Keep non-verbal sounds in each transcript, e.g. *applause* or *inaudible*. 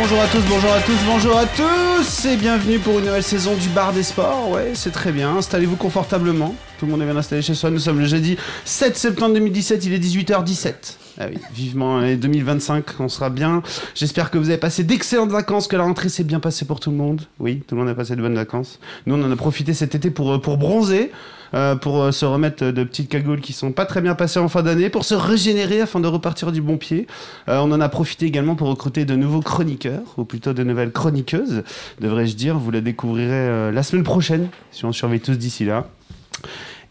Bonjour à tous, bonjour à tous, bonjour à tous et bienvenue pour une nouvelle saison du Bar des Sports. Ouais, c'est très bien, installez-vous confortablement. Tout le monde est bien installé chez soi. Nous sommes le jeudi 7 septembre 2017, il est 18h17. Ah oui, vivement l'année 2025, on sera bien. J'espère que vous avez passé d'excellentes vacances, que la rentrée s'est bien passée pour tout le monde. Oui, tout le monde a passé de bonnes vacances. Nous, on en a profité cet été pour, euh, bronzer. Euh, pour euh, se remettre de petites cagoules qui sont pas très bien passées en fin d'année, pour se régénérer afin de repartir du bon pied. On en a profité également pour recruter de nouveaux chroniqueurs, ou plutôt de nouvelles chroniqueuses, devrais-je dire. Vous la découvrirez la semaine prochaine, si on surveille tous d'ici là.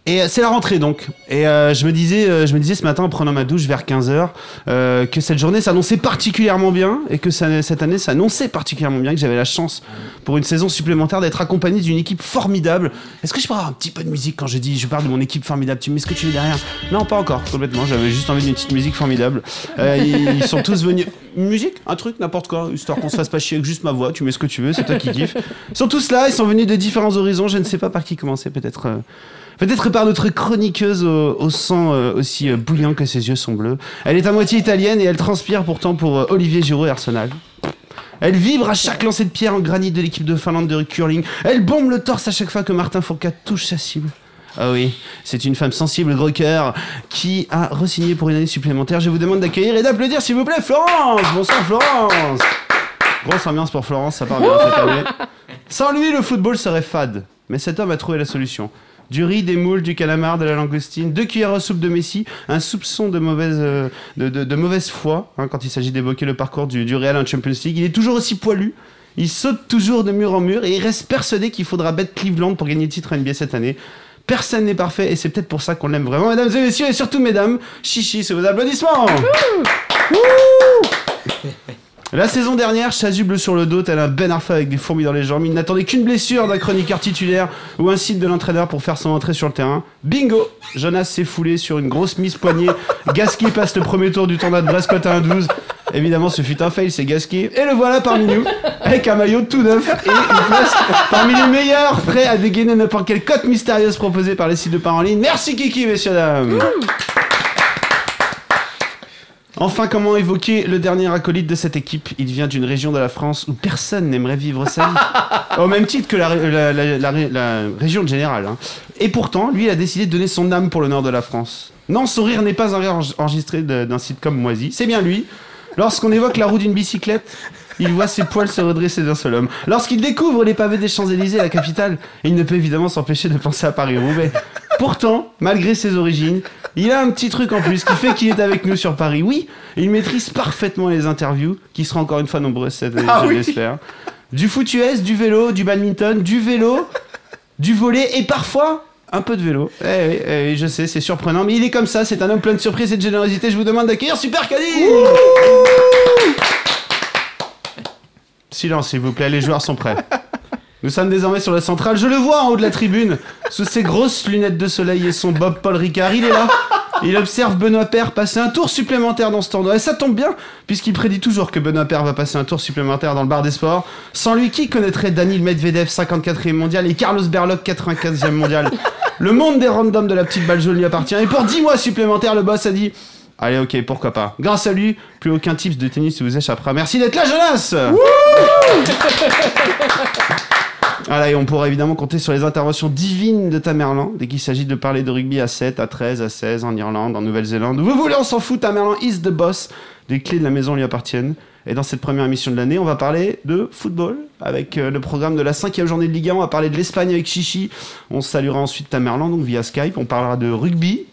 Et euh, c'est la rentrée donc. Et euh, je me disais, euh, je me disais ce matin en prenant ma douche vers 15h que cette journée s'annonçait particulièrement bien et que cette année s'annonçait particulièrement bien, que j'avais la chance pour une saison supplémentaire d'être accompagné d'une équipe formidable. Est-ce que je peux avoir un petit peu de musique quand je dis, je parle de mon équipe formidable? Tu mets ce que tu veux derrière Non, pas encore, complètement. J'avais juste envie d'une petite musique formidable. Ils sont tous venus. Une musique? Un truc? N'importe quoi, histoire qu'on se fasse pas chier avec juste ma voix. Tu mets ce que tu veux, c'est toi qui kiffes. Ils sont tous là, ils sont venus de différents horizons. Je ne sais pas par qui commencer, peut-être. Peut-être par notre chroniqueuse au, au sang euh, aussi euh, bouillant que ses yeux sont bleus. Elle est à moitié italienne et elle transpire pourtant pour euh, Olivier Giroud et Arsenal. Elle vibre à chaque lancer de pierre en granit de l'équipe de Finlande de curling. Elle bombe le torse à chaque fois que Martin Fourcade touche sa cible. Ah oui, c'est une femme sensible, gros cœur, qui a re-signé pour une année supplémentaire. Je vous demande d'accueillir et d'applaudir, s'il vous plaît, Florence Bonsoir, Florence Grosse ambiance pour Florence, ça part bien cette année. *laughs* Sans lui, le football serait fade. Mais cet homme a trouvé la solution. Du riz, des moules, du calamar, de la langoustine, deux cuillères à soupe de Messi, un soupçon de mauvaise, euh, de, de- de mauvaise foi hein, quand il s'agit d'évoquer le parcours du, du Real en Champions League. Il est toujours aussi poilu, il saute toujours de mur en mur et il reste persuadé qu'il faudra battre Cleveland pour gagner le titre NBA cette année. Personne n'est parfait et c'est peut-être pour ça qu'on l'aime vraiment, mesdames et messieurs, et surtout mesdames. Chichi, c'est vos applaudissements La saison dernière, chasuble sur le dos, tel un Ben Arfa avec des fourmis dans les jambes, il n'attendait qu'une blessure d'un chroniqueur titulaire ou un site de l'entraîneur pour faire son entrée sur le terrain. Bingo Jonas s'est foulé sur une grosse mise poignée. *laughs* Gasquet passe le premier tour du tournoi de Brest à 1-12. Évidemment, ce fut un fail, c'est Gasquet. Et le voilà parmi nous, avec un maillot tout neuf et une place parmi les meilleurs, prêt à dégainer n'importe quelle cote mystérieuse proposée par les sites de parents en ligne. Merci Kiki, messieurs, dames Enfin, comment évoquer le dernier acolyte de cette équipe? Il vient d'une région de la France où personne n'aimerait vivre sa *laughs* vie. Au même titre que la, ré- la- la- la ré- la région de général. hein. Et pourtant, lui, il a décidé de donner son âme pour le nord de la France. Non, son rire n'est pas un rire enre- enregistré d'un site comme Moisy. C'est bien lui. Lorsqu'on évoque la roue d'une bicyclette, il voit ses poils se redresser d'un seul homme. Lorsqu'il découvre les pavés des Champs-Élysées, la capitale, il ne peut évidemment s'empêcher de penser à Paris-Roubaix. Pourtant, malgré ses origines, il a un petit truc en plus qui fait qu'il est avec nous sur Paris. Oui, il maîtrise parfaitement les interviews, qui seront encore une fois nombreuses cette année, je l'espère. Du foot US, du vélo, du badminton, du vélo, du volet et parfois un peu de vélo. Eh oui, eh oui, je sais, c'est surprenant, mais il est comme ça, c'est un homme plein de surprises et de générosité. Je vous demande d'accueillir Super Caddy Silence, s'il vous plaît, les joueurs sont prêts. Nous sommes désormais sur la centrale. Je le vois en haut de la tribune, sous ses grosses lunettes de soleil et son Bob Paul Ricard. Il est là. Il observe Benoît Père passer un tour supplémentaire dans ce tournoi. Et ça tombe bien, puisqu'il prédit toujours que Benoît Père va passer un tour supplémentaire dans le bar des sports. Sans lui, qui connaîtrait Daniel Medvedev, 54e mondial, et Carlos Berloc, 95e mondial? Le monde des randoms de la petite balle jaune lui appartient. Et pour 10 mois supplémentaires, le boss a dit Allez, ok, pourquoi pas. Grâce à lui, plus aucun tips de tennis ne vous échappera. Merci d'être là, Jonas *laughs* Voilà, et on pourra évidemment compter sur les interventions divines de Tamerlan dès qu'il s'agit de parler de rugby à 7, à 13, à 16, en Irlande, en Nouvelle-Zélande. Vous voulez, on s'en fout, Tamerlan is the boss. Les clés de la maison lui appartiennent. Et dans cette première émission de l'année, on va parler de football avec euh, le programme de la cinquième journée de Ligue 1. On va parler de l'Espagne avec Chichi. On saluera ensuite Tamerlan, donc via Skype. On parlera de rugby.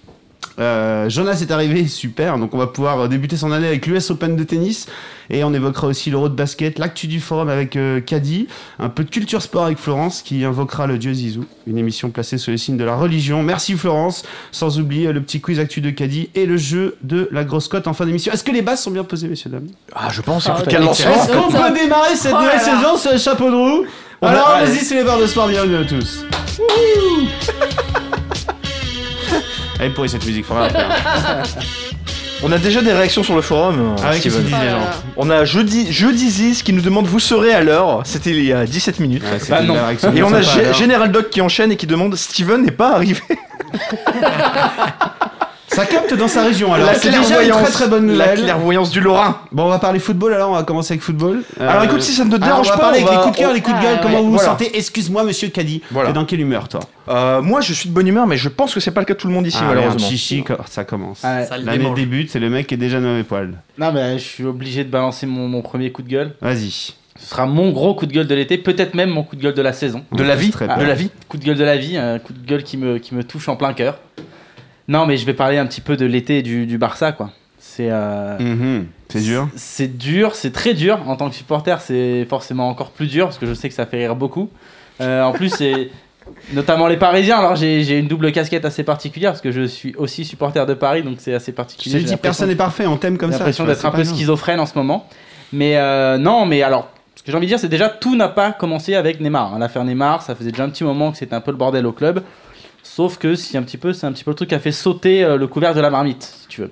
Euh, Jonas est arrivé, *laughs* super. Donc on va pouvoir euh, débuter son année avec l'US Open de tennis. Et on évoquera aussi l'Euro de basket, l'actu du forum avec euh, Caddy, un peu de culture sport avec Florence qui invoquera le dieu Zizou. Une émission placée sous le signe de la religion. Merci Florence. Sans oublier le petit quiz actu de Caddy et le jeu de la grosse cote en fin d'émission. Est-ce que les bases sont bien posées, messieurs, dames? Ah, je pense. Ah, écoute, quel lancement. Est-ce qu'on peut démarrer cette Oh nouvelle saison sur le chapeau de roue? Alors, allez-y, c'est les barres de sport, bienvenue à tous. *laughs* Wouhou Elle est pourrie cette musique, faudra la faire. *laughs* On a déjà des réactions sur le forum. euh, Ah Steven. disent gens On a Jeudi, Jeudi Ziz qui nous demande Vous serez à l'heure. C'était il y a 17 minutes. Ouais, Bah non. Et on a alors. Général Doc qui enchaîne et qui demande Steven n'est pas arrivé. *laughs* Ça capte dans sa région, alors la c'est déjà une clairvoyance. très très bonne La nouvelle. clairvoyance du Lorrain. Bon, on va parler football alors, on va commencer avec football. Euh, Alors écoute, si ça ne te alors, dérange on va pas, parler on avec va- les coups de cœur, on- les coups de Ah, gueule, comment ouais. vous vous Voilà. sentez? Excuse-moi, monsieur Caddy. Voilà. T'es dans quelle humeur, toi? Euh, moi, je suis de bonne humeur, mais je pense que c'est pas le cas de tout le monde ici, Ah, merde, malheureusement. Chichi, co- ça commence. Ah, Ça le L'année démange. débute, c'est le mec qui est déjà nommé poil. Non, mais je suis obligé de balancer mon, mon premier coup de gueule. Vas-y. Ce sera mon gros coup de gueule de l'été, peut-être même mon coup de gueule de la saison. De la vie? Très bien. De la vie Coup de gueule de la vie, un coup de gueule qui me, qui me touche en plein cœur. Non, mais je vais parler un petit peu de l'été du, du Barça, quoi. C'est euh, Mhm. C'est dur. c'est dur, c'est très dur. En tant que supporter, c'est forcément encore plus dur parce que je sais que ça fait rire beaucoup. Euh, en plus, c'est *laughs* notamment les Parisiens. Alors, j'ai j'ai une double casquette assez particulière parce que je suis aussi supporter de Paris, donc c'est assez Je particulier. J'ai dit, l'impression- personne n'est parfait, on t'aime comme J'ai ça. l'impression tu vois, d'être c'est un peu schizophrène en ce moment. Mais euh, non, mais alors, ce que j'ai envie de dire, c'est déjà tout n'a pas commencé avec Neymar. hein. L'affaire Neymar, ça faisait déjà un petit moment que c'était un peu le bordel au club. Sauf que si un petit peu, c'est un petit peu le truc qui a fait sauter euh, le couvercle de la marmite, si tu veux.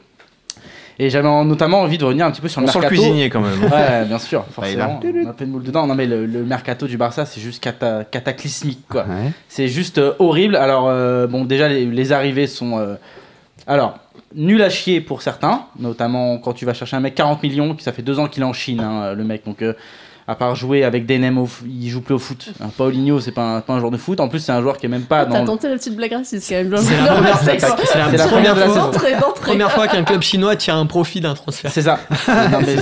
Et j'avais en- notamment envie de revenir un petit peu sur On le sent le mercato. cuisinier quand même. Ouais, bien sûr, *laughs* Bah, a- forcément. On a fait une boule dedans. Non, mais le, le mercato du Barça, c'est juste cata- cataclysmique, quoi. Ouais. C'est juste euh, horrible. Alors, euh, bon, déjà, les, les arrivées sont. alors, nul à chier pour certains, notamment quand tu vas chercher un mec 40 millions, qui ça fait deux ans qu'il est en Chine, hein, le mec. Donc, à part jouer avec Denem, au f- il joue plus au foot. Hein, Paulinho, c'est pas, un- pas un joueur de foot. En plus, c'est un joueur qui est même pas Ah, T'as tenté la petite blague raciste quand même. C'est la la C'est la première la fois-. Première fois qu'un club chinois tire un profit d'un transfert. C'est ça. *laughs* non, mais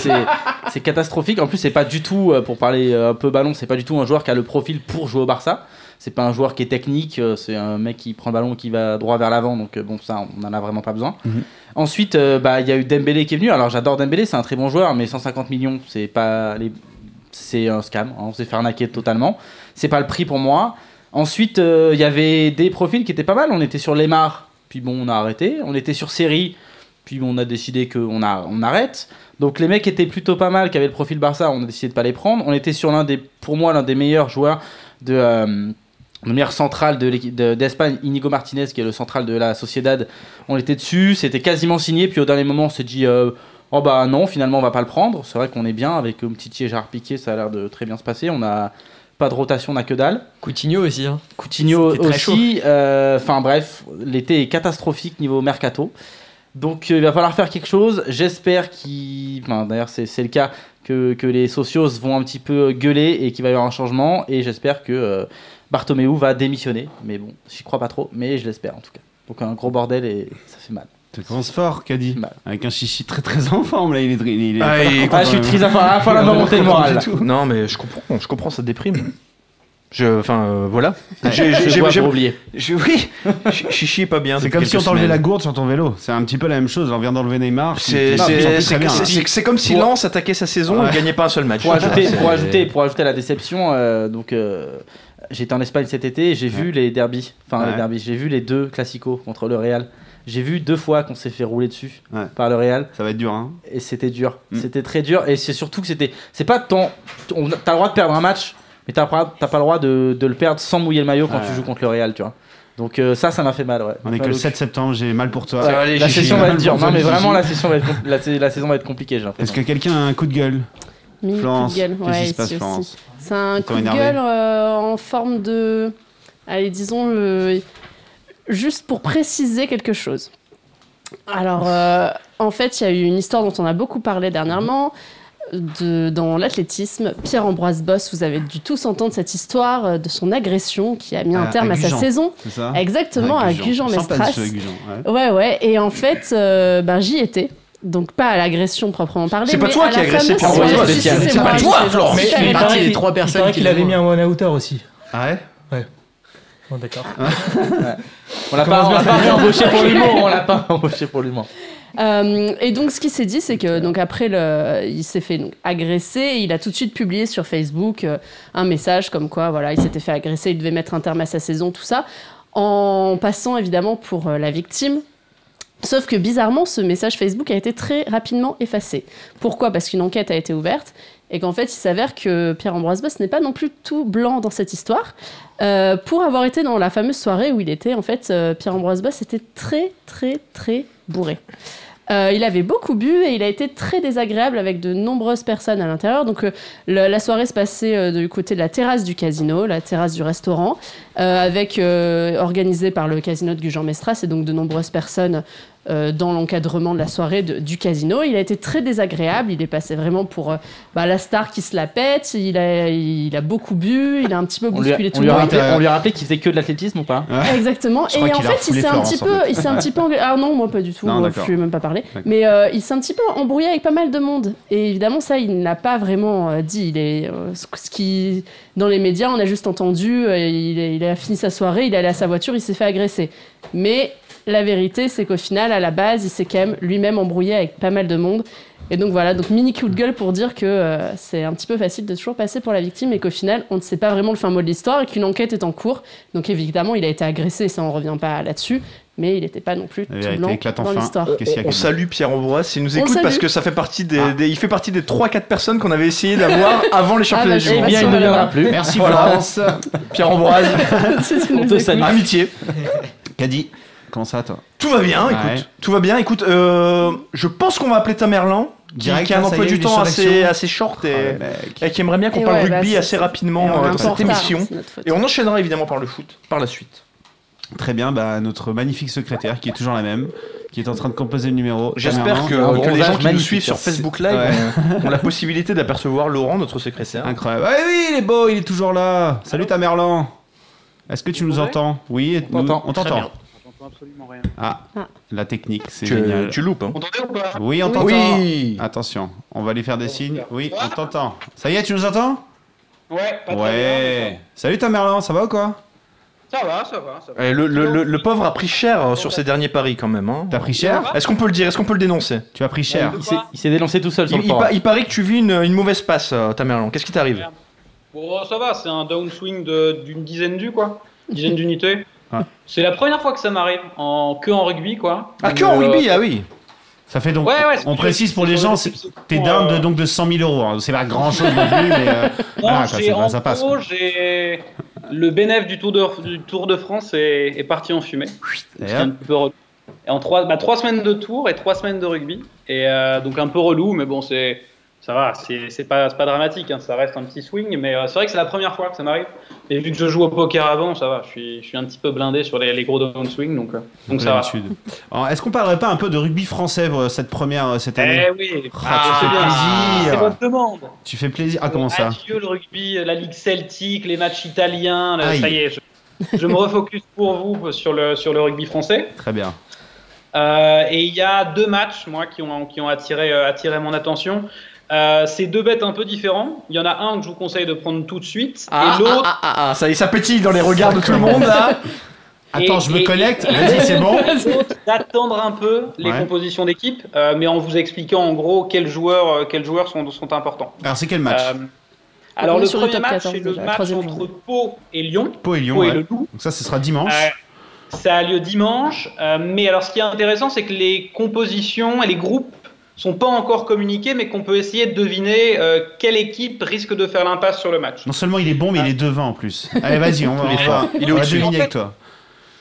c'est, catastrophique. En plus, c'est pas du tout, euh, pour parler euh, un peu ballon, c'est pas du tout un joueur qui a le profil pour jouer au Barça. C'est pas un joueur qui est technique, euh, c'est un mec qui prend le ballon et qui va droit vers l'avant. Donc, bon, ça, on en a vraiment pas besoin. Mhm. Ensuite, euh, bah, il y a eu Dembélé qui est venu. Alors, j'adore Dembélé, c'est un très bon joueur, mais 150 millions, c'est pas les... c'est un scam. hein, on s'est fait arnaquer totalement. C'est pas le prix pour moi. Ensuite, euh, il y avait des profils qui étaient pas mal. On était sur Lemar, puis bon, on a arrêté. On était sur Série, puis on a décidé qu'on on arrête. Donc les mecs étaient plutôt pas mal, qui avaient le profil Barça, on a décidé de pas les prendre. On était sur l'un des, pour moi, l'un des meilleurs joueurs de, euh, le meilleur central de- d'Espagne, Inigo Martinez, qui est le central de la Sociedad. On était dessus, c'était quasiment signé, puis au dernier moment, on s'est dit, euh, oh bah non, finalement, on va pas le prendre. C'est vrai qu'on est bien avec Umtiti et Gérard Piqué, ça a l'air de très bien se passer. On a pas de rotation, on a que dalle. Coutinho aussi. Hein. Coutinho aussi. euh, Enfin bref, l'été est catastrophique niveau mercato. Donc euh, il va falloir faire quelque chose. J'espère qu'il. Enfin, D'ailleurs, c'est c'est le cas que, que les socios vont un petit peu gueuler et qu'il va y avoir un changement. Et j'espère que euh, Bartomeu va démissionner. Mais bon, j'y crois pas trop, mais je l'espère en tout cas. Donc un gros bordel et ça fait mal. Tu commences fort, Caddy. Mal. Avec un chichi très très en forme, là, il est. Il est Ah, il est Ah, je suis quand même. triste à la à la remonter le moral. Non, mais je comprends, je comprends, ça déprime. Je, enfin, euh, voilà. J'ai- Je j'ai- oui, Ch- Chichi est pas bien. C'est comme si on t'enlevait la gourde sur ton vélo. C'est un petit peu la même chose. On vient d'enlever Neymar. tu- C'est très comme si Lens attaquait sa saison Ouais. et gagnait pas un seul match. Pour ajouter, pour ajouter, pour ajouter la déception, euh, donc euh, j'étais en Espagne cet été et j'ai vu les derbies, enfin Ouais. les derbies, j'ai vu les deux classicos contre le Real. J'ai vu deux fois qu'on s'est fait rouler dessus Ouais. par le Real Ça va être dur, hein. et c'était dur. Mm. C'était très dur et c'est surtout que c'était, c'est pas on- t'as le droit de perdre un match, mais t'as pas, t'as pas le droit de, de le perdre sans mouiller le maillot quand Ouais. tu joues contre le Real, tu vois. Donc euh, ça, ça m'a fait mal. Ouais. On est que le au 7 septembre, j'ai mal pour toi. Ouais, la session va être dure. Non mais vraiment la session va être, la, la saison va être compliquée. J'ai Est-ce que quelqu'un a un coup de gueule? Mini coup Florence, de gueule, qu'est-ce ouais, qui se passe, ici Florence? Aussi. C'est un coup de gueule euh, en forme de. Allez, disons, euh, juste pour préciser quelque chose. Alors, euh, en fait, il y a eu une histoire dont on a beaucoup parlé dernièrement. De, dans l'athlétisme, Pierre-Ambroise Boss, vous avez dû tous entendre cette histoire euh, de son agression qui a mis un À- terme à à, sa Gujan. saison. C'est ça? Exactement, à Gujan-Mestras. Ouais. Ouais, ouais. Et en fait, euh, ben, j'y étais. Donc pas à l'agression proprement parlée. C'est pas toi qui as agressé Pierre-Ambroise Boss, c'est pas toi, je Mais il paraît il trois personnes qu'il avait mis un one outer aussi. Ah ouais? Ouais. Bon, d'accord. *laughs* On l'a pas, on l'a pas embauché pour *laughs* l'humour. On l'a pas embauché pour l'humour. Euh, et donc, ce qui s'est dit, c'est que donc après, le, il s'est fait donc, agresser. Et il a tout de suite publié sur Facebook euh, un message comme quoi, voilà, il s'était fait agresser, il devait mettre un terme à sa saison, tout ça, en passant évidemment pour euh, la victime. Sauf que bizarrement, ce message Facebook a été très rapidement effacé. Pourquoi? Parce qu'une enquête a été ouverte et qu'en fait, il s'avère que Pierre-Ambroise Boss n'est pas non plus tout blanc dans cette histoire. Euh, pour avoir été dans la fameuse soirée où il était, en fait, euh, Pierre-Ambroise Boss était très, très, très bourré. Euh, il avait beaucoup bu et il a été très désagréable avec de nombreuses personnes à l'intérieur. Donc la soirée se passait du côté de la terrasse du casino, la terrasse du restaurant, avec organisée par le casino de Gujan-Mestras et donc de nombreuses personnes euh, dans l'encadrement de la soirée de- du casino. Il a été très désagréable. Il est passé vraiment pour euh, bah, la star qui se la pète. Il a, il a beaucoup bu. Il a un petit peu On a, bousculé tout on le lui a monde. rappelé, on lui a rappelé qu'il faisait que de l'athlétisme ou pas Exactement. Je Et en a fait, il s'est un petit peu, fait. il s'est un petit peu, engla- ah non, moi pas du tout. Non, euh, je lui ai même pas parlé. Mais euh, il s'est un petit peu embrouillé avec pas mal de monde. Et évidemment, ça, il n'a pas vraiment euh, dit. Il est, euh, ce ce qui, dans les médias, on a juste entendu. euh, il, est- il a fini sa soirée, il est allé à sa voiture, il s'est fait agresser. Mais la vérité, c'est qu'au final, à la base, il s'est quand même lui-même embrouillé avec pas mal de monde. Et donc voilà, donc mini coup de gueule pour dire que euh, c'est un petit peu facile de toujours passer pour la victime et qu'au final, on ne sait pas vraiment le fin mot de l'histoire et qu'une enquête est en cours. Donc évidemment, il a été agressé, ça on revient pas là-dessus, mais il n'était pas non plus tout blanc éclate dans enfin. l'histoire. A On comme- salue Pierre Ambroise s'il nous On écoute parce que ça fait partie des, Ah. des- il fait partie des 3-4 personnes qu'on avait essayé d'avoir *laughs* avant les championnats bah, du eh monde. bien, Bien, il ne viendra plus. Merci Voilà. Florence. *laughs* Pierre Ambroise, *laughs* Si On te salue. amitié. Caddy, comment ça toi Tout va bien, écoute. Ouais. Tout va bien, écoute. euh, je pense qu'on va appeler Tamerlan, qui, Direct, qui a un emploi du temps assez, assez short et, Ah, et qui aimerait bien qu'on parle ouais, bah, rugby c'est- assez rapidement euh, dans cette émission. Et on enchaînera évidemment par le foot, par la suite. Très bien, bah, notre magnifique secrétaire qui est toujours la même, qui est en train de composer le numéro. J'espère Tamerlan. que, les gens qui nous suivent sur. Facebook Live Ouais. ont, la possibilité d'apercevoir Laurent, notre secrétaire. Incroyable. Ah oui, il est beau, il est toujours là. Salut Tamerlan. Est-ce que tu nous entends? Oui, et- On t'entend. T'entend. bien. Ah, Ah. la technique, c'est Tu, génial. tu loupes. Hein. Oui, on t'entend. Oui. Attention, on va lui faire des signes. Oui, on t'entend. Ça y est, tu nous entends? Ouais, pas très bien. Ouais. Salut Tamerlan, ça va ou quoi? Ça va, ça va, ça va. Eh, le, le- le- le pauvre a pris cher euh, sur ses derniers paris quand même. Hein. T'as pris cher? Est-ce qu'on peut le dire? Est-ce qu'on peut le dénoncer? Tu as pris cher. Il s'est- dénoncé tout seul sur il, le il pa- il paraît que tu vis une, une mauvaise passe, euh, Tamerlan. Qu'est-ce qui t'arrive? Bon, ça va, c'est un downswing de- d'une dizaine d'u, quoi. Une dizaine d'unités. Ah. C'est la première fois que ça m'arrive, en, que en rugby, quoi. Ah, Donc, que en euh, rugby, ah oui. Ça fait donc. Ouais, ouais, c'est on précise pour les gens, t'es pour, de, euh, donc de 100 000 euros. hein. C'est pas grand chose non plus, mais. euh, *laughs* Non, quoi, en ça passe. gros, le bénéfice du Tour de, du Tour de France est, est parti en fumée. Et C'est un peu relou. Et en trois, bah, trois semaines de tour et trois semaines de rugby. Et euh, donc un peu relou, mais bon, c'est ça va, c'est pas, pas dramatique, hein, ça reste un petit swing. Mais euh, c'est vrai que c'est la première fois que ça m'arrive. Et vu que je joue au poker avant, ça va, je suis, je suis un petit peu blindé sur les, les gros downswing, donc, euh, donc ça va. Est-ce qu'on parlerait pas un peu de rugby français pour cette première euh, cette année? Eh oui, Ah, tu fais bien. plaisir. C'est votre demande. Tu fais plaisir. Ah, comment ça? Adieu le rugby, la ligue celtique, les matchs italiens. là, ça y est, je, je me refocus pour vous sur le, sur le rugby français. Très bien. Euh, et il y a deux matchs, moi, qui ont, qui ont attiré, euh, attiré mon attention. Euh, c'est deux bêtes un peu différents. Il y en a un que je vous conseille de prendre tout de suite, Ah, et l'autre. ah, ah, ah, ça y est, ça pétille dans les regards de tout le monde là. *laughs* Attends, Et- je me et- connecte. et- Vas-y, c'est bon. *laughs* D'attendre un peu les Ouais. compositions d'équipe, euh, mais en vous expliquant en gros quels joueurs, euh, quels joueurs sont, sont importants. Alors, c'est quel match Euh, alors le premier top match, 14 c'est le match entre. Pau et Lyon. Pau et Lyon. Pau et ouais. le Loup. Donc, ça, ce sera dimanche. Euh, ça a lieu dimanche, euh, mais alors ce qui est intéressant, c'est que les compositions et les groupes sont pas encore communiqués, mais qu'on peut essayer de deviner euh, quelle équipe risque de faire l'impasse sur le match. Non seulement il est bon, mais il est devant en plus. Allez, vas-y, on va, Il est on va, Il est on va au-dessus. deviner En fait, avec toi.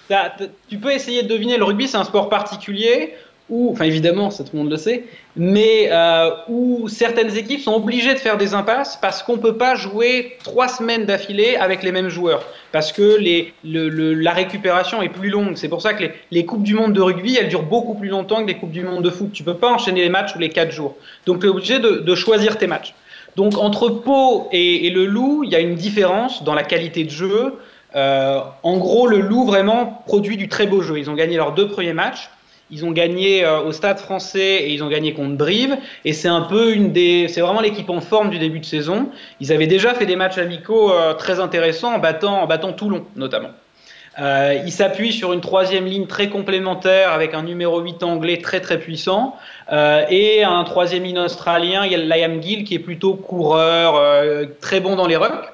Ça- tu peux essayer de deviner. Le rugby, c'est un sport particulier où, enfin évidemment, ça tout le monde le sait, mais euh, où certaines équipes sont obligées de faire des impasses parce qu'on peut pas jouer trois semaines d'affilée avec les mêmes joueurs parce que les, le- le- la récupération est plus longue. C'est pour ça que les, les coupes du monde de rugby, elles durent beaucoup plus longtemps que les coupes du monde de foot. Tu peux pas enchaîner les matchs tous les quatre jours. Donc tu es obligé de, de choisir tes matchs. Donc entre Pau et, et le Loup, il y a une différence dans la qualité de jeu. Euh, en gros, le Loup vraiment produit du très beau jeu. Ils ont gagné leurs deux premiers matchs. Ils ont gagné euh, au Stade Français et ils ont gagné contre Brive. Et c'est un peu une des, c'est vraiment l'équipe en forme du début de saison. Ils avaient déjà fait des matchs amicaux euh, très intéressants en battant, en battant Toulon notamment. Euh, ils s'appuient sur une troisième ligne très complémentaire avec un numéro 8 anglais très très puissant euh, et un troisième ligne australien, il y a Liam Gill qui est plutôt coureur, très bon dans les rucks.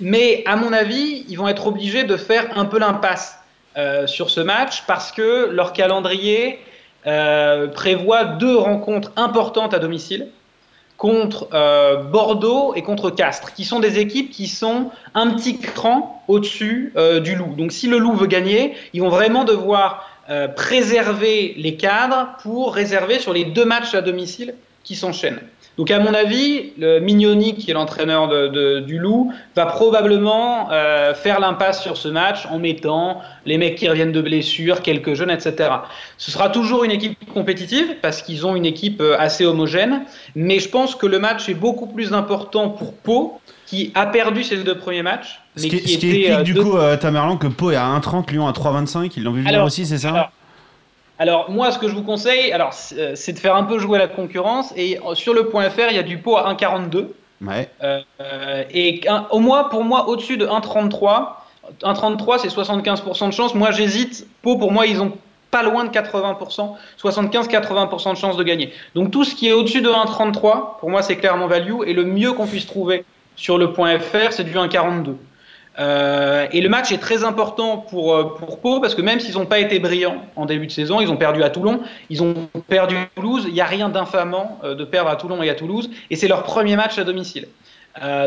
Mais à mon avis, ils vont être obligés de faire un peu l'impasse euh, sur ce match parce que leur calendrier euh, prévoit deux rencontres importantes à domicile. contre euh, Bordeaux et contre Castres, qui sont des équipes qui sont un petit cran au-dessus du Loup. Donc si le Loup veut gagner, ils vont vraiment devoir préserver les cadres pour réserver sur les deux matchs à domicile qui s'enchaînent. Donc à mon avis, le Mignoni, qui est l'entraîneur de, de- du Loup, va probablement euh, faire l'impasse sur ce match en mettant les mecs qui reviennent de blessures, quelques jeunes, etc. Ce sera toujours une équipe compétitive parce qu'ils ont une équipe euh, assez homogène, mais je pense que le match est beaucoup plus important pour Pau, qui a perdu ses deux premiers matchs, Ce mais qui, qui, ce qui explique euh, du deux- coup, euh, Tamerlan, que Pau est à 1,30, Lyon à 3,25. Ils l'ont vu venir aussi, c'est ça alors, Alors moi, ce que je vous conseille, alors c'est euh, de faire un peu jouer la concurrence. Et euh, sur le point .fr, il y a du pot à 1,42. Ouais. Euh, et un- au moins, pour moi, au-dessus de 1,33. 1,33, c'est 75% de chance. Moi, j'hésite. Pot, pour moi, ils ont pas loin de 80%, 75-80% de chance de gagner. Donc tout ce qui est au-dessus de 1,33, pour moi, c'est clairement value. Et le mieux qu'on puisse trouver sur le point .fr, c'est du 1,42. Euh, et le match est très important pour, euh, pour Pau parce que même s'ils n'ont pas été brillants en début de saison, ils ont perdu à Toulon, ils ont perdu à Toulouse. Il n'y a rien d'infamant euh, de perdre à Toulon et à Toulouse. Et c'est leur premier match à domicile.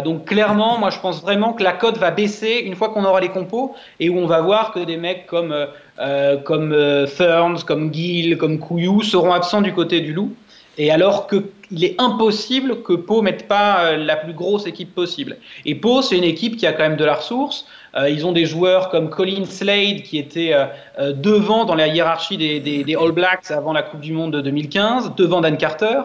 Donc clairement, moi je pense vraiment que la cote va baisser une fois qu'on aura les compos et où on va voir que des mecs comme, comme Ferns, comme Gill, comme Couillou seront absents du côté du loup. Et alors qu'il est impossible que Pau mette pas euh, la plus grosse équipe possible. Et Pau, c'est une équipe qui a quand même de la ressource. Euh, ils ont des joueurs comme Colin Slade qui était euh, devant dans la hiérarchie des, All Blacks avant la Coupe du Monde de 2015, devant Dan Carter.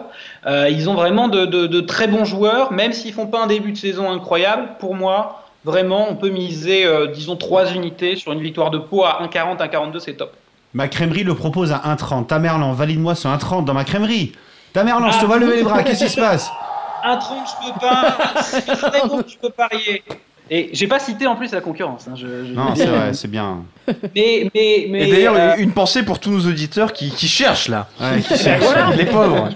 Ils ont vraiment de, très bons joueurs, même s'ils font pas un début de saison incroyable. Pour moi, vraiment, on peut miser, disons, 3 unités sur une victoire de Pau à 1,40, 1,42, c'est top. Ma crèmerie le propose à 1,30. Tamerlan, valide-moi ce 1,30 dans ma crèmerie. Tamerlan, je te vois lever les bras. Qu'est-ce qui se passe? *laughs* 1,30, je peux pas. Très bon, je peux parier. Et j'ai pas cité en plus la concurrence. hein, je- je- Non, c'est vrai, c'est bien. Mais, mais, mais, Et d'ailleurs, euh, une pensée pour tous nos auditeurs qui, qui cherchent là. Ouais, qui cherche. voilà. Les pauvres.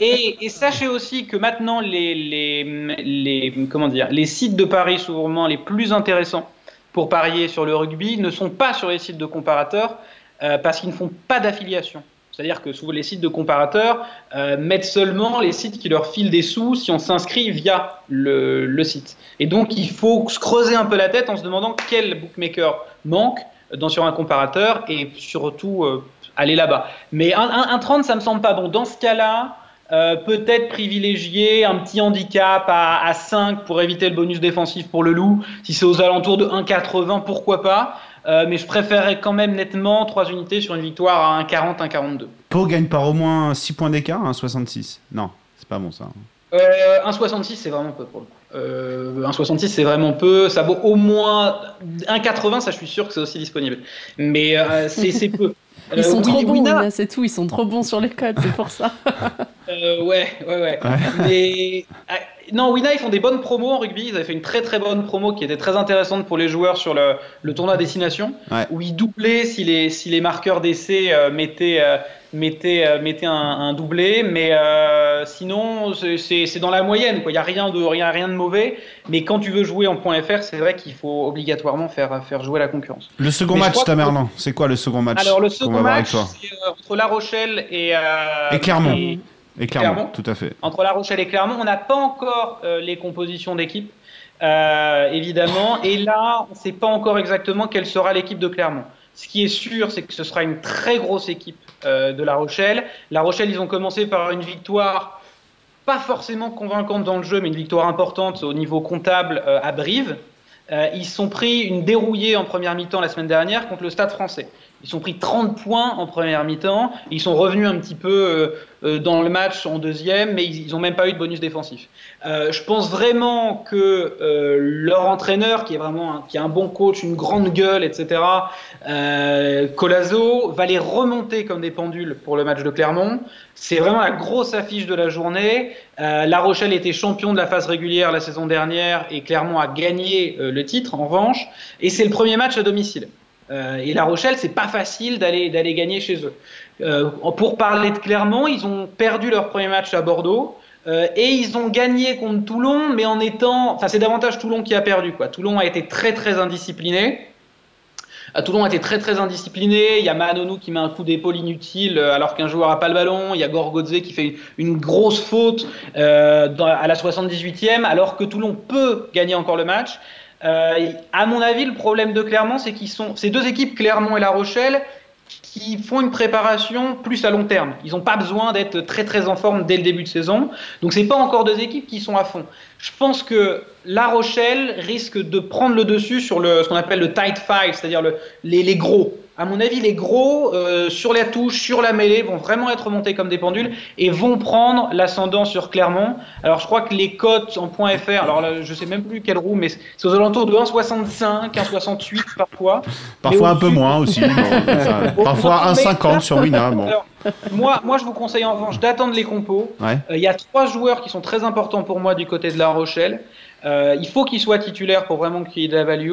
Et, et sachez aussi que maintenant, les, les, les, comment dire, les sites de paris souvent les plus intéressants pour parier sur le rugby ne sont pas sur les sites de comparateurs euh, parce qu'ils ne font pas d'affiliation. C'est-à-dire que souvent les sites de comparateurs euh, mettent seulement les sites qui leur filent des sous si on s'inscrit via le, site. Et donc il faut se creuser un peu la tête en se demandant quel bookmaker manque dans, sur un comparateur et surtout euh, aller là-bas. Mais un, un, un 30, ça me semble pas bon. Dans ce cas-là, euh, peut-être privilégier un petit handicap à, à 5 pour éviter le bonus défensif pour le loup. Si c'est aux alentours de 1,80, pourquoi pas. Euh, mais je préférerais quand même nettement 3 unités sur une victoire à 1,40, 1,42. Pau gagne par au moins 6 points d'écart, 1,66. Non, c'est pas bon ça. Euh, 1,66 c'est vraiment peu pour le coup. Euh, 1,66 c'est vraiment peu. Ça vaut au moins 1,80, ça je suis sûr que c'est aussi disponible. Mais euh, c'est c'est peu. *laughs* Ils Euh, sont oui, trop bons, c'est tout. Ils sont trop bons sur les codes, c'est pour ça. Euh, ouais, ouais, ouais. Mais ah, *laughs* non, Wina, ils font des bonnes promos en rugby. Ils avaient fait une très très bonne promo qui était très intéressante pour les joueurs sur le, le tournoi destination, Ouais. où ils doublaient si les, si les marqueurs d'essai euh, mettaient, euh, mettaient, euh, mettaient un, un doublé. Mais euh, sinon, c'est- dans la moyenne. quoi. Il n'y a rien de, rien, rien de mauvais. Mais quand tu veux jouer en point .fr, c'est vrai qu'il faut obligatoirement faire, faire jouer la concurrence. Le second Mais match, Tamerlan, c'est quoi le second match Alors le second match, c'est euh, entre La Rochelle et, euh, Et Clermont. et- Et Clermont, Clermont. tout à fait. entre La Rochelle et Clermont. On n'a pas encore euh, les compositions d'équipe, euh, évidemment. Et là, on ne sait pas encore exactement quelle sera l'équipe de Clermont. Ce qui est sûr, c'est que ce sera une très grosse équipe euh, de La Rochelle. La Rochelle, ils ont commencé par une victoire pas forcément convaincante dans le jeu, mais une victoire importante au niveau comptable à Brive. Ils sont pris une dérouillée en première mi-temps la semaine dernière contre le Stade français. Ils se sont pris 30 points en première mi-temps. Ils sont revenus un petit peu euh, euh, dans le match en deuxième, mais ils n'ont même pas eu de bonus défensif. Euh, je pense vraiment que euh, leur entraîneur, qui est vraiment un, qui est un bon coach, une grande gueule, etc., euh, Colazo, va les remonter comme des pendules pour le match de Clermont. C'est vraiment la grosse affiche de la journée. Euh, la Rochelle était champion de la phase régulière la saison dernière et Clermont a gagné le titre en revanche. Et c'est le premier match à domicile. Euh, et La Rochelle, c'est pas facile d'aller d'aller gagner chez eux. Euh, pour parler de Clermont, ils ont perdu leur premier match à Bordeaux. Euh, et ils ont gagné contre Toulon, mais en étant, enfin c'est davantage Toulon qui a perdu quoi. Toulon a été très très indiscipliné. À Toulon a été très très indiscipliné. Il y a Mahanonou qui met un coup d'épaule inutile alors qu'un joueur a pas le ballon. Il y a Gorgodze qui fait une grosse faute à la 78e alors que Toulon peut gagner encore le match. Euh, à mon avis, le problème de Clermont, c'est qu'ils sont ces deux équipes, Clermont et La Rochelle, qui font une préparation plus à long terme. Ils n'ont pas besoin d'être très très en forme dès le début de saison. Donc c'est pas encore deux équipes qui sont à fond. Je pense que La Rochelle risque de prendre le dessus sur le, ce qu'on appelle le tight five, c'est-à-dire le- les, les gros. À mon avis, les gros euh, sur la touche, sur la mêlée, vont vraiment être montés comme des pendules et vont prendre l'ascendant sur Clermont. Alors je crois que les cotes en point .fr, alors là, je sais même plus quelle roue, mais c'est aux alentours de 1,65, 1,68 parfois. Parfois un peu moins aussi. bon, *laughs* ça- Bon, parfois mais- 1,50 sur Wina. Bon. *laughs* Moi, moi, je vous conseille en revanche d'attendre les compos. Ouais. Euh, Il y a trois joueurs qui sont très importants pour moi du côté de La Rochelle. Euh, il faut qu'ils soient titulaires pour vraiment qu'il y ait de la value.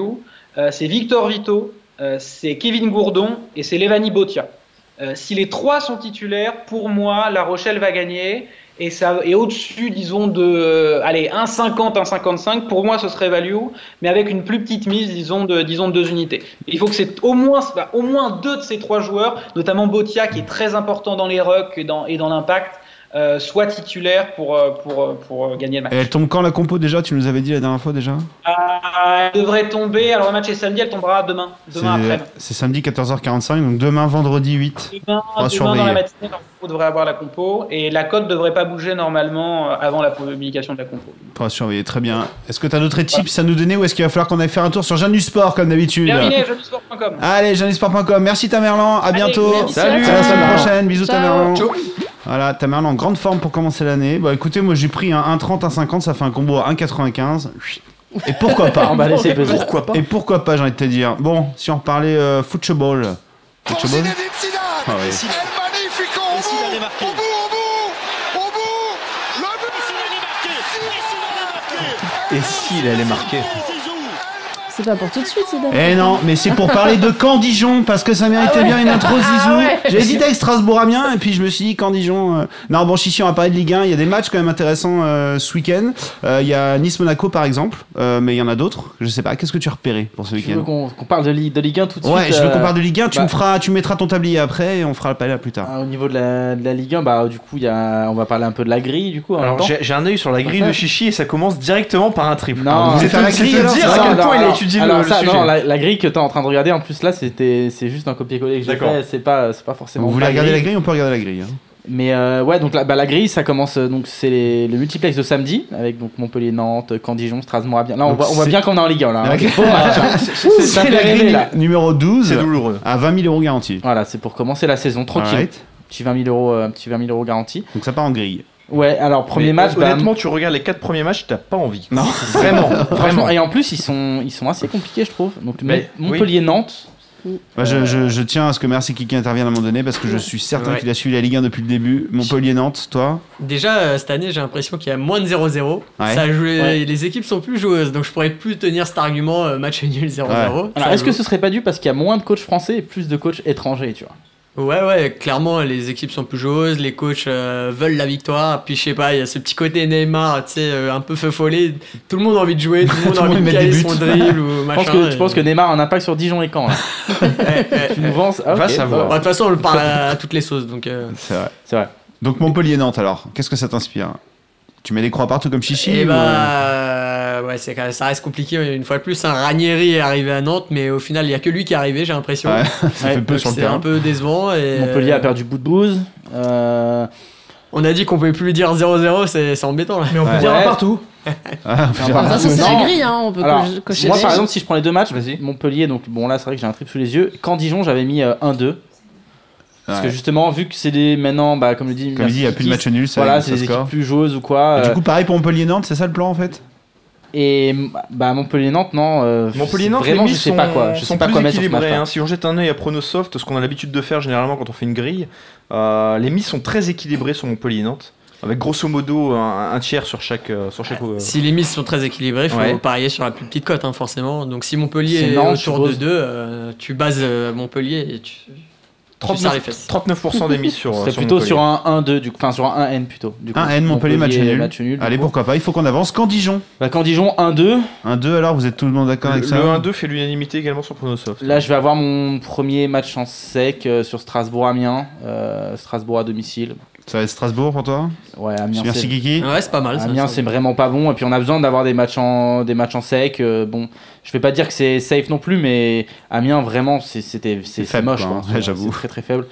C'est Victor Vito, c'est Kevin Gourdon et c'est Levani Botia. Euh, si les trois sont titulaires, pour moi, La Rochelle va gagner. Et au-dessus, disons, de euh, allez, 1,50, 1,55, pour moi, ce serait value, mais avec une plus petite mise, disons, de, disons, de deux unités. Il faut que c'est au moins, bah, au moins deux de ces trois joueurs, notamment Botia, qui est très important dans les rucks et dans, et dans l'impact, euh, soient titulaires pour, euh, pour, euh, pour euh, gagner le match. Et elle tombe quand la compo déjà Tu nous avais dit la dernière fois déjà? Euh, elle devrait tomber, alors le match est samedi, elle tombera demain, demain C'est- après. C'est samedi 14h45, donc demain vendredi 8. Demain, On va demain surveiller. dans la matinée, on devrait avoir la compo, et la cote devrait pas bouger normalement avant la publication de la compo. Pour surveiller, très bien. Est-ce que tu as d'autres tips à nous donner ou est-ce qu'il va falloir qu'on aille faire un tour sur Janus Sport comme d'habitude? Terminé. Allez, janusport.com. Merci Tamerlan, à bientôt. merci. Salut, à la semaine prochaine. Bisous. Tamerlan. Ciao. Voilà, Tamerlan en grande forme pour commencer l'année. Bah écoutez, moi j'ai pris un 1,30, 1,50, ça fait un combo à 1,95. Et pourquoi pas? On va laisser peser. Pourquoi pas? Et pourquoi pas, j'ai envie de te dire. Bon, si on reparlait euh, football. Football? Ah oui. Magnifico au bout, au bout, au bout, au bout, le but Et s'il allait marquer? C'est pas pour tout de suite. Eh non, mais c'est pour parler de Camp-Dijon, parce que ça méritait bien une intro Zizou. Ah ouais. J'ai hésité avec Strasbourg-Amiens, et puis je me suis dit Camp-Dijon. euh, Non, bon, Chichi, on va parler de Ligue 1. Il y a des matchs quand même intéressants euh, ce week-end. Euh, Il y a Nice-Monaco par exemple, euh, mais il y en a d'autres. Je sais pas, qu'est-ce que tu as repéré pour ce Tu veux week-end qu'on parle de, Ligue- de Ligue 1 tout de Ouais, suite je veux euh, qu'on parle de Ligue 1. Tu, bah- me feras, tu mettras ton tablier après et on fera le palais plus tard. Ah, Au niveau de la, de la Ligue 1, bah, du coup, il y a, on va parler un peu de la grille, du coup. j'ai un œil sur la grille Ouais. de Chichi et ça commence directement par un triple. Non, vous c'est êtes la c'est grille, dire c'est à quel point il a alors, alors le, ça, le sujet. non, la, la grille que tu es en train de regarder, en plus là, c'était, c'est juste un copier-coller que j'ai fait. C'est pas, c'est pas forcément. Vous voulez regarder la grille On peut regarder la grille. hein. Mais euh, ouais, donc la, bah, la grille, ça commence. euh, donc c'est les- le multiplex de samedi avec donc Montpellier, Nantes, Caen-Dijon, Strasbourg. Bien. Là, on Donc voit, on voit bien qu'on est en Ligue 1 là. hein. Hein. *laughs* C'est la grille là. numéro 12 C'est douloureux. à 20 000 euros garantis. Voilà, c'est pour commencer la saison tranquille. Petit 20 000 euros, euh, petit 20 000 euros garanti. Donc ça part en grille. Ouais, alors premier Mais match. bah, Honnêtement, tu regardes les 4 premiers matchs, t'as pas envie. Non. *laughs* Vraiment, vraiment. et en plus, ils sont, ils sont assez compliqués, je trouve. Donc, Mais, Montpellier-Nantes. Je, je- je tiens à ce que Merci Kiki intervienne à un moment donné parce que je suis certain Ouais. qu'il a suivi la Ligue 1 depuis le début. Montpellier-Nantes, toi Déjà, euh, cette année, j'ai l'impression qu'il y a moins de 0-0. Ouais. Ça joue- Ouais. Les équipes sont plus joueuses, donc je pourrais plus tenir cet argument euh, match nul 0-0. Ouais. Ça Alors, est-ce que ce serait pas dû parce qu'il y a moins de coachs français et plus de coachs étrangers, tu vois? Ouais, ouais, clairement, les équipes sont plus joueuses, les coachs euh, veulent la victoire. Puis, je sais pas, il y a ce petit côté Neymar, tu sais, euh, un peu feu follet. Tout le monde a envie de jouer, tout le *laughs* monde a envie de caler buts. son dribble ou *laughs* Je machin. pense que, et- tu penses que Neymar a un impact sur Dijon et Caen là. *laughs* Tu nous vends Ah, Va ok. savoir. Bah, De toute façon, on le parle à, à toutes les sauces, donc... euh, C'est vrai. C'est vrai. Donc Montpellier-Nantes alors, qu'est-ce que ça t'inspire? Tu mets des croix partout comme Chichi Et ou, bah, euh, euh, ouais, c'est, quand même- ça reste compliqué une fois de plus. Un Ranieri est arrivé à Nantes, mais au final, il y a que lui qui est arrivé, j'ai l'impression. Ouais, *laughs* ça Ouais, fait peu Donc sur le c'est terrain. un peu décevant. Et Montpellier a perdu bout de bouse. Euh, On a dit qu'on pouvait plus lui dire 0-0, c'est, c'est embêtant là. Mais on peut Ouais. dire un Ouais. partout. *laughs* Ah, Non, putain. par Ça, c'est la grille, hein, on peut Alors, co- cocher moi par exemple, si je prends les deux matchs. Montpellier, donc bon là c'est vrai que j'ai un trip sous les yeux. Quand Dijon, j'avais mis euh, 1-2. Parce que justement, vu que c'est des. Maintenant, bah, comme le dit. Comme il dit, il n'y a plus de match nul, ça, Voilà, c'est des score. équipes plus joueuses ou quoi. Du euh, coup, pareil pour Montpellier-Nantes, c'est ça le plan en fait? Et bah, Montpellier-Nantes, non. euh, Montpellier-Nantes, vraiment, les je sais sont, pas quoi. Je sais pas quoi mettre sur hein. Si on jette un œil à Pronosoft, ce qu'on a l'habitude de faire généralement quand on fait une grille, euh, les mises sont très équilibrées sur Montpellier-Nantes, avec grosso modo un, un tiers sur chaque. euh, sur chaque euh, Si les mises sont très équilibrées, il faut Ouais. parier sur la plus petite cote, hein, forcément. Donc si Montpellier est Nantes, autour de suppose. 2, tu bases euh, Montpellier et tu, ça les fesses. 39% des mises sur. *laughs* C'est plutôt sur un 1-2, du coup. Enfin, sur un 1N plutôt. Du coup. Un N, Montpellier, match nul. match nul. Allez, coup. pourquoi pas, il faut qu'on avance. Quand Dijon Bah, quand Dijon 1-2, Un 2 alors, vous êtes tout le monde d'accord avec ça le 1-2 fait l'unanimité également sur Pronosoft. là je vais avoir mon premier match en sec euh, sur Strasbourg-Amiens. Euh, Strasbourg à domicile. Ça va être Strasbourg pour toi Ouais, Amiens. Merci Kiki. Ouais, c'est pas mal. Amiens c'est vraiment pas bon et puis on a besoin d'avoir des matchs en des matchs en sec euh, bon je vais pas dire que c'est safe non plus mais Amiens vraiment c'était c'est moche quoi, hein. Ouais, *laughs* j'avoue. c'est très très faible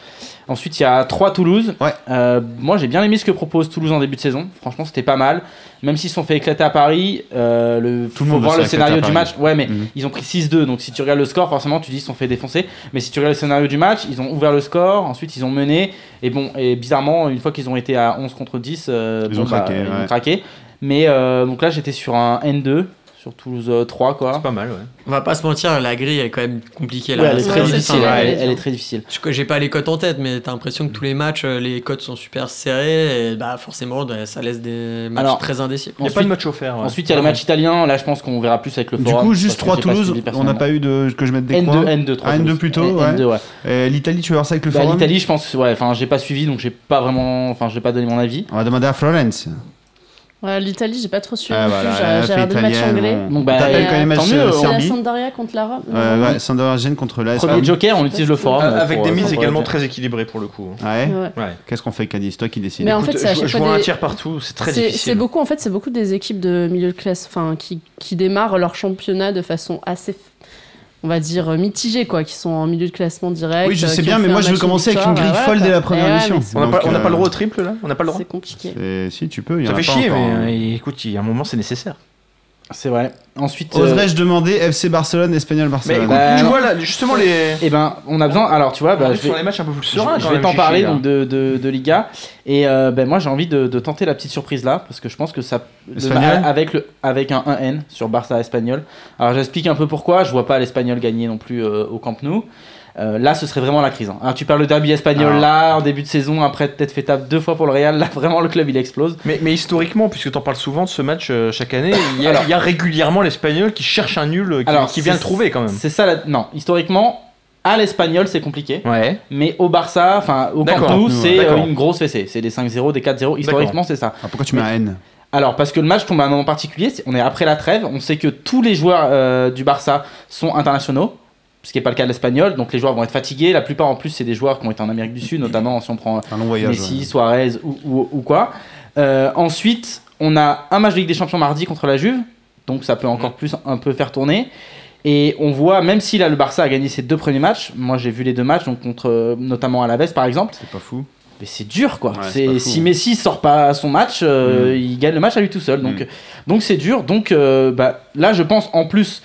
ensuite il y a 3 Toulouse. Ouais. Euh, moi j'ai bien aimé ce que propose Toulouse en début de saison. Franchement c'était pas mal. Même s'ils se sont fait éclater à Paris euh, le Tout le faut monde voir le scénario du match. Ouais mais Mhm. ils ont pris 6-2 donc si tu regardes le score forcément tu dis ils se sont fait défoncer. Mais si tu regardes le scénario du match ils ont ouvert le score. Ensuite ils ont mené. Et bon et bizarrement une fois qu'ils ont été à 11 contre 10 euh, Ils bon, ont craqué, ils ont ouais. craqué. mais euh, donc là j'étais sur un N2 sur Toulouse euh, 3 quoi C'est pas mal, ouais. On va pas se mentir, la grille est quand même compliquée là. Ouais, elle est très Ouais, difficile elle, est- elle est très difficile Je- J'ai pas les cotes en tête, mais t'as l'impression que tous les matchs, euh, les cotes sont super serrés et bah forcément, bah, ça laisse des matchs Alors, très indécis. Il n'y a pas de match offert. ouais. ensuite il y a le match italien là je pense qu'on verra plus avec le Du forum coup, juste parce que 3 j'ai pas Toulouse, on n'a pas eu de. que je mette des N2 coins. N2 3 Ah, N2 Toulouse. plutôt, N- ouais. N2 ouais Euh, L'Italie, tu veux voir ça avec le Bah, forum? l'Italie je pense ouais enfin j'ai pas suivi donc j'ai pas vraiment enfin j'ai pas donné mon avis On va demander à Florence. Ouais, L'Italie, j'ai pas trop suivi. Ah, voilà, j'ai- regardé le match anglais. bon. Bah, T'appelles quand même match mieux, la Serbie. Sampdoria contre la Rome. Euh, ouais, contre la premier joker on utilise le forum Euh, Avec pour, des mises également le- très équilibrées pour le coup. Ouais. Ouais. Qu'est-ce qu'on fait, Caddy C'est toi qui décides. Mais en Écoute, fait, je, je vois un des- tiers partout, c'est très C'est c'est difficile. beaucoup, en fait, c'est beaucoup des équipes de milieu de classe, enfin, qui, qui démarrent leur championnat de façon assez, on va dire, euh, mitigée, quoi, qui sont en milieu de classement direct. Oui, je euh, sais bien, mais moi je veux commencer avec une grille folle dès la première ouais, mission. mais c'est- On n'a pas, le euh, droit au triple là? On n'a pas le droit? C'est compliqué. Si, tu peux, Ça fait pas chier, encore, mais euh, écoute, il y a un moment, c'est nécessaire. C'est vrai ensuite euh, Oserais-je demander FC Barcelone, Espagnol Mais Barcelone écoute, Bah, tu non. vois là, justement, les. Eh ben, on a besoin. Alors, tu vois, bah, on je vais, les matchs un peu plus je, sereins. je quand vais t'en parler donc de, de, de Liga. Et euh, ben, moi, j'ai envie de, de tenter la petite surprise là, parce que je pense que ça. Espagnol avec, le, avec un 1N sur Barça espagnol. Alors, j'explique un peu pourquoi. Je vois pas l'Espagnol gagner non plus euh, au Camp Nou. Euh, là, ce serait vraiment la crise. hein. Alors, tu parles le derby espagnol Alors. là, en début de saison, après peut-être fait tape deux fois pour le Real. Là, *laughs* vraiment, le club il explose. Mais, mais historiquement, puisque tu en parles souvent de ce match euh, chaque année, il y, a, Alors. il y a régulièrement l'Espagnol qui cherche un nul, euh, qui, Alors, qui vient le trouver quand même. C'est ça, la... non. Historiquement, à l'espagnol, c'est compliqué. Ouais. Mais au Barça, enfin au Camp c'est euh, une grosse fessée. C'est des 5-0, des 4-0. Historiquement, c'est ça. Ah, pourquoi tu mets un N? Alors, parce que le match tombe à un moment particulier, c'est- on est après la trêve, on sait que tous les joueurs euh, du Barça sont internationaux, ce qui n'est pas le cas de l'Espagnol, donc les joueurs vont être fatigués. La plupart en plus, c'est des joueurs qui ont été en Amérique du Sud, notamment si on prend Un long voyage. Messi, ouais. Suarez ou, ou- ou quoi. Euh, ensuite, on a un match de Ligue des Champions mardi contre la Juve, donc ça peut encore plus un peu faire tourner. Et on voit, même si là le Barça a gagné ses deux premiers matchs, moi j'ai vu les deux matchs, donc contre euh, notamment Alaves par exemple, C'est pas fou. mais c'est dur quoi. Ouais, si Messi sort pas son match, euh, Mm. il gagne le match à lui tout seul. Donc Mm. donc c'est dur. Donc euh, bah, là je pense en plus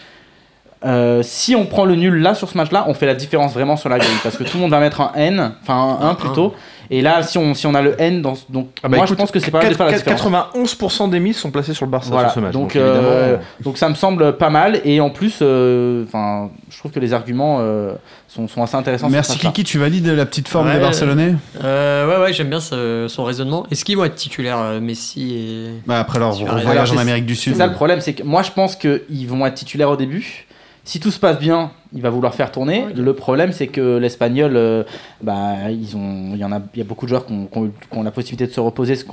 euh, si on prend le nul là sur ce match-là, on fait la différence vraiment sur la grille parce que tout le monde va mettre un N, enfin un 1 plutôt. Et là, si on, si on a le N, dans, donc Ah bah moi écoute, je pense que c'est pas mal de faire la différence. 91% des mises sont placées sur le Barça Voilà, sur ce match. donc, Donc, euh, donc ça me semble pas mal et en plus, euh, enfin, je trouve que les arguments euh, sont, sont assez intéressants. Merci. Kiki, tu valides la petite forme Ouais. des Barcelonais Euh, ouais, ouais, j'aime bien ce- son raisonnement. Est-ce qu'ils vont être titulaires, euh, Messi et. bah, Après leur voyage en c'est- Amérique du C'est Sud. ça le problème, c'est que moi je pense qu'ils vont être titulaires au début. Si tout se passe bien, il va vouloir faire tourner. Le problème, c'est que l'espagnol, euh, bah, ils ont, il y en a, il y a beaucoup de joueurs qui ont, qui ont eu- qui ont la possibilité de se reposer, ce qui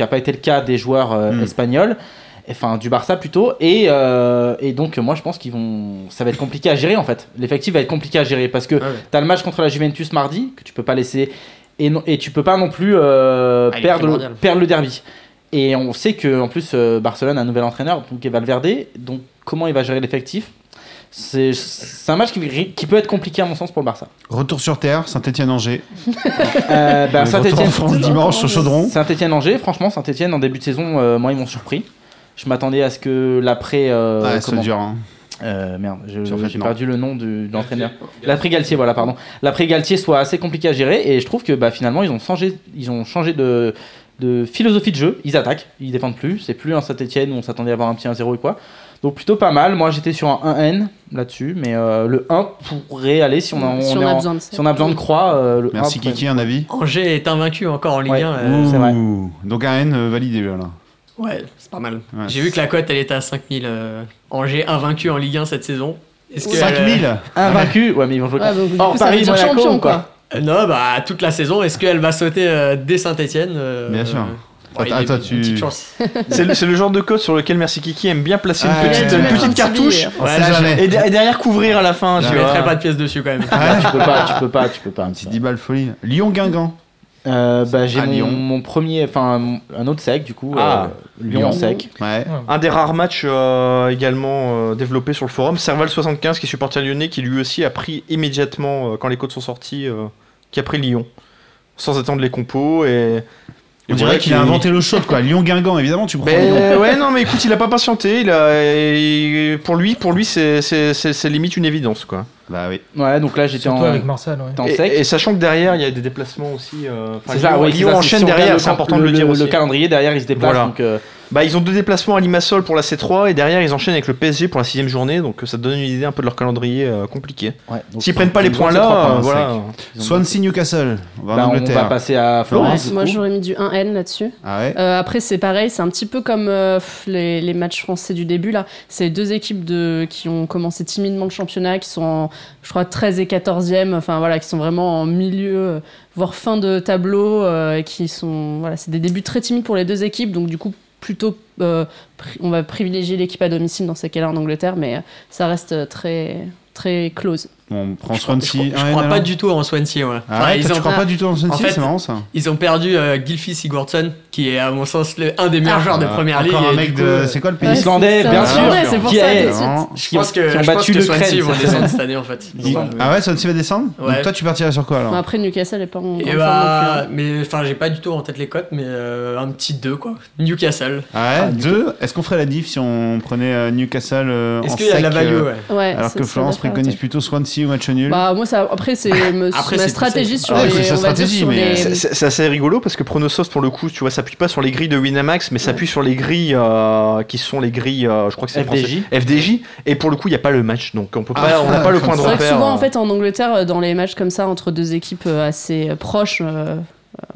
n'a pas été le cas des joueurs euh, Mm. espagnols, enfin du Barça plutôt. Et, euh, et donc moi je pense qu'ils vont, ça va être compliqué à gérer en fait. L'effectif va être compliqué à gérer parce que ouais. tu as le match contre la Juventus mardi que tu peux pas laisser et, non- et tu peux pas non plus euh, Ah, perdre, le, primordial. perdre le derby. Et on sait que en plus euh, Barcelone a un nouvel entraîneur, donc Valverde. Donc comment il va gérer l'effectif? C'est un match qui, qui peut être compliqué à mon sens pour le Barça. Retour sur terre, Saint-Etienne-Angers. Euh, bah, *laughs* Saint-Etienne, France dimanche sur Chaudron. Saint-Etienne-Angers, franchement Saint-Etienne en début de saison, euh, moi ils m'ont surpris. Je m'attendais à ce que l'après. euh, Ouais, c'est comment dur. hein. Euh, merde, j'ai perdu le nom du- de l'entraîneur. L'après Galtier, voilà, pardon. L'après Galtier soit assez compliqué à gérer et je trouve que bah, finalement ils ont changé, ils ont changé de, de philosophie de jeu. Ils attaquent, ils défendent plus. C'est plus un Saint-Etienne où on s'attendait à avoir un petit 1-0 et quoi. Donc plutôt pas mal. Moi j'étais sur un 1N là-dessus, mais euh, le 1 pourrait aller si on a, Si on a besoin de si on a besoin de croix. euh, le Merci 1 pourrait- Kiki, un avis Angers est invaincu encore en Ligue Ouais. 1. euh, c'est vrai. Ouh. Donc un N validé là. Ouais, c'est pas mal. Ouais. J'ai vu que la cote elle était à 5000. euh, Angers invaincu en Ligue 1 cette saison. Est-ce que, 5000 euh, *laughs* Invaincu, ouais, mais ils vont jouer. Ouais, donc, du Or, coup, ça veut Paris, Monaco, champion, quoi. quoi. Euh, Non, bah toute la saison. Est-ce qu'elle va sauter euh, dès Saint-Etienne Bien sûr. Attends, tu-. *laughs* C'est le, c'est le genre de code sur lequel Merci Kiki aime bien placer Ah, une petite, une petite cartouche Ouais, et, de- et derrière couvrir à la fin. Je tu Je vois. mettrai pas de pièces dessus quand même. Ah, tu peux pas, tu peux pas, tu peux pas. un petit Petit 10 balles folie. Lyon-Guingamp. Euh, bah, j'ai mon, Lyon. mon premier, enfin un autre sec du coup, Ah. euh, Lyon sec. Ouais. Un des rares matchs euh, également euh, développés sur le forum, Serval75 qui est supporter lyonnais qui lui aussi a pris immédiatement euh, quand les codes sont sortis, euh, qui a pris Lyon sans attendre les compos et On dirait qu'il a inventé l'eau chaude, quoi. Lyon-Guingamp, évidemment, tu prends Lyon. Ben, ouais non mais écoute il a pas patienté, il a, pour lui pour lui c'est c'est- c'est- c'est limite une évidence quoi. Bah oui. Ouais, donc là j'étais Surtout en, avec Marcel, ouais. j'étais en Et, sec. et sachant que derrière il y a des déplacements aussi. euh, enfin, C'est ça, Lyon, c'est ça, enchaîne si on regarde derrière, le c'est important de le dire aussi. Le calendrier derrière, il se déplace. Voilà. Donc, euh, Bah, ils ont deux déplacements à Limassol pour la C3 et derrière ils enchaînent avec le PSG pour la sixième journée, donc ça te donne une idée un peu de leur calendrier euh, compliqué. ouais, S'ils prennent pas les points là, points, euh, voilà. Ils ont- Swansea-Newcastle. On va en Bah, on va passer à Florence. Moi, j'aurais mis du 1N là-dessus. Ah ouais Euh, après, c'est pareil, c'est un petit peu comme euh, les, les matchs français du début. là. C'est deux équipes de, qui ont commencé timidement le championnat, qui sont, en, je crois, 13 et 14e, enfin voilà, qui sont vraiment en milieu, euh, voire fin de tableau, euh, et qui sont. Voilà, c'est des débuts très timides pour les deux équipes, donc du coup, plutôt. euh, on va privilégier l'équipe à domicile dans ces cas-là en Angleterre, mais ça reste très, très close. Bon, on prend Je crois, Swansea. je crois- je Ah, crois ouais, pas alors du tout en Swansea. Ouais. Ah Enfin, ouais, ils, tu crois pas du tout en Swansea, en fait, c'est marrant ça. ils ont perdu euh, Gylfi Sigurdsson, qui est à mon sens le, un des meilleurs Ah. joueurs de Ah, première ligue. Encore un et mec coup, de. euh, C'est quoi le pays Ouais, Islandais, c'est- bien sûr. vrai, c'est pour Qui ça est-. Je qui ont- pense que, qui ont je pense battu que le Swansea vont descendre cette année en fait. Ah ouais, Swansea va descendre Ouais. Donc toi, tu partirais sur quoi alors Mais après, Newcastle est pas en. en bah, mais enfin, j'ai pas du tout en tête les cotes, mais euh, un petit 2 quoi. Newcastle. Ah ouais, deux. Est-ce qu'on ferait la diff si on prenait euh, Newcastle euh, Est-ce en qu'il y a de la value euh, ouais. Ouais, Alors que Florence préconise plutôt Swansea ou match nul? Bah moi ça après c'est *laughs* Après, ma c'est- stratégie c'est- sur les c'est sa on va dire stratégie, sur mais- les C'est- C'est c'est assez rigolo parce que Pronosoft pour le coup, tu vois, s'appuie pas sur les grilles de Winamax, mais s'appuie sur les grilles euh, qui sont les grilles, euh, je crois que c'est FDJ. français. FDJ. Et pour le coup, il y a pas le match, donc on peut Ah, pas, on n'a pas le point de C'est vrai que repère. souvent euh. en fait en Angleterre euh, dans les matchs comme ça entre deux équipes euh, assez euh, proches euh,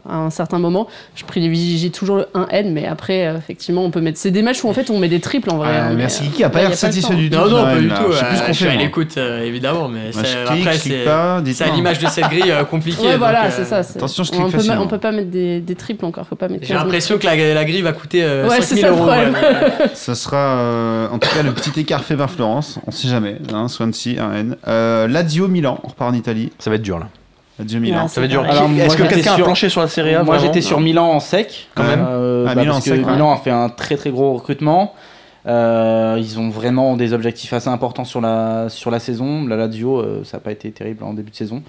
à un certain moment, je privilégie toujours le 1N mais après euh, effectivement on peut mettre c'est des matchs où en fait on met des triples en vrai. Ah, hein, mais, merci euh, Kiki a pas l'air satisfait du tout. Non, non, pas du tout. Je sais plus ce euh, qu'on fait. moi. l'écoute euh, évidemment, mais après c'est pas, c'est dites-moi. à l'image de cette grille euh, compliquée. Voilà, euh, c'est ça. attention, je on clique facilement. on peut pas mettre des, triples encore, faut pas mettre J'ai 15 l'impression que la, grille va coûter euh, Ouais, c'est 5000 ça le euros. problème. euh, *laughs* Ça sera euh, en tout cas le petit écart fait vers Florence. On sait jamais. Hein, Swansea, un N. Euh, Lazio Milan, on repart en Italie. Ça va être dur là. Lazio Milan. Ouais, Ça. Alors, moi, Est-ce que quelqu'un a sur- planché sur la Serie A Moi j'étais sur Milan en sec. Quand même. Euh, Ah, bah, Milan parce que sec, ouais. Milan a fait un très très gros recrutement. Euh, ils ont vraiment des objectifs assez importants sur la, sur la saison. La Lazio, euh, ça n'a pas été terrible en début de saison.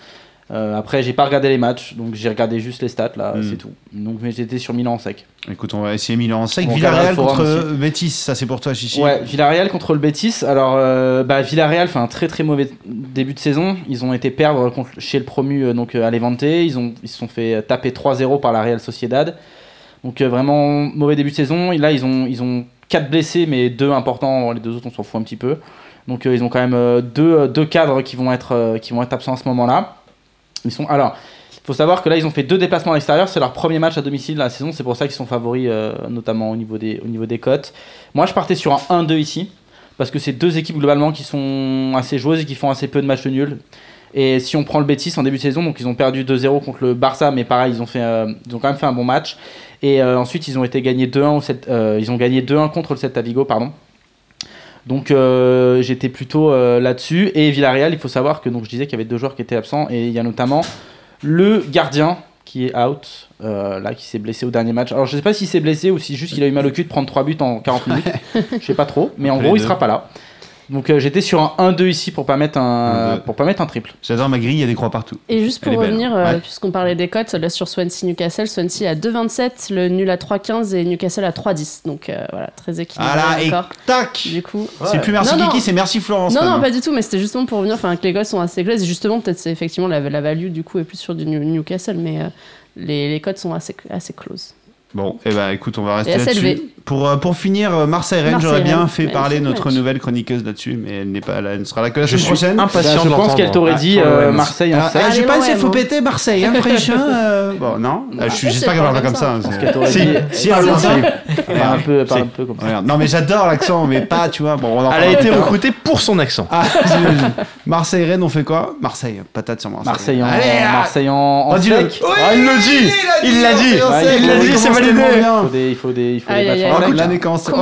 Euh, après, j'ai pas regardé les matchs, donc j'ai regardé juste les stats là, Mm. c'est tout. Donc mais j'étais sur Milan en sec. Écoute, on va essayer Milan en sec. On Villarreal contre forum Betis, ça c'est pour toi, Chichi. Ouais, Villarreal contre le Betis. Alors, euh, bah, Villarreal fait un très très mauvais début de saison. Ils ont été perdre contre, chez le promu euh, donc euh, à Levante. Ils ont ils se sont fait taper 3-0 par la Real Sociedad. Donc euh, vraiment mauvais début de saison. Et là ils ont ils ont quatre blessés mais deux importants. Les deux autres on s'en fout un petit peu. Donc euh, ils ont quand même euh, deux, euh, deux cadres qui vont être euh, qui vont être absents à ce moment-là. Ils sont alors. Il faut savoir que là, ils ont fait deux déplacements à l'extérieur. C'est leur premier match à domicile de la saison. C'est pour ça qu'ils sont favoris, euh, notamment au niveau, des, au niveau des cotes. Moi, je partais sur un 1-2 ici. Parce que c'est deux équipes globalement qui sont assez joueuses et qui font assez peu de matchs nuls. Et si on prend le Betis en début de saison, donc ils ont perdu 2-0 contre le Barça, mais pareil, ils ont, fait, euh, ils ont quand même fait un bon match. Et euh, ensuite, ils ont été gagnés 2-1 au Celt- euh, ils ont gagné 2-1 contre le Celta Vigo, pardon. Donc euh, j'étais plutôt euh, là-dessus. Et Villarreal, il faut savoir que donc, je disais qu'il y avait deux joueurs qui étaient absents. Et il y a notamment le gardien qui est out, euh, là, qui s'est blessé au dernier match. Alors je sais pas s'il s'est blessé ou si juste il a eu mal au cul de prendre 3 buts en 40 minutes. je sais pas trop. Mais en gros, il deux. sera pas là. Donc euh, j'étais sur un 1-2 ici pour pas mettre un, 1-2. pour pas mettre un triple. J'adore ma grille, il y a des croix partout. Et juste pour revenir, euh, Ouais. puisqu'on parlait des cotes, là sur Swansea Newcastle, Swansea à 2,27, le nul à 3,15 et Newcastle à 3,10. Donc euh, voilà, très équilibré Ah là, et tac Du coup. C'est plus merci Non. Kiki, c'est merci Florence. Non, non, pas du tout, mais c'était justement pour revenir, enfin, que les cotes sont assez closes. Et justement, peut-être c'est effectivement la, la value du coup est plus sur du New- Newcastle, mais euh, les, les cotes sont assez, assez closes. Bon, et bah écoute, on va rester là-dessus. Pour, euh, pour finir, euh, Marseille-Rennes, j'aurais bien fait Ouais, parler notre nouvelle chroniqueuse là-dessus, mais elle n'est pas là, elle ne sera là que la semaine prochaine. impatient Bah, je pense qu'elle t'aurait Ah, dit euh. Marseille en Ah, 7. ah, j'ai Allez, pas de faut péter Marseille, hein, Fréchin euh, Bon, non, Ah, j'espère qu'elle parle pas pas comme ça. Si, si, elle un peu, comme ça. Non, mais j'adore l'accent, mais pas, tu vois. Bon, on en Elle a parlera été recrutée pour son accent. Ah, j'imagine. Marseille-Rennes, on fait quoi? Marseille, patate sur Marseille. Marseille en, ah Marseille en, Oh, Ah, il le dit Il l'a dit Marseille il l'a on dit, c'est validé. Il faut des, il faut des, il faut Aïe, des aïe, matchs l'année commence. Oh.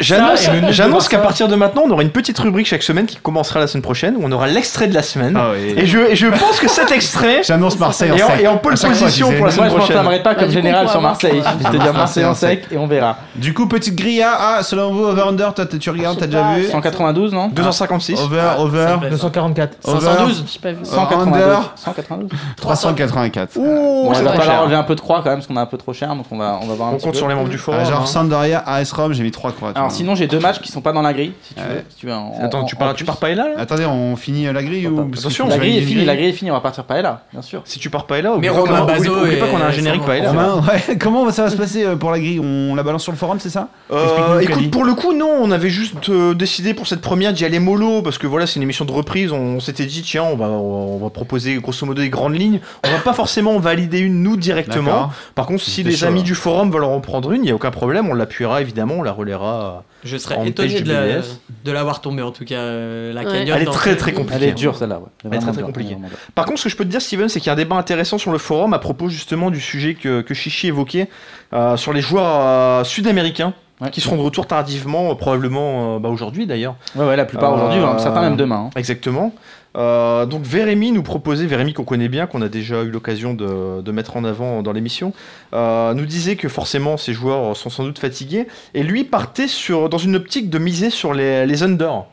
J'annonce j'annonce qu'à Barça. partir de maintenant, on aura une petite rubrique chaque semaine qui commencera la semaine prochaine où on aura l'extrait de la semaine. Ah. Et je, je pense que cet extrait *laughs* J'annonce Marseille en Et en- sec. et en pole position pour la Moi, je prochaine. m'enflammerai pas comme général on sur Marseille. Je vais te dire Marseille en sec et on verra. Du coup, petite grille à, ah, selon vous, over-under, toi, t'as- tu regardes, t'as déjà vu 192, non? 256. Over, over, me plaît. 244. over, 512 J'ai pas vu. 192. Under. 192. 384. Bon, Ouh, c'est va falloir cher. enlever un peu de croix quand même parce qu'on est un peu trop cher donc on va, on va voir un On petit compte peu. sur les membres du forum. Ah, genre hein. Sampdoria, AS Rome, j'ai mis 3 croix. tu Alors sinon j'ai deux matchs qui sont pas dans la grille si tu veux. Si tu veux en- Attends, en- tu pars, tu pars pas là, là Attendez, on finit la grille ou Attention, La grille est finie, la grille est finie, on va partir par là, bien sûr. Si tu pars pas là, oublie Mais pas Romain Bazo oublie- pas et qu'on a un générique pas là. *laughs* Comment ça va se passer euh, pour la grille? On la balance sur le forum, c'est ça? Euh, écoute, pour le coup, non, on avait juste euh, décidé pour cette première d'y aller mollo parce que voilà, c'est une émission de reprise. On, s'était dit, tiens, on va, on va proposer grosso modo des grandes lignes. On va pas forcément en valider une nous directement. Par contre, si les chaud, amis du forum veulent en prendre une, il y a aucun problème. On l'appuiera évidemment, on la relaiera. Je serais étonné de la- de l'avoir tombé en tout cas. euh, La Ouais. cagnotte Elle est très très compliquée. Elle est dure celle-là, ouais. Elle est très, très compliquée. Par contre, ce que je peux te dire, Steven, c'est qu'il y a un débat intéressant sur le forum à propos justement du sujet que, que Chichi évoquait euh, sur les joueurs euh, sud-américains Ouais. qui seront de retour tardivement, probablement euh, bah, aujourd'hui d'ailleurs. Ouais, ouais, la plupart Euh, aujourd'hui, certains même demain. hein. Exactement. Euh, donc Vérémy nous proposait, Vérémy qu'on connaît bien, qu'on a déjà eu l'occasion de, mettre en avant dans l'émission, euh, nous disait que forcément ces joueurs sont sans doute fatigués, et lui partait sur, dans une optique de miser sur les, les under,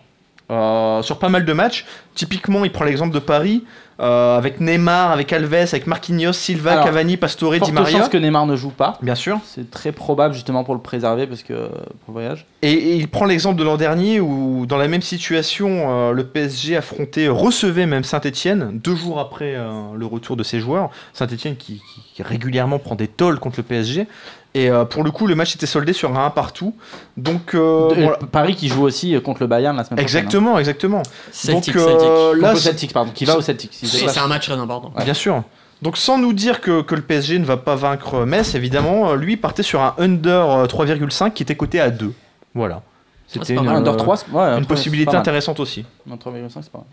euh, sur pas mal de matchs. Typiquement, il prend l'exemple de Paris, euh, avec Neymar, avec Alves, avec Marquinhos, Silva, Alors, Cavani, Pastore, Di Maria. chance que Neymar ne joue pas. Bien sûr. C'est très probable justement pour le préserver parce que pour le voyage. Et, et il prend l'exemple de l'an dernier où, dans la même situation, euh, le PSG affrontait, recevait même Saint-Etienne deux jours après euh, le retour de ses joueurs. Saint-Etienne qui, qui- qui régulièrement prend des tolls contre le PSG. Et euh, pour le coup, le match était soldé sur un 1 partout. Donc, euh, De- voilà. Paris qui joue aussi euh, contre le Bayern la semaine prochaine. Exactement, exactement. Celtic, Donc, euh, Celtic. hein. là, Celtics, pardon. Qui va au se C'est un match très important. Ouais. Bien sûr. Donc sans nous dire que, que le PSG ne va pas vaincre Metz, évidemment, euh, lui partait sur un under euh, 3,5 qui était coté à 2. Voilà. C'était c'est pas une. Ah, Under euh, 3, c'est- ouais, une possibilité intéressante aussi. Non, 3,5, c'est pas mal.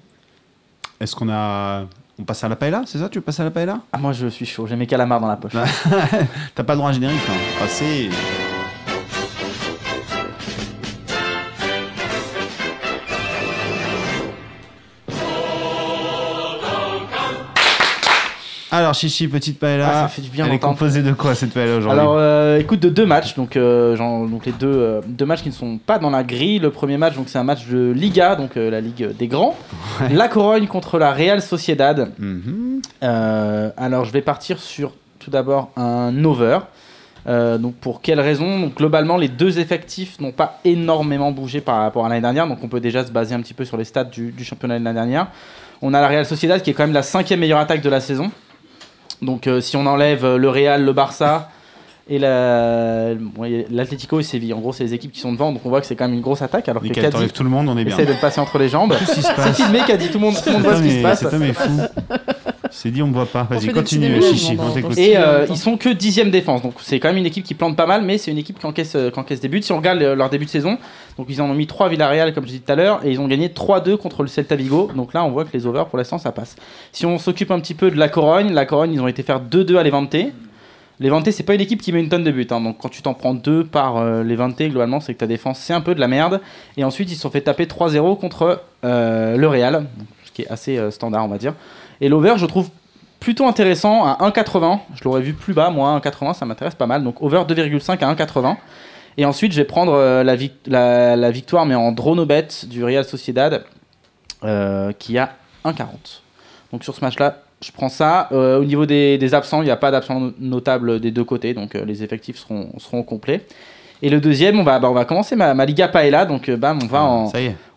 Est-ce qu'on a. On passe à la paella, c'est ça Tu veux passer à la paella? Ah, moi je suis chaud, j'ai mes calamars dans la poche. *laughs* T'as pas le droit à un générique, hein. Alors, Chichi, petite paella. Ah, ça fait du bien Elle est composée de quoi cette paella aujourd'hui Alors, euh, écoute, de deux matchs, donc, euh, genre, donc les deux, euh, deux matchs qui ne sont pas dans la grille. Le premier match, donc c'est un match de Liga, donc euh, la Ligue des Grands. La Corogne contre la Real Sociedad. Mhm. Euh, alors, je vais partir sur tout d'abord un over. Euh, donc, pour quelle raison? Donc, Globalement, les deux effectifs n'ont pas énormément bougé par rapport à l'année dernière. Donc, on peut déjà se baser un petit peu sur les stats du, du championnat de l'année dernière. On a la Real Sociedad qui est quand même la cinquième meilleure attaque de la saison. Donc, euh, si on enlève euh, le Real, le Barça et la- l'Atlético et Séville, en gros, c'est les équipes qui sont devant. Donc, on voit que c'est quand même une grosse attaque. Alors que Nickel, Caddy t'enlèves tout le monde, on est bien. essaie de passer entre les jambes. *laughs* C'est filmé, Caddy. Tout le monde, tout le monde voit ce qui se passe. Cet homme est fou. C'est dit, on me voit pas. On Vas-y, continue, Chichi. Et euh, ils sont que dixième défense, donc c'est quand même une équipe qui plante pas mal, mais c'est une équipe qui encaisse, euh, qui encaisse des buts. Si on regarde euh, leur début de saison, donc ils en ont mis 3 à Villarreal, comme je disais tout à l'heure, et ils ont gagné 3-2 contre le Celta Vigo. Donc là, on voit que les overs, pour l'instant, ça passe. Si on s'occupe un petit peu de la Corogne, la Corogne, ils ont été faire 2-2 à Levante. Levante, c'est pas une équipe qui met une tonne de buts. hein. donc quand tu t'en prends 2 par euh, Levante, globalement, c'est que ta défense, c'est un peu de la merde. Et ensuite, ils se sont fait taper 3-0 contre euh, le Real, ce qui est assez euh, standard, on va dire. Et l'over, je trouve plutôt intéressant à 1,80. Je l'aurais vu plus bas, moi, 1,80, ça m'intéresse pas mal. Donc over 2,5 à 1,80. Et ensuite, je vais prendre euh, la, vic- la- la victoire, mais en drone au bet du Real Sociedad, euh, qui a 1,40. Donc sur ce match-là, je prends ça. Euh, au niveau des, des absents, il n'y a pas d'absents no- notables des deux côtés, donc les effectifs seront, seront complets. Et le deuxième, on va, bah, on va commencer ma, ma Liga Paella, donc bam, on va en,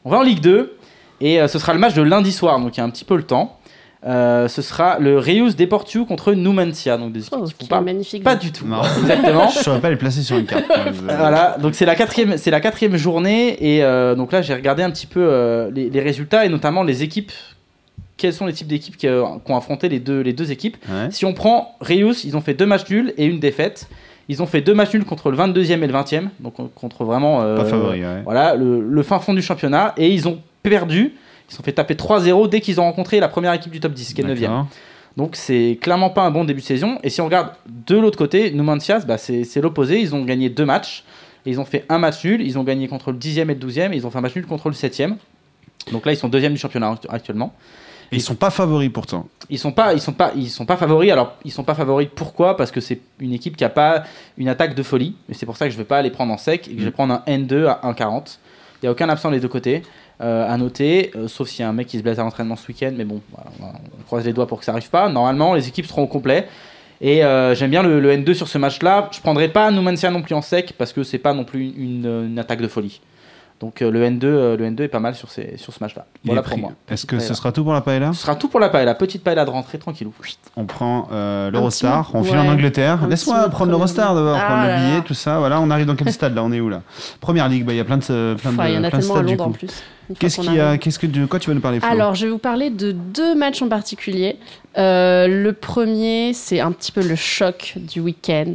on va en Ligue 2 et ce sera le match de lundi soir, donc il y a un petit peu le temps. Euh, ce sera le Reus Deportivo contre Numancia. Donc des équipes Oh, qui font quel pas, magnifique. pas du tout. Non. *laughs* Exactement. Je saurais pas les placer sur une carte. *laughs* Voilà, donc c'est la quatrième, c'est la quatrième journée et euh, donc là j'ai regardé un petit peu euh, les, les résultats et notamment les équipes. Quels sont les types d'équipes qui, euh, qui ont affronté les deux, les deux équipes? Ouais. Si on prend Reus, ils ont fait deux matchs nuls et une défaite. Ils ont fait deux matchs nuls contre le 22e et le 20e, donc contre vraiment euh, Pas favori, ouais. voilà, le, le fin fond du championnat et ils ont perdu. Ils se sont fait taper 3-0 dès qu'ils ont rencontré la première équipe du top 10, qui est 9e. D'accord. Donc c'est clairement pas un bon début de saison. Et si on regarde de l'autre côté, Numancias, bah, c'est l'opposé. Ils ont gagné deux matchs. Et ils ont fait un match nul. Ils ont gagné contre le 10e et le 12e. Et ils ont fait un match nul contre le 7e. Donc là, ils sont deuxième du championnat actu- actuellement. Et ils sont pas favoris pourtant. Ils sont pas, ils sont pas, ils sont pas favoris. Alors ils sont pas favoris. Pourquoi? Parce que c'est une équipe qui a pas une attaque de folie. Et c'est pour ça que je vais pas les prendre en sec et que je vais prendre un N2 à 1,40. Il y a aucun absent des deux côtés. Euh, à noter, euh, sauf s'il y a un mec qui se blesse à l'entraînement ce week-end, mais bon, on croise les doigts pour que ça arrive pas. Normalement, les équipes seront au complet. Et euh, j'aime bien le, le N2 sur ce match-là. Je prendrai pas Numancia non plus en sec parce que c'est pas non plus une attaque de folie. Donc euh, le N2, euh, le N2 est pas mal sur, ces, sur ce match-là. Il Voilà pour moi. Est-ce que Paella. ce sera tout pour la paella? Ce sera tout pour la paella, petite paella de rentrée, tranquillou. On prend euh, l'Eurostar, on mot. file en Ouais. Angleterre. Laisse-moi prendre de l'Eurostar d'abord, prendre Ah le là billet, tout ça. Voilà, on arrive dans quel stade là? On est où là? Première ligue, bah, il y a plein de, plein de, Enfin, il y en a plein de stades en coup. plus. Qu'est-ce qu'on qu'il y a arrive. Qu'est-ce que de quoi tu vas nous parler Flo? Alors, je vais vous parler de deux matchs en particulier. Euh, le premier, c'est un petit peu le choc du week-end.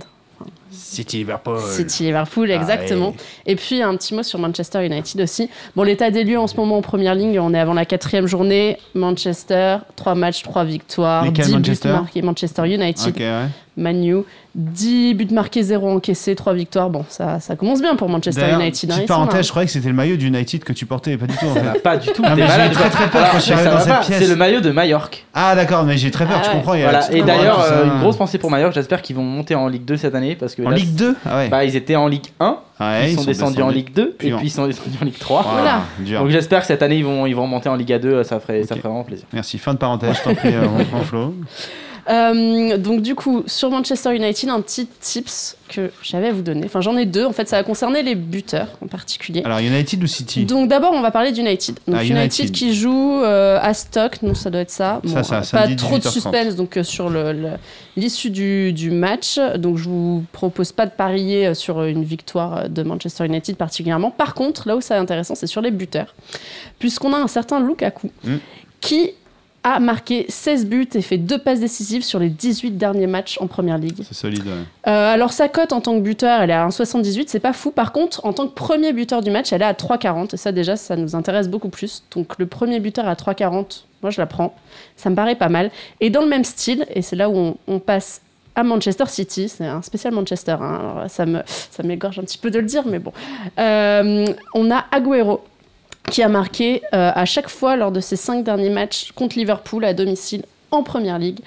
City Liverpool. City Liverpool, exactement. Et puis un petit mot sur Manchester United aussi. Bon, l'état des lieux en ce moment en première ligne, on est avant la quatrième journée. Manchester, trois matchs, trois victoires, Lesquels, 10 Manchester? buts marqués. Manchester United, Ok, ouais. Manu, 10 buts marqués, 0 encaissés, 3 victoires. Bon, ça, ça commence bien pour Manchester D'ailleurs, United. hein, petite parenthèse, je croyais que c'était le maillot du United que tu portais, pas du tout en Ça va fait. pas du tout. Ah, t'es mais j'ai malade, très, très peur quand je suis mais arrivé dans cette pièce. C'est le maillot de Majorque. Ah d'accord, mais j'ai très peur, Ah tu ouais. comprends. Voilà. Et d'ailleurs, ça. euh, une grosse pensée pour Majorque. J'espère qu'ils vont monter en Ligue 2 cette année parce que En là, Ligue 2 Ah ouais. bah, ils étaient en Ligue 1, Ouais, ils, sont, descendus, en Ligue 2 puis et puis ils sont descendus en Ligue 3. Voilà. Donc j'espère que cette année ils vont ils vont remonter en Ligue 2, ça ferait ça ferait vraiment plaisir. Merci, fin de parenthèse, je t'en prie, euh, on prend Flo. Euh, donc du coup, sur Manchester United, un petit tips que j'avais à vous donner. Enfin, j'en ai deux. En fait, ça va concerner les buteurs en particulier. Alors United ou City? Donc d'abord, on va parler d'United. Donc Ah, United. United. qui joue euh, à Stock, non, ça doit être ça. Ça, ça, euh, samedi, pas trop de 18h30. suspense donc euh, sur le- le- l'issue du, du match. Donc je vous propose pas de parier sur une victoire de Manchester United particulièrement. Par contre, là où c'est intéressant, c'est sur les buteurs, puisqu'on a un certain Lukaku Mm. qui a marqué 16 buts et fait deux passes décisives sur les 18 derniers matchs en première ligue. C'est solide, ouais. Euh, alors sa cote en tant que buteur, elle est à 1,78, c'est pas fou. Par contre, en tant que premier buteur du match, elle est à 3,40. Et ça déjà, ça nous intéresse beaucoup plus. Donc le premier buteur à 3,40, moi je la prends. Ça me paraît pas mal. Et dans le même style, et c'est là où on, on passe à Manchester City, c'est un spécial Manchester, hein. Alors, ça me ça m'égorge un petit peu de le dire, mais bon. Euh, on a Agüero qui a marqué euh, à chaque fois lors de ses cinq derniers matchs contre Liverpool à domicile en première ligue.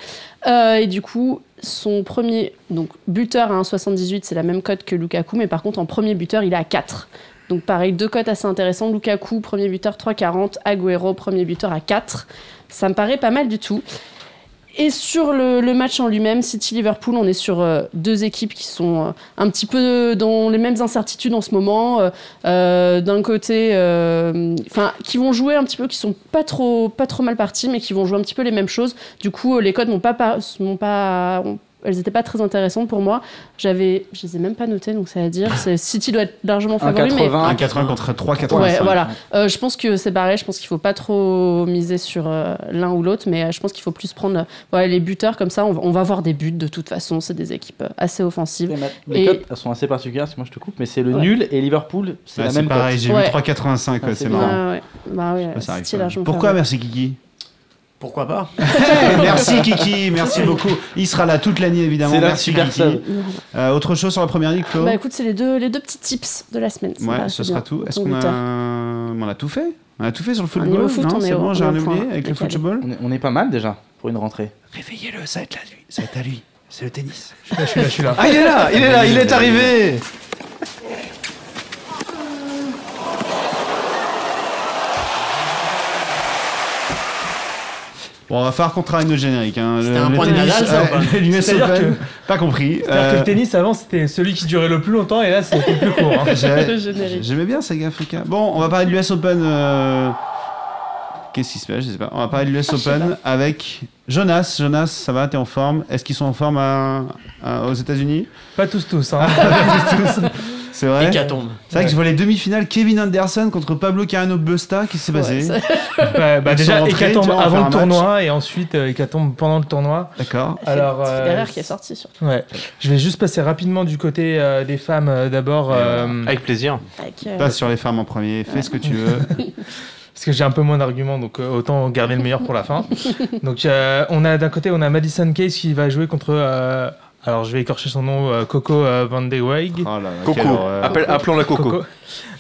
Euh, et du coup, son premier donc buteur à 1,78, c'est la même cote que Lukaku, mais par contre en premier buteur, il est à 4. Donc pareil, deux cotes assez intéressantes. Lukaku, premier buteur 3,40. Agüero, premier buteur à 4. Ça me paraît pas mal du tout. Et sur le, match en lui-même, City-Liverpool, on est sur euh, deux équipes qui sont euh, un petit peu dans les mêmes incertitudes en ce moment. Euh, D'un côté, enfin, qui vont jouer un petit peu, qui sont pas trop, pas trop mal partis, mais qui vont jouer un petit peu les mêmes choses. Du coup, les codes n'ont pas, pas, pas elles n'étaient pas très intéressantes pour moi. J'avais, je les ai même pas notées, donc ça veut dire, c'est- City doit être largement favori, mais 1,80. 1,80 contre 3,85. Ouais, voilà. Euh, je pense que c'est pareil. Je pense qu'il faut pas trop miser sur euh, l'un ou l'autre, mais euh, je pense qu'il faut plus prendre euh, voilà, les buteurs comme ça. On va, on va voir des buts de toute façon. C'est des équipes assez offensives. Les Et- cotes elles sont assez particulières, parce que moi je te coupe, mais c'est le Ouais. nul et Liverpool, c'est Ouais, la c'est même pareil, cote. j'ai Ouais. vu 3,85, ouais, Ah, c'est c'est marrant. Ouais. Bah ouais, arrive City largement Pourquoi favori. merci Kiki? Pourquoi pas *laughs* Merci Kiki, merci beaucoup. Il sera là toute l'année évidemment. C'est la merci super Kiki. Euh, autre chose sur la première ligue, Flo Bah écoute, c'est les deux, les deux petits tips de la semaine. Ouais, ce sera bien. tout. Est-ce qu'on a... on a tout fait On a tout fait sur le football foot, Non, c'est bon, j'ai rien oublié avec le football On est, on est pas mal déjà pour une rentrée. Réveillez-le, ça va être à lui. Ça va être à lui. C'est le tennis. Je suis là, je suis là. Ah, il est là, il est là, il est arrivé Bon, on va falloir qu'on travaille notre générique. Hein. C'était un le point de Nadal, ça, pas *laughs* ouais, l'US Open, pas compris. C'est-à-dire que Euh, le tennis avant c'était celui qui durait le plus longtemps et là c'était le plus court. hein. *laughs* J'aimais bien Saga Africa. Bon, on va parler de l'US Open. euh, Qu'est-ce qui se passe Je sais pas. On va parler de l'US Open avec Jonas. Jonas, ça va T'es en forme? Est-ce qu'ils sont en forme à- à- aux États-Unis? Pas tous, tous. Hein. *laughs* C'est vrai Hécatombe. C'est vrai que je vois les demi-finales Kevin Anderson contre Pablo Carreno Busta. Qu'est-ce qui s'est passé *laughs* bah sont déjà, hécatombe vois, avant le tournoi et ensuite euh, hécatombe pendant le tournoi. D'accord. Alors, C'est euh, Federer qui est sorti surtout. Ouais, je vais juste passer rapidement du côté euh, des femmes euh, d'abord. euh, Avec plaisir. Avec, euh, Passe sur les femmes en premier. Fais ce que tu veux. *laughs* parce que j'ai un peu moins d'arguments, donc euh, autant garder le meilleur pour la fin. *laughs* donc euh, on a d'un côté on a Madison Case qui va jouer contre. euh, alors je vais écorcher son nom, euh, Coco euh, Van de Weeg. Oh là là, Coco. Appelons-la Coco.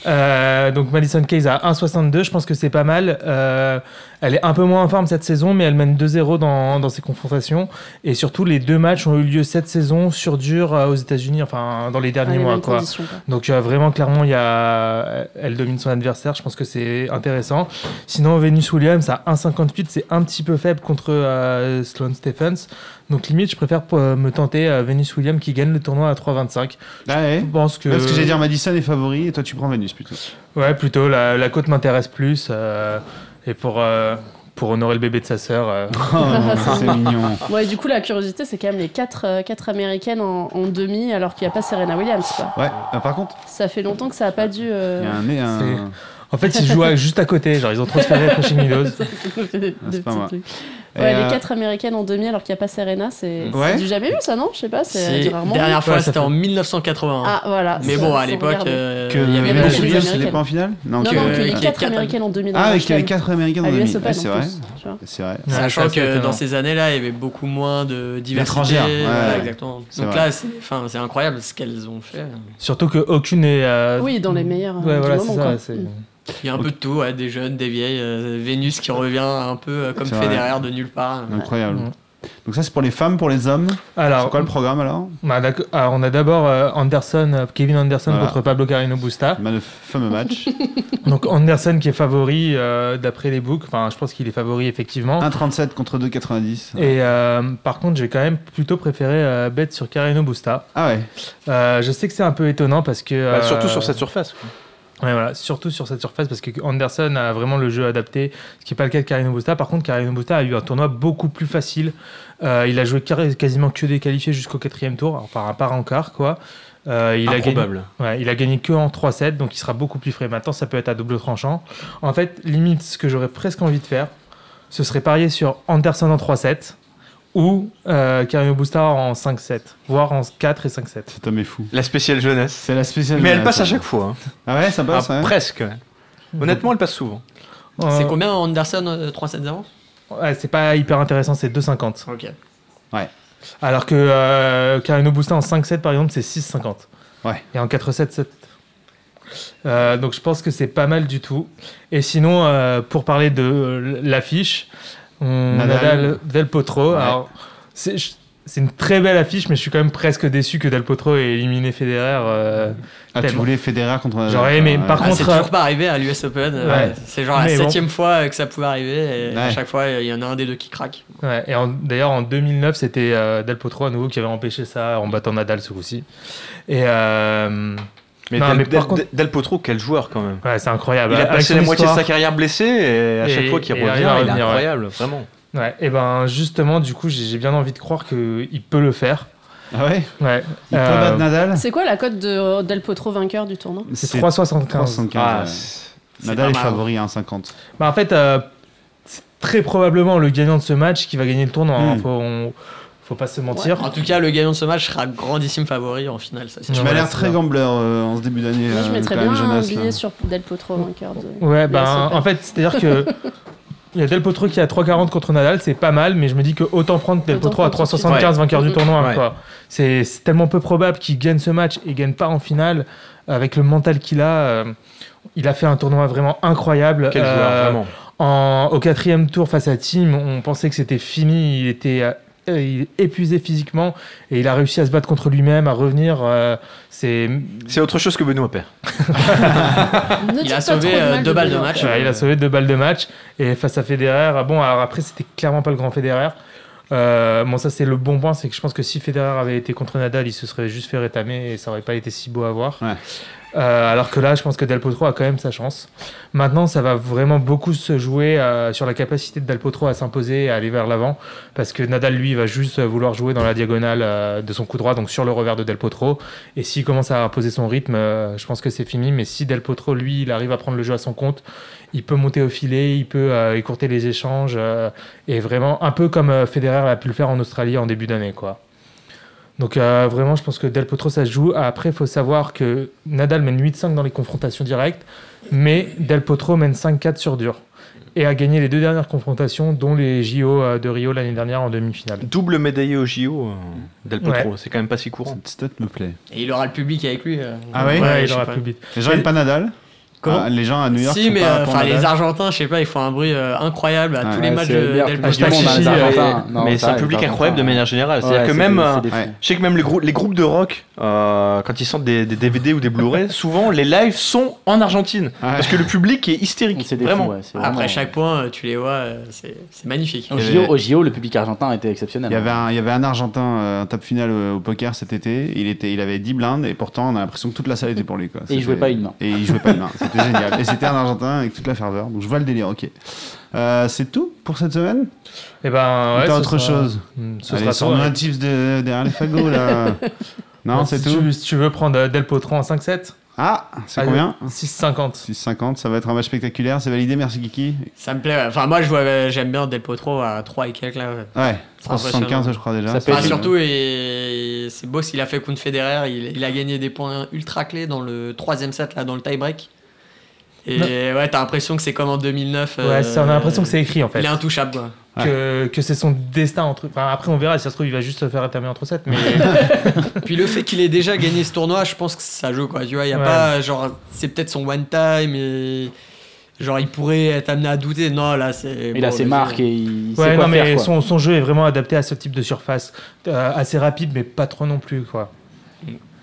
Euh, donc Madison Case à 1,62, je pense que c'est pas mal. Euh, elle est un peu moins en forme cette saison, mais elle mène 2-0 dans, dans ses confrontations. Et surtout, les deux matchs ont eu lieu cette saison sur dur euh, aux États-Unis, enfin dans les derniers les mois. Quoi. quoi. Donc euh, vraiment, clairement, il y a... elle domine son adversaire. Je pense que c'est intéressant. Sinon, Venus Williams à 1,58, c'est un petit peu faible contre euh, Sloane Stephens. Donc limite, je préfère me tenter Venus Williams qui gagne le tournoi à 3,25. Ah ouais Je pense que... Parce que j'allais dire Madison est favori et toi tu prends Venus plutôt. Ouais, plutôt, la, la côte m'intéresse plus. euh, et pour, euh, pour honorer le bébé de sa sœur. euh, *laughs* Oh, c'est mignon. Ouais, du coup, la curiosité, c'est quand même les 4 quatre, américaines en, en demi, alors qu'il n'y a pas Serena Williams. Quoi. Ouais, euh, par contre, Ça fait longtemps que ça n'a pas dû. euh, il y a un nez. Un... En fait, ils jouent à- juste à côté. Genre, ils ont transféré Crushing Meadows. *laughs* ça, ça fait des- Ah, c'est pas petits mal. Ouais, euh, les 4 américaines en demi, alors qu'il n'y a pas Serena, c'est Ouais. du jamais vu, ça, non? Je sais pas, c'est rarement. Dernière Ouais, fois, ça c'était fait- en 1981. Ah, voilà. Mais bon, à l'époque, euh, que il y avait de... n'était Américaines. pas en finale? Non, Non, que- non, que les qu'il y ait 4 quatre- américaines en demi Ah, avec les match, 4 américaines en demi. Ouais, c'est vrai. C'est vrai. Ouais, Sachant que dans ces années-là, il y avait beaucoup moins de diversité. Ouais. Exactement. Donc là, c'est enfin, c'est incroyable ce qu'elles ont fait. Surtout qu'aucune est. euh, Oui, dans les meilleurs. Ouais, euh, voilà, c'est ça. Il y a un peu de tout, ouais, des jeunes, des vieilles. euh, Vénus qui revient un peu euh, comme. Federer de nulle part. Incroyable. Ouais. Donc ça c'est pour les femmes, pour les hommes. Alors, C'est quoi le programme alors bah. Alors, on a d'abord euh, Anderson, euh, Kevin Anderson Voilà. contre Pablo Carreno Busta. Le fameux match. *laughs* Donc Anderson qui est favori euh, d'après les books. Enfin, je pense qu'il est favori effectivement. 1,37 contre 2,90. Et euh, par contre, j'ai quand même plutôt préféré euh, bet sur Carreno Busta. Ah ouais. Euh, je sais que c'est un peu étonnant parce que. Bah, surtout sur cette surface. quoi. Ouais, voilà, surtout sur cette surface parce que Anderson a vraiment le jeu adapté, ce qui n'est pas le cas de Carino Busta. Par contre, Carino Busta a eu un tournoi beaucoup plus facile. Euh, il a joué quasiment que des qualifiés jusqu'au quatrième tour, enfin à part en quart quoi. Euh, il, a gagné, ouais, il a gagné que en 3-7, donc il sera beaucoup plus frais. Maintenant, ça peut être à double tranchant. En fait, limite, ce que j'aurais presque envie de faire, ce serait parier sur Anderson en 3-7 ou euh, Carino Busta en 5-7, voire en 4 et 5-7. Cet homme est fou. La spéciale jeunesse. C'est la spéciale. Mais elle passe à ouais. chaque fois. hein. Ah ouais, ça passe. Ah, ouais. Presque. ouais. Honnêtement, elle passe souvent. C'est Euh, combien Anderson euh, 3-7-0 ouais, C'est pas hyper intéressant, c'est 2,50. Ok. Alors que euh, Carino Busta en 5-7 par exemple, c'est 6,50. Ouais. Et en 4-7, 7. Euh, donc je pense que c'est pas mal du tout. Et sinon, euh, pour parler de euh, l'affiche, on Nadal. Nadal Del Potro. Ouais. Alors, c'est c'est une très belle affiche, mais je suis quand même presque déçu que Del Potro ait éliminé Federer. euh, Ah, tu voulais Federer contre. Nadal, J'aurais aimé, par. Ah, contre, c'est euh, toujours pas arrivé à l'US Open. euh, Ouais. C'est genre la Mais bon. septième fois que ça pouvait arriver et à chaque fois il y en a un des deux qui craque. Ouais, et en- d'ailleurs, en 2009, c'était euh, Del Potro à nouveau qui avait empêché ça en battant Nadal ce coup-ci. Et euh, Mais, Non, Del, mais par Del- contre- Del Potro, quel joueur quand même. ouais, c'est incroyable. Il a Avec passé la moitié de sa carrière blessé et à chaque fois qu'il revient, il est ouais. incroyable, vraiment. Ouais, et ben justement, du coup, j'ai bien envie de croire qu'il peut le faire. Ah ouais? Ouais. Il peut Euh, battre Nadal? C'est quoi la cote de Del Potro vainqueur du tournoi? C'est 3,75. 375. Ah, Nadal est favori à 1,50. Bah, en fait, euh, c'est très probablement le gagnant de ce match qui va gagner le tournoi. hein. Hmm. Faut, on- faut pas se mentir. En tout cas, le gagnant de ce match sera grandissime favori en finale. Ça, Ouais, Tu m'as l'air très gambler euh, en ce début d'année. Moi, je euh, mettrais bien même, un Jonas, billet là. sur Del Potro vainqueur de. Ouais, ben en fait, c'est-à-dire que *laughs* il y a Del Potro qui est à 3,40 contre Nadal, c'est pas mal, mais je me dis que autant prendre Del Potro à prendre tout de suite. 3,75 vainqueur du Ouais. tournoi. Ouais. quoi. C'est c'est tellement peu probable qu'il gagne ce match et gagne pas en finale avec le mental qu'il a. euh, il a fait un tournoi vraiment incroyable. Quel Euh, joueur, vraiment. En, au quatrième tour face à Team, on pensait que c'était fini. Il était épuisé physiquement et il a réussi à se battre contre lui-même, à revenir. euh, c'est C'est autre chose que Benoît Père. *laughs* Il a sauvé, de euh, deux balles de match. Ouais, il a sauvé deux balles de match et face à Federer. ah Bon, alors après, c'était clairement pas le grand Federer. Euh, bon, ça, c'est le bon point, c'est que je pense que si Federer avait été contre Nadal, il se serait juste fait rétamer et ça aurait pas été si beau à voir. Ouais. Euh, alors que là, je pense que Del Potro a quand même sa chance. Maintenant, ça va vraiment beaucoup se jouer euh, sur la capacité de Del Potro à s'imposer et à aller vers l'avant. Parce que Nadal, lui, va juste vouloir jouer dans la diagonale euh, de son coup droit, donc sur le revers de Del Potro. Et s'il commence à imposer son rythme, je pense que c'est fini. Mais si Del Potro, lui, il arrive à prendre le jeu à son compte, il peut monter au filet, il peut euh, écourter les échanges. euh, et vraiment, un peu comme euh, Federer a pu le faire en Australie en début d'année, quoi. Donc euh, vraiment, je pense que Del Potro, ça se joue. Après, il faut savoir que Nadal mène 8-5 dans les confrontations directes, mais Del Potro mène 5-4 sur dur. Et a gagné les deux dernières confrontations, dont les JO de Rio l'année dernière en demi-finale. Double médaillé au JO, Del Potro, Ouais. c'est quand même pas si courant. Cette stat me plaît. Et il aura le public avec lui. euh. Ah oui Ouais, il je aura plus vite. Les gens n'aiment pas Nadal Comment Ah, Les gens à New York Si, sont mais pas euh, enfin, les Argentins, je sais pas, ils font un bruit euh, incroyable à tous les matchs Del public Potro. du monde, les Chichi, Argentins. Non, mais c'est un public incroyable de manière générale. C'est-à-dire que même, euh, je sais que même les groupes de rock, euh, quand ils sortent des, des DVD ou des Blu-ray, *laughs* souvent les lives sont en Argentine. Parce que le public est hystérique. C'est vraiment. fous, ouais, c'est Après chaque point, euh, tu les vois, euh, c'est magnifique. Au JO, au JO, le public argentin était exceptionnel. Il y, avait un, il y avait un Argentin, un top final au poker cet été. Il, était, il avait 10 blindes et pourtant on a l'impression que toute la salle était pour lui. Quoi. Et il jouait pas une main. Et il jouait pas une main. *laughs* C'était génial. Et c'était un Argentin avec toute la ferveur. Donc je vois le délire, ok. Euh, c'est tout pour cette semaine? Et ben, Ou ouais, t'as autre sera- chose? Hmm, Ce Allez, sera sur tout, nos ouais. tips de, derrière les fagots là. *laughs* non, Bah, c'est si tout. Tu, si tu veux prendre euh, Del Potro en 5-7 Ah, c'est combien 6,50. 6,50, ça va être un match spectaculaire, c'est validé, merci Kiki. Ça me plaît. ouais. Enfin, moi, je vois, j'aime bien Del Potro à 3 et quelques là. Ouais, C'est 3,75 impressionnant. je crois déjà. Ça Enfin, surtout, et c'est beau qu'il a fait contre Federer. Il, il a gagné des points ultra clés dans le troisième set, là, dans le tie-break. Et Non. ouais, t'as l'impression que c'est comme en 2009. Ouais, on a l'impression que c'est écrit en fait. Il est intouchable, quoi. Que, que c'est son destin entre. Enfin, après, on verra. Si ça se trouve, il va juste se faire éterminer entre 7. Mais *laughs* Puis le fait qu'il ait déjà gagné ce tournoi, je pense que ça joue, quoi. Tu vois, il y a Ouais. pas, genre, c'est peut-être son one time et. Genre, il pourrait être amené à douter. Non, là, c'est. Il a bon, ses le- marques et il sait ouais, quoi non, faire. mais quoi. son, son jeu est vraiment adapté à ce type de surface. Euh, assez rapide, mais pas trop non plus, quoi.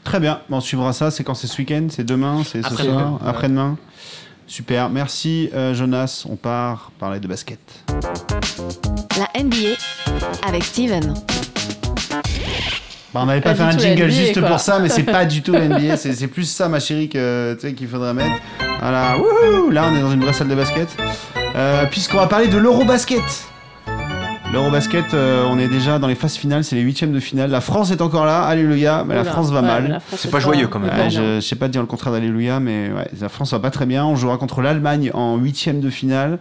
Très bien, Bon, on suivra ça. C'est quand? C'est ce week-end? C'est demain? C'est ce soir? Après-demain? Super, merci euh, Jonas. On part parler de basket. La NBA avec Steven. Bah, on n'avait pas, Pas fait un jingle NBA, juste quoi. pour ça, mais c'est *laughs* pas du tout NBA. C'est c'est plus ça, ma chérie, que, tu sais, qu'il faudrait mettre. Voilà, wouhou Là, on est dans une vraie salle de basket. Euh, Puisqu'on va parler de l'Eurobasket. L'Eurobasket, euh, on est déjà dans les phases finales, c'est les huitièmes de finale. La France est encore là, alléluia, mais la. France va Ouais, mal. C'est est pas joyeux, quand même. Ouais, je, je sais pas dire le contraire d'Alléluia, mais ouais, la France va pas très bien. On jouera contre l'Allemagne en huitième de finale.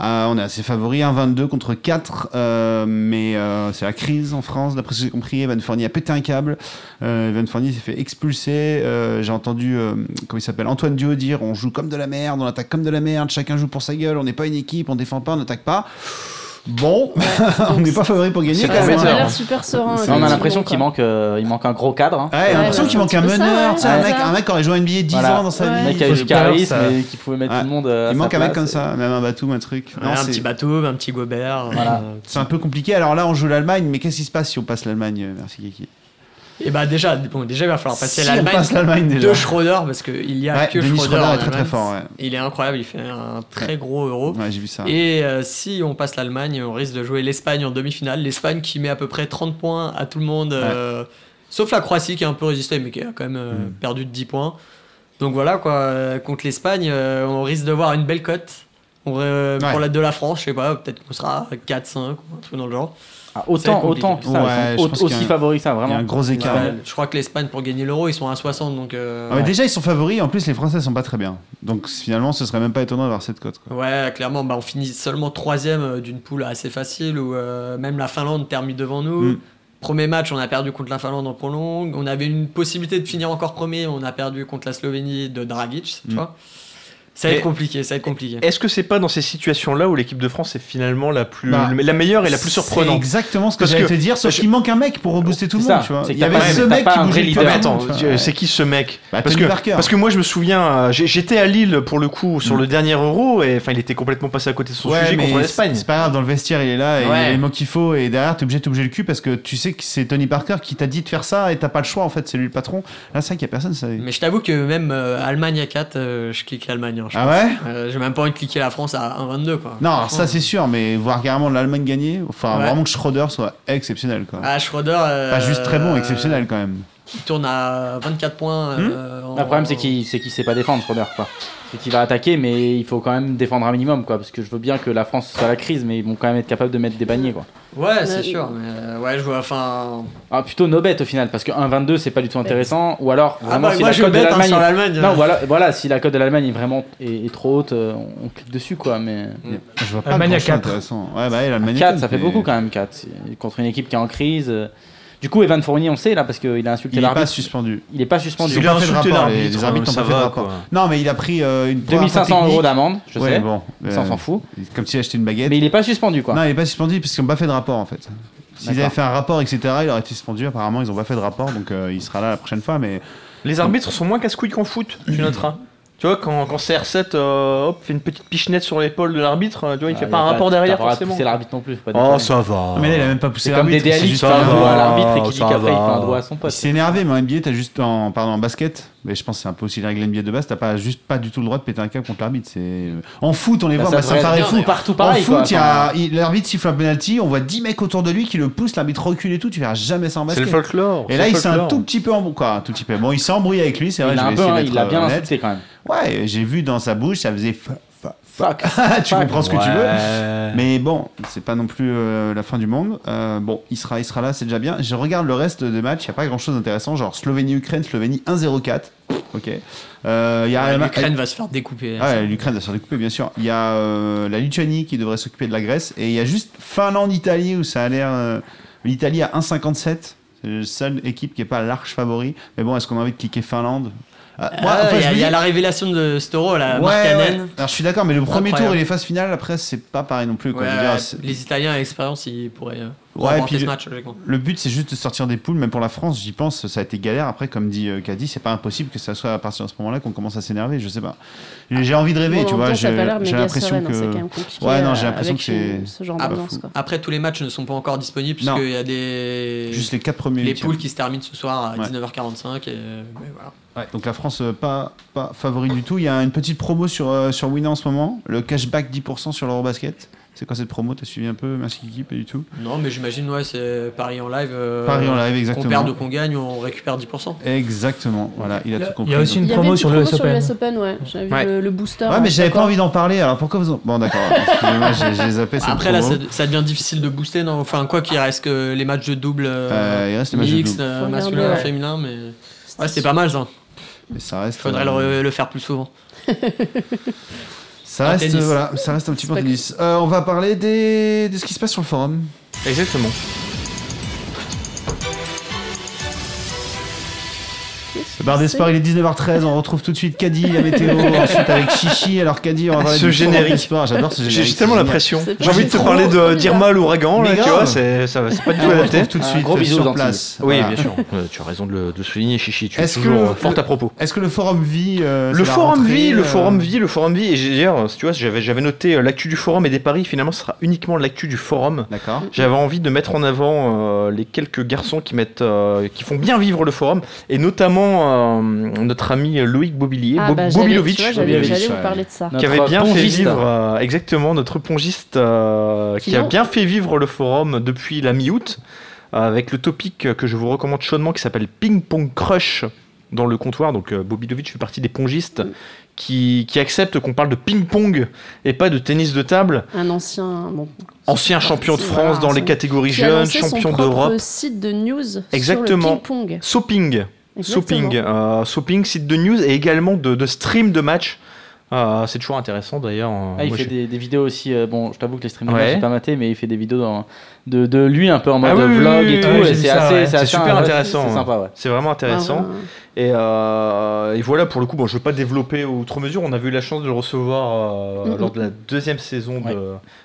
Euh, on est assez favoris, 1-22 contre 4, euh, mais euh, c'est la crise en France. D'après ce que j'ai compris, Evan Fournier a pété un câble. Euh, Evan Fournier s'est fait expulser. Euh, j'ai entendu, euh, comment il s'appelle, Antoine Dio dire on joue comme de la merde, on attaque comme de la merde, chacun joue pour sa gueule, on n'est pas une équipe, on défend pas, on n'attaque pas. Bon, *laughs* on n'est pas favori pour gagner quand même. ça a l'air super serein. On a l'impression qu'il manque, euh, il manque un gros cadre. hein. Ouais, l'impression Ouais, qu'il manque un ça, meneur, ouais. sais, un, mec, ça. un mec qui aurait joué à NBA 10 Voilà. ans dans sa Ouais. Un vie. mec qui du charisme ça- et qui pouvait mettre Ouais. tout le monde. euh, à Il sa manque un mec comme ça, même un bateau, un truc. Ouais, Non, un petit bateau, un petit Gobert. Voilà. euh, C'est un peu compliqué. Alors là, on joue l'Allemagne, mais qu'est-ce qui se passe si on passe l'Allemagne Merci Kiki? Et bah déjà, bon, déjà il va falloir passer Si l'Allemagne passe de Schroeder parce qu'il y a Ouais, que Denis Schroeder. Schroeder en est très très Allemagne. fort. Ouais. Il est incroyable, il fait un très gros euro. J'ai vu ça. Et euh, si on passe l'Allemagne, on risque de jouer l'Espagne en demi-finale. L'Espagne qui met à peu près 30 points à tout le monde, euh, sauf la Croatie qui a un peu résisté, mais qui a quand même euh, Mm. perdu de 10 points. Donc voilà, quoi. contre l'Espagne, on risque de voir une belle cote. Pour la de la France, je sais pas, peut-être qu'on sera à 4-5 ou un truc dans le genre. Ah, autant, autant que ça, Ouais, sont aussi un- favoris que ça, Il y a vraiment. un gros écart. Ouais, je crois que l'Espagne, pour gagner l'euro, ils sont à 60. Donc, euh, Ah, mais déjà, ils sont favoris. En plus, les Français sont pas très bien. Donc finalement, ce serait même pas étonnant d'avoir cette cote. quoi. Ouais, clairement, bah, on finit seulement troisième euh, d'une poule assez facile où euh, même la Finlande termine devant nous. Mm. Premier match, on a perdu contre la Finlande en prolongue. On avait une possibilité de finir encore premier, on a perdu contre la Slovénie de Dragic cette Mm. fois. Ça va être compliqué, ça va être compliqué. Est-ce que c'est pas dans ces situations-là où l'équipe de France est finalement la plus, Bah, la meilleure et la plus C'est surprenante exactement ce que j'allais te dire, sauf je- qu'il manque un mec pour rebooster tout le C'est monde. ça, Tu vois. c'est Il y avait ce mec qui bougeait leader. attends, c'est qui ce mec Bah, parce, Tony que, Parker. parce que moi je me souviens, euh, j'étais à Lille pour le coup sur le dernier Euro et enfin il était complètement passé à côté de son Mm. Ouais, sujet contre l'Espagne. C'est pas grave, dans le vestiaire, il est là, et il y a qu'il faut, et derrière, t'es obligé de te bouger le cul parce que tu sais que c'est Tony Parker qui t'a dit de faire ça, et t'as pas le choix, en fait, c'est lui le patron. Là, c'est vrai qu'il y a personne, ça. Mais je t'avoue que même euh, Allemagne à 4, euh, je clique l'Allemagne. Hein, je Ah pense. ouais? Euh, J'ai même pas envie de cliquer la France à 1,22 quoi. Non, ça c'est sûr, mais voir carrément l'Allemagne gagner, enfin Ouais. vraiment que Schroeder soit exceptionnel, quoi. Ah, Schroeder. euh, Pas juste très bon, exceptionnel quand même. Il tourne à 24 points. euh, en- Le problème, c'est qu'il c'est qu'il sait pas défendre, Schroeder, quoi. C'est qu'il va attaquer, mais il faut quand même défendre un minimum, quoi. Parce que je veux bien que la France soit à la crise, mais ils vont quand même être capables de mettre des paniers, quoi. Ouais, c'est sûr. Mais euh, ouais, je vois. Enfin. Ah, plutôt no bet au final, parce que 1-22, c'est pas du tout intéressant. Ou alors, Ah vraiment, bah, si moi, la je cote hein, l'Allemagne. sur l'Allemagne. Non, voilà, voilà, si la cote de l'Allemagne est vraiment est, est trop haute, euh, on, clique dessus, quoi. Mais Je vois pas Allemagne à grand-chose quatre. d'intéressant. Ouais, bah, l'Allemagne à 4, quatre, ça fait mais- beaucoup quand même, 4. Contre une équipe qui est en crise. Euh. Du coup, Evan Fournier, on sait là, parce qu'il a insulté Il est pas l'arbitre. suspendu. Il est pas suspendu. Ils ont Il a pas fait de insulté rapport, les, l'arbitre, les arbitres n'ont ça pas fait de va, rapport. quoi. Non, mais il a pris euh, une première 2500 technique. euros d'amende, je Ouais, sais. bon. Ça, on euh, s'en fout. Comme s'il achetait une baguette. Mais il est pas suspendu, quoi. Non, il est pas suspendu parce qu'ils n'ont pas fait de rapport en fait. S'ils avaient fait un rapport, etc., il aurait été suspendu. Apparemment, ils n'ont pas fait de rapport, donc euh, il sera là la prochaine fois. Mais Les arbitres sont moins casse-couilles qu'en foot, tu noteras. Tu vois, quand, quand CR7 euh, hop, fait une petite pichenette sur l'épaule de l'arbitre, euh, tu vois, il Ah, fait pas un rapport derrière forcément. C'est l'arbitre non plus. pas Oh, ça va. Non, mais là, il a même pas poussé C'est comme des l'arbitre. juste qui fait un doigt à l'arbitre et qui dit ça qu'après il fait un va. doigt à son Il pote. s'est énervé, mais en NBA, t'as juste en, pardon, en basket, mais je pense que c'est un peu aussi la règle NBA de base, t'as pas juste pas du tout le droit de péter un câble contre l'arbitre. C'est en foot, on les Bah, voit, ça bah, ça me paraît fou. partout En pareil, foot, quoi. il y a- Enfin, il- l'arbitre siffle un penalty, on voit 10 mecs autour de lui qui le poussent, l'arbitre recule et tout, tu verras jamais ça en C'est le folklore. Et là, il s'est un tout petit peu embrouillé, quoi, un tout petit peu. Bon, il s'est embrouillé avec lui, c'est vrai. Il je a vais peu, hein, il l'a bien honnête. insulté quand même. Ouais, j'ai vu dans sa bouche, ça faisait fa- fa- Fuck. *laughs* tu Fuck. comprends ce que tu veux. Mais bon, c'est pas non plus euh, la fin du monde. Euh, bon, il sera, il sera là, c'est déjà bien. Je regarde le reste des matchs, il n'y a pas grand chose d'intéressant, genre Slovénie-Ukraine, Slovénie 1-0-4. Ok. Euh, Il y a Ouais, L'Ukraine va se faire découper. Ah ouais, l'Ukraine va se faire découper, bien sûr. Il y a euh, la Lituanie qui devrait s'occuper de la Grèce. Et il y a juste Finlande-Italie où ça a l'air. euh, L'Italie à 1,57. C'est la seule équipe qui n'est pas l'arche favori. Mais bon, est-ce qu'on a envie de cliquer Finlande? Ah, moi, Ah, enfin, il y, a- y la révélation de euro, la Ouais, ouais. Alors je suis d'accord, mais le premier Incroyable. tour et les phases finales, après, c'est pas pareil non plus. Quoi. Ouais, dire, les Italiens à l'expérience, ils pourraient euh, Ouais, puis ce le- match. Le but, c'est juste de sortir des poules, même pour la France, j'y pense, ça a été galère. Après, comme dit euh, Caddy, c'est pas impossible que ça soit à partir de ce moment-là qu'on commence à s'énerver, je sais pas. J'ai envie de rêver, Bon, tu vois, ça a j'ai l'impression que. hein, Ouais, non, j'ai euh, l'impression que c'est. ce genre. Après, tous les matchs ne sont pas encore disponibles, puisqu'il y a des. Juste les quatre premiers Les poules qui se terminent ce soir à Ouais. 19h45. Et... mais voilà. Ouais, donc la France, euh, pas, pas favori du tout. Il y a une petite promo sur, euh, sur Winner en ce moment, le cashback 10% sur l'Eurobasket. C'est quoi cette promo? T'as suivi un peu Merci Kiki, pas du tout? Non, mais j'imagine, ouais, c'est Paris en live. euh, Paris en live, Qu'on exactement. perde ou qu'on gagne, on récupère 10%. Exactement, voilà, il a Il y a- tout compris. il y a aussi une promo une sur le sur US US Open, ouais. J'avais Ouais. vu le, le booster. Ouais, mais hein, j'avais pas envie d'en parler, alors pourquoi vous en... Bon, d'accord, excusez-moi, j'ai j'ai zappé cette Après, là, promo. ça, ça devient difficile de booster. Non? Enfin, quoi qu'il reste que les matchs de double euh, Euh, il reste les matchs de mixte, double. euh, masculin, féminin, mais. Ouais, c'était pas mal ça. Mais ça reste. Faudrait euh, le, le faire plus souvent. *laughs* Ça reste, voilà, ça reste un petit peu tennis. Euh, on va parler des... de ce qui se passe sur le forum. Exactement. Bar des sports, il est 19h13. On retrouve tout de suite Caddy, la météo, *laughs* ensuite avec Chichi. Alors Caddy, on va parler Ce générique. J'adore ce J'ai générique. j'ai tellement la pression. J'ai envie de te parler de d'Irma l'ouragan, là, tu vois, c'est pas du tout On adapté. retrouve tout de Un suite gros bisou aux sur place. Oui, bien sûr. Euh, Tu as raison de le, souligner, Chichi. Tu es Est-ce que toujours le- euh, forte à propos. Est-ce que le forum vit euh, Le forum vit, le forum vit, le forum vit. Et dire, tu vois, j'avais noté l'actu du forum et des paris. Finalement, ce sera uniquement l'actu du forum. D'accord. J'avais envie de mettre en avant les quelques garçons qui mettent, qui font bien vivre le forum, et notamment euh, notre ami Loïc Bobilier, Ah, Bo- bah, j'allais- Bobilovic, J'allais vous parler de ça. Qui avait bien fait vivre, euh, exactement, notre pongiste, euh, qui a bien fait vivre le forum depuis la mi-août, euh, avec le topic que je vous recommande chaudement qui s'appelle Ping Pong Crush dans le comptoir. Donc euh, Bobilovic fait partie des pongistes qui, qui acceptent qu'on parle de ping-pong et pas de tennis de table. Un ancien. Bon, Ancien champion de Voilà, France dans les catégories jeunes, champion d'Europe. site de news Exactement. sur le ping-pong. Sopping. Sopping, euh, Sopping, site de news et également de, de stream de match. Euh, c'est toujours intéressant d'ailleurs. Ah, il Moi, fait des, des vidéos aussi. euh, bon, je t'avoue que les streams, Ouais. j'ai pas maté, mais il fait des vidéos dans, de, de lui un peu en mode Ah oui, vlog oui, et tout. oui, c'est assez, ouais. c'est C'est assez super intéressant. C'est sympa, ouais. C'est vraiment intéressant. Ah, Et, euh, et voilà, pour le coup, bon, je ne veux pas développer outre mesure. On a eu la chance de le recevoir euh, lors de la deuxième saison de- Ouais.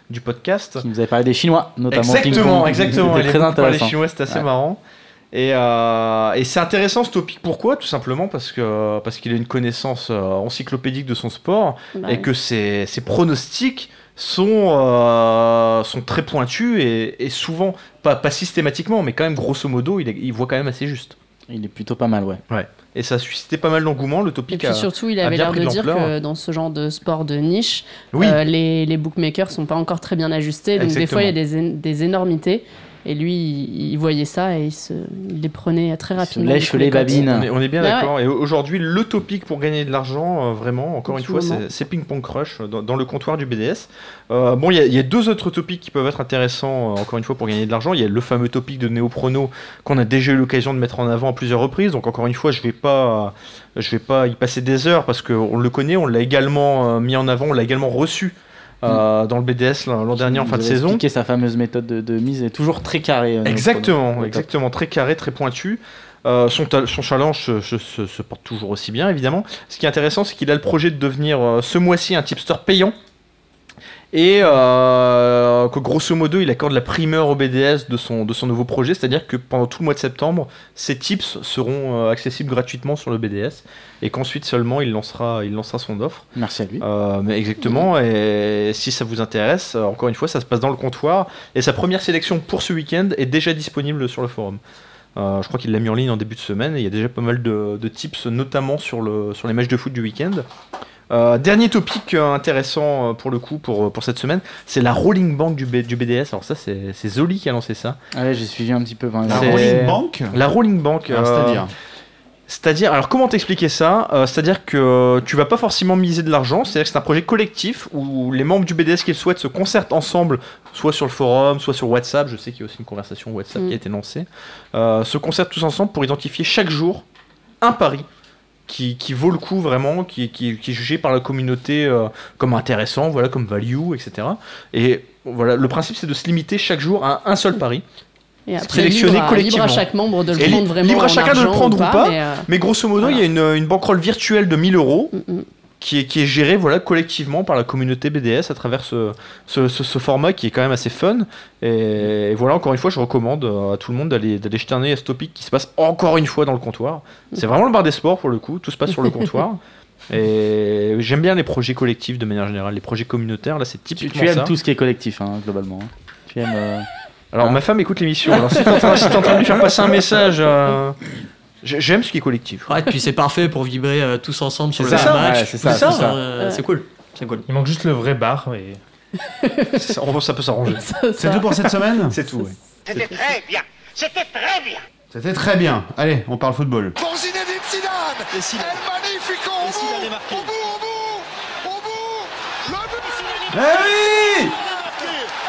du podcast. Qui nous avait parlé des Chinois, notamment. Exactement, exactement. C'était Il très intéressant. chinois, c'était assez Ouais. marrant. Et, euh, et c'est intéressant ce topic. Pourquoi? Tout simplement parce que parce qu'il a une connaissance euh, encyclopédique de son sport bah et ouais. que ses, ses pronostics sont, euh, sont très pointus et, et souvent, pas, pas systématiquement, mais quand même grosso modo, il, est- il voit quand même assez juste. Il est plutôt pas mal, ouais. Et ça a suscité pas mal d'engouement. Le Et topic puis a, surtout, il avait l'air de dire que dans ce genre de sport de niche, Oui. euh, les, les bookmakers sont pas encore très bien ajustés. Donc des fois, il y a des, des énormités. Et lui, il, il voyait ça et il, se, il les prenait très rapidement. lèche du coup, les les babines. On est, on est bien Bah d'accord. Et aujourd'hui, le topic pour gagner de l'argent, euh, vraiment, encore une fois, c'est- moment. c'est Ping Pong Crush euh, dans, dans le comptoir du BDS. Euh, bon, il y, a- il y a deux autres topics qui peuvent être intéressants, euh, encore une fois, pour gagner de l'argent. Il y a le fameux topic de Néoprono qu'on a déjà eu l'occasion de mettre en avant à plusieurs reprises. Donc, encore une fois, je vais pas, je vais pas y passer des heures parce qu'on le connaît, on l'a également euh, mis en avant, on l'a également reçu. Euh, dans le BDS l'an dernier en fin de saison. expliqué sa fameuse méthode de, de mise est toujours très carrée. euh, Exactement, exactement, très carré, très pointu. Euh, son, challenge se, se- se- se porte toujours aussi bien, évidemment. Ce qui est intéressant, c'est qu'il a le projet de devenir ce mois-ci un tipster payant. Et euh, que grosso modo, il accorde la primeur au BDS de son, de son nouveau projet, c'est-à-dire que pendant tout le mois de septembre, ces tips seront euh, accessibles gratuitement sur le BDS, et qu'ensuite seulement il lancera, il lancera son offre. Merci à lui. Euh, mais exactement, et si ça vous intéresse, euh, encore une fois, ça se passe dans le comptoir, et sa première sélection pour ce week-end est déjà disponible sur le forum. Euh, je crois qu'il l'a mis en ligne en début de semaine, et il y a déjà pas mal de, de tips, notamment sur, le, sur les matchs de foot du week-end. Euh, dernier topic euh, intéressant euh, pour le coup pour, pour cette semaine, c'est la rolling bank du, B- du BDS. Alors ça, c'est c'est Zoli qui a lancé ça. Ah ouais, j'ai suivi un petit peu. enfin, La c'est- rolling bank La rolling bank. Euh, C'est-à-dire c'est-à-dire, alors comment t'expliquer ça Euh, C'est-à-dire que tu vas pas forcément miser de l'argent, c'est-à-dire que c'est un projet collectif où les membres du BDS qui le souhaitent se concertent ensemble, soit sur le forum, soit sur WhatsApp, je sais qu'il y a aussi une conversation WhatsApp Mm. qui a été lancée, euh, se concertent tous ensemble pour identifier chaque jour un pari qui, qui vaut le coup vraiment, qui, qui- qui est jugé par la communauté euh, comme intéressant, voilà, comme value, etc. Et voilà, le principe c'est de se limiter chaque jour à un seul pari. Et après, sélectionné libre à, collectivement. libre à chaque membre de le Et prendre vraiment. libre à en chacun de le prendre ou pas, mais, euh, Mais grosso modo, Voilà. il y a une, une bankroll virtuelle de 1000 euros mm, mm. Qui est, qui est gérée voilà, collectivement par la communauté BDS à travers ce, ce, ce- ce format qui est quand même assez fun. Et, voilà, encore une fois, je recommande euh, à tout le monde d'aller d'aller jeter un œil à ce topic qui se passe encore une fois dans le comptoir. C'est vraiment le bar des sports pour le coup, tout se passe sur le comptoir. *laughs* Et j'aime bien les projets collectifs de manière générale, les projets communautaires, là c'est Tu, typiquement tu aimes ça. tout ce qui est collectif, hein, globalement. hein. Tu aimes. euh, Alors Hein ma femme écoute l'émission, alors si t'es en, train- si en train de lui faire passer un message, euh, j'aime ce qui est collectif. Ouais, puis c'est parfait pour vibrer euh, tous ensemble sur le ça, match. ouais, c'est ça, c'est ça. Euh, C'est cool. C'est cool. Il manque juste le vrai bar. Et... *laughs* Ça, ça peut s'arranger. C'est tout pour cette semaine C'est tout, ouais. C'était très bien. C'était très bien. C'était très bien. Allez, on parle football. Pour Zinedine Zidane. Et Zidane. El Magnifico au Et Zidane bout. Au bout, au bout. Au bout. Le but. Eh oui